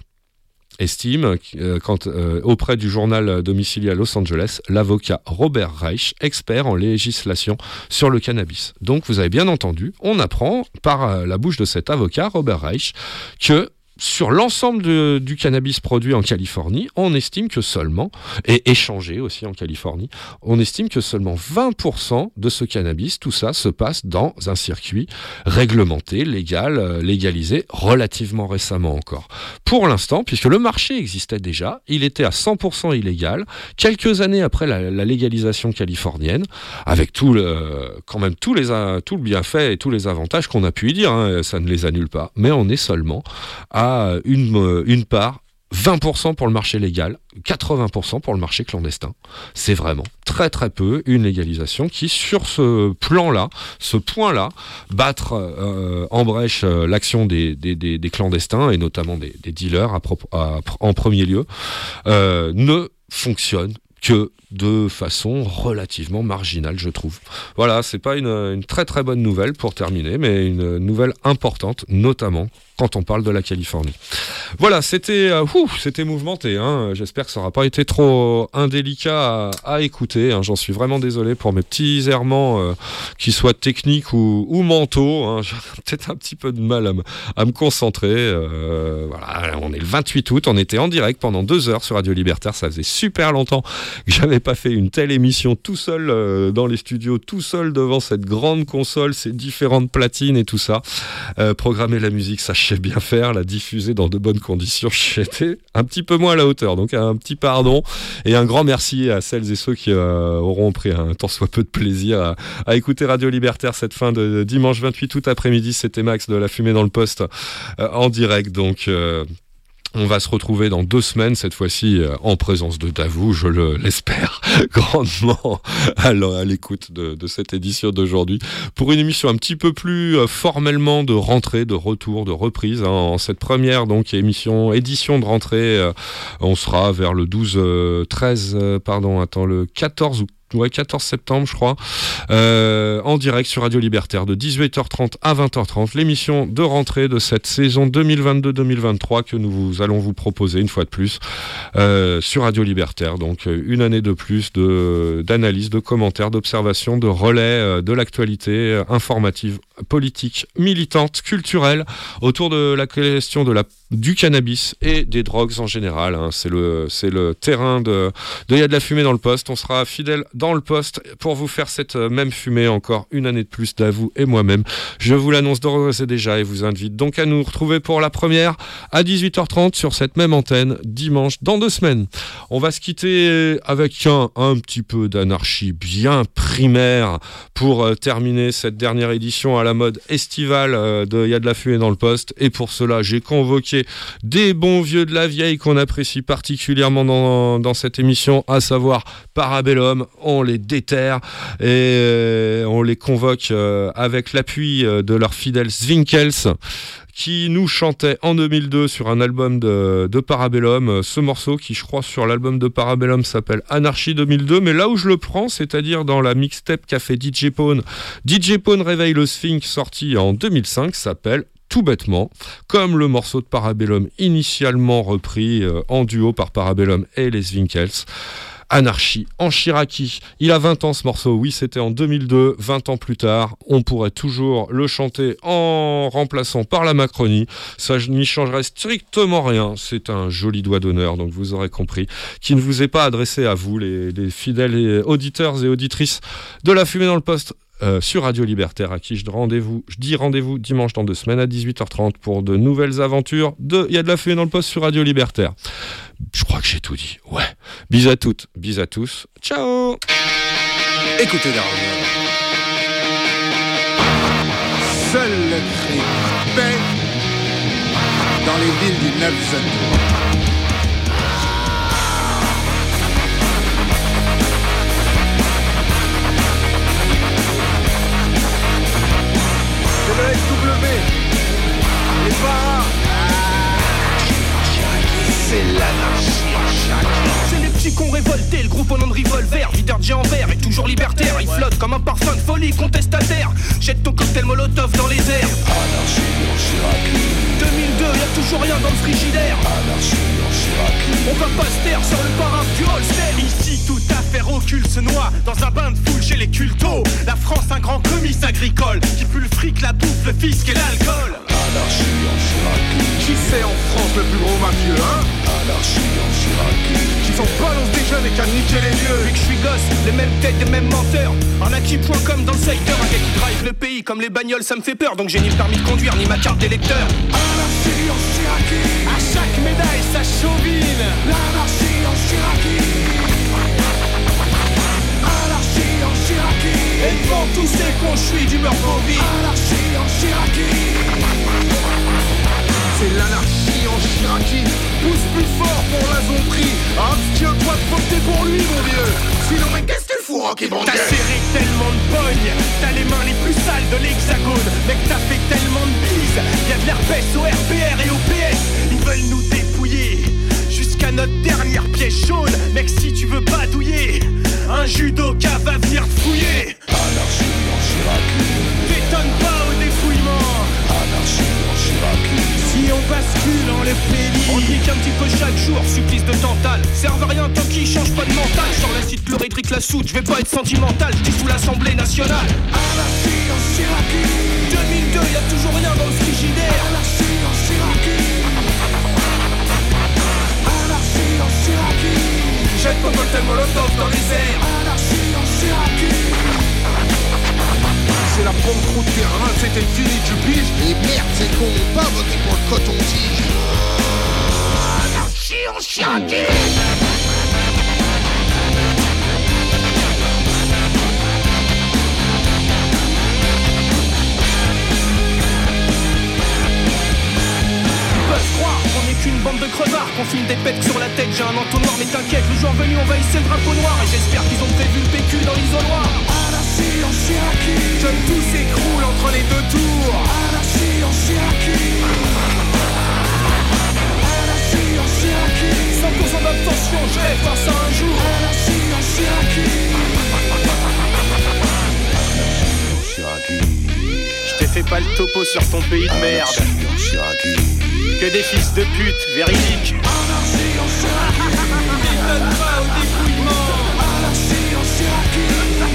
Estime euh, euh, auprès du journal domicilié à Los Angeles l'avocat Robert Reich, expert en législation sur le cannabis. Donc vous avez bien entendu, on apprend par euh, la bouche de cet avocat Robert Reich que sur l'ensemble du cannabis produit en Californie, on estime que seulement, et échangé aussi en Californie, on estime que seulement 20% de ce cannabis, tout ça se passe dans un circuit réglementé, légal, euh, légalisé, relativement récemment encore. Pour l'instant, puisque le marché existait déjà, il était à 100% illégal, quelques années après la, légalisation californienne, avec tout le, quand même les, tout le bienfait et tous les avantages qu'on a pu y dire, hein, ça ne les annule pas, mais on est seulement à une, euh, une part 20% pour le marché légal, 80% pour le marché clandestin. C'est vraiment très très peu une légalisation qui, sur ce plan-là, ce point-là, battre euh, en brèche euh, l'action des, des- des- des clandestins et notamment des, dealers en premier lieu, ne fonctionne que de façon relativement marginale, je trouve. Voilà, c'est pas une, très très bonne nouvelle pour terminer, mais une nouvelle importante, notamment quand on parle de la Californie. Voilà, c'était euh, c'était mouvementé. Hein. J'espère que ça n'aura pas été trop indélicat à, écouter. hein. J'en suis vraiment désolé pour mes petits errements, euh, qu'ils soient techniques ou, ou mentaux. Hein. J'ai peut-être un petit peu de mal à me, à me concentrer. Euh, voilà, on est le 28 août, on était en direct pendant deux heures sur Radio Libertaire. Ça faisait super longtemps que j'avais pas fait une telle émission tout seul euh, dans les studios, tout seul devant cette grande console, ces différentes platines et tout ça. Euh, programmer la musique, ça je sais bien faire, la diffuser dans de bonnes conditions, j'étais un petit peu moins à la hauteur. Donc un petit pardon et un grand merci à celles et ceux qui euh, auront pris un tant soit peu de plaisir à, à écouter Radio Libertaire cette fin de dimanche 28 août après-midi. C'était Max de La Fumée dans le Poste en direct. Donc. On va se retrouver dans deux semaines, cette fois-ci euh, en présence de Davou, je le- l'espère grandement à l'écoute de, cette édition d'aujourd'hui, pour une émission un petit peu plus euh, formellement de rentrée, de retour, de reprise. hein. en cette première donc émission, édition de rentrée, euh, on sera vers le 12, euh, 13, euh, pardon, attends, le 14 ou ouais, 14 septembre, je crois, euh, en direct sur Radio Libertaire de 18h30 à 20h30. L'émission de rentrée de cette saison 2022-2023 que nous vous- allons vous proposer une fois de plus euh, sur Radio Libertaire. Donc euh, une année de plus d'analyse, de, commentaires, d'observations, de relais de l'actualité informative, politique, militante, culturelle autour de la question de la du cannabis et des drogues en général. hein. C'est le, terrain de, de y a de la fumée dans le poste. On sera fidèle dans le poste pour vous faire cette euh, même fumée encore une année de plus d'avou et moi-même. Je vous l'annonce d'ores et déjà et vous invite donc à nous retrouver pour la première à 18h30 sur cette même antenne dimanche dans deux semaines. On va se quitter avec un, petit peu d'anarchie bien primaire pour euh, terminer cette dernière édition à la mode estivale euh, de y a de la fumée dans le poste. Et pour cela, j'ai convoqué des bons vieux de la vieille qu'on apprécie particulièrement dans, cette émission, à savoir Parabellum. On les déterre et euh, on les convoque euh, avec l'appui euh, de leur fidèle Zwinkels qui nous chantait en 2002 sur un album de, de Parabellum. Ce morceau qui, je crois, sur l'album de Parabellum s'appelle Anarchie 2002. Mais là où je le prends, c'est-à-dire dans la mixtape qu'a fait DJ Pone, DJ Pone réveille le Sphinx sorti en 2005, s'appelle tout bêtement, comme le morceau de Parabellum initialement repris euh, en duo par Parabellum et les Zwinkels. Anarchie en Chiraki. Il a 20 ans ce morceau, oui c'était en 2002, 20 ans plus tard, on pourrait toujours le chanter en remplaçant par la Macronie, ça n'y changerait strictement rien, c'est un joli doigt d'honneur, donc vous aurez compris, qui ne vous est pas adressé à vous, les fidèles auditeurs et auditrices de la fumée dans le poste. Euh, sur Radio Libertaire, à qui je, rendez-vous, je dis rendez-vous dimanche dans deux semaines à 18h30 pour de nouvelles aventures de Il y a de la fumée dans le poste sur Radio Libertaire. Je crois que j'ai tout dit. Ouais. Bis à toutes, bis à tous. Ciao Écoutez Darwin. Seul le cri paix dans les villes du 9 C'est l'anarchie en. C'est les petits qu'on révolté, le groupe au nom de revolver, videur de géant vert et toujours libertaire. Il flotte comme un parfum de folie contestataire. Jette ton cocktail molotov dans les airs. Anarchie en Chiraki. 2002, y'a toujours rien dans le frigidaire. Anarchie en. On va pas se taire sur le paraphe du Holster. Ici, toute affaire occulte se noie dans un bain de foule chez les cultos. La France, un grand comice agricole qui pue le fric, la bouffe, le fisc et l'alcool. Anarchie en Chiraki. Qui c'est en France le plus gros mafieux, hein? Anarchie en Chiraki. Qui s'en balance des jeunes et qui a niqué les vieux Depuis que je suis gosse, les mêmes têtes, les mêmes menteurs. Un acquis.com dans le secteur, un gars qui drive le pays comme les bagnoles, ça me fait peur. Donc j'ai ni le permis de conduire, ni ma carte d'électeur. Anarchie médaille, sa chauvine. L'anarchie en Chiraki. Anarchie en Chiraki. Et devant tous ces cons, d'humeur bovine. Anarchie en Chiraki. C'est l'anarchie en Chiraki Pousse plus fort pour la zombie Abstiens-toi de voter pour lui, mon vieux? Sinon, mais qu'est-ce qu'il fout, Rocky bon T'as serré tellement de pognes, t'as les mains les plus sales de l'hexagone. Mec, t'as fait tellement de bises, y'a de l'herpès au RPR et au PS. Ils veulent nous jusqu'à notre dernière pièce jaune. Mec, si tu veux pas douiller, un judoka va venir te fouiller. Anarchie en Chiraki. T'étonnes pas au dépouillement. Anarchie en Chiraki. Si on bascule dans le pays, On nique un petit peu chaque jour, supplice de Tantal. Serve à rien tant qu'il change pas de mental. Sur l'acide chlorhydrique, la soude, je vais pas être sentimental. Je sous l'Assemblée nationale. Anarchie en Chiraki. 2002, y'a toujours rien dans le frigidaire. Anarchie Jette ton cocktail molotov dans les airs. Anarchie en Chiraki. C'est la pompe trop de terrain, c'était fini, tu piges Et merde, c'est con, pas voté pour le coton-tige. Anarchie en Chiraki. qu'une bande de crevards qu'on filme des pètes sur la tête. J'ai un entonnoir, mais t'inquiète, le jour venu, on va hisser le drapeau noir. Et j'espère qu'ils ont prévu le PQ dans l'isoloir. Anarchie en Chiraki. Jeune, tout s'écroule entre les deux tours. Anarchie en Chiraki. Anarchie 100% d'abstention, je rêve par ça un jour. Anarchie en Chiraki. Je t'ai fait pas le topo sur ton pays de merde. Que des fils de pute, véridique.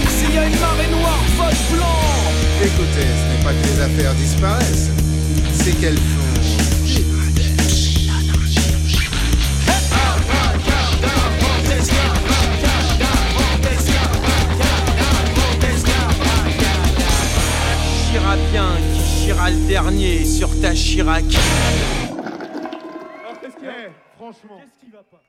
S'il y a une marée noire, vote blanc. Écoutez, ce n'est pas que les affaires disparaissent, c'est qu'elles font. Chirapien qui chira le dernier sur ta Chirac. Franchement. Qu'est-ce qui va pas?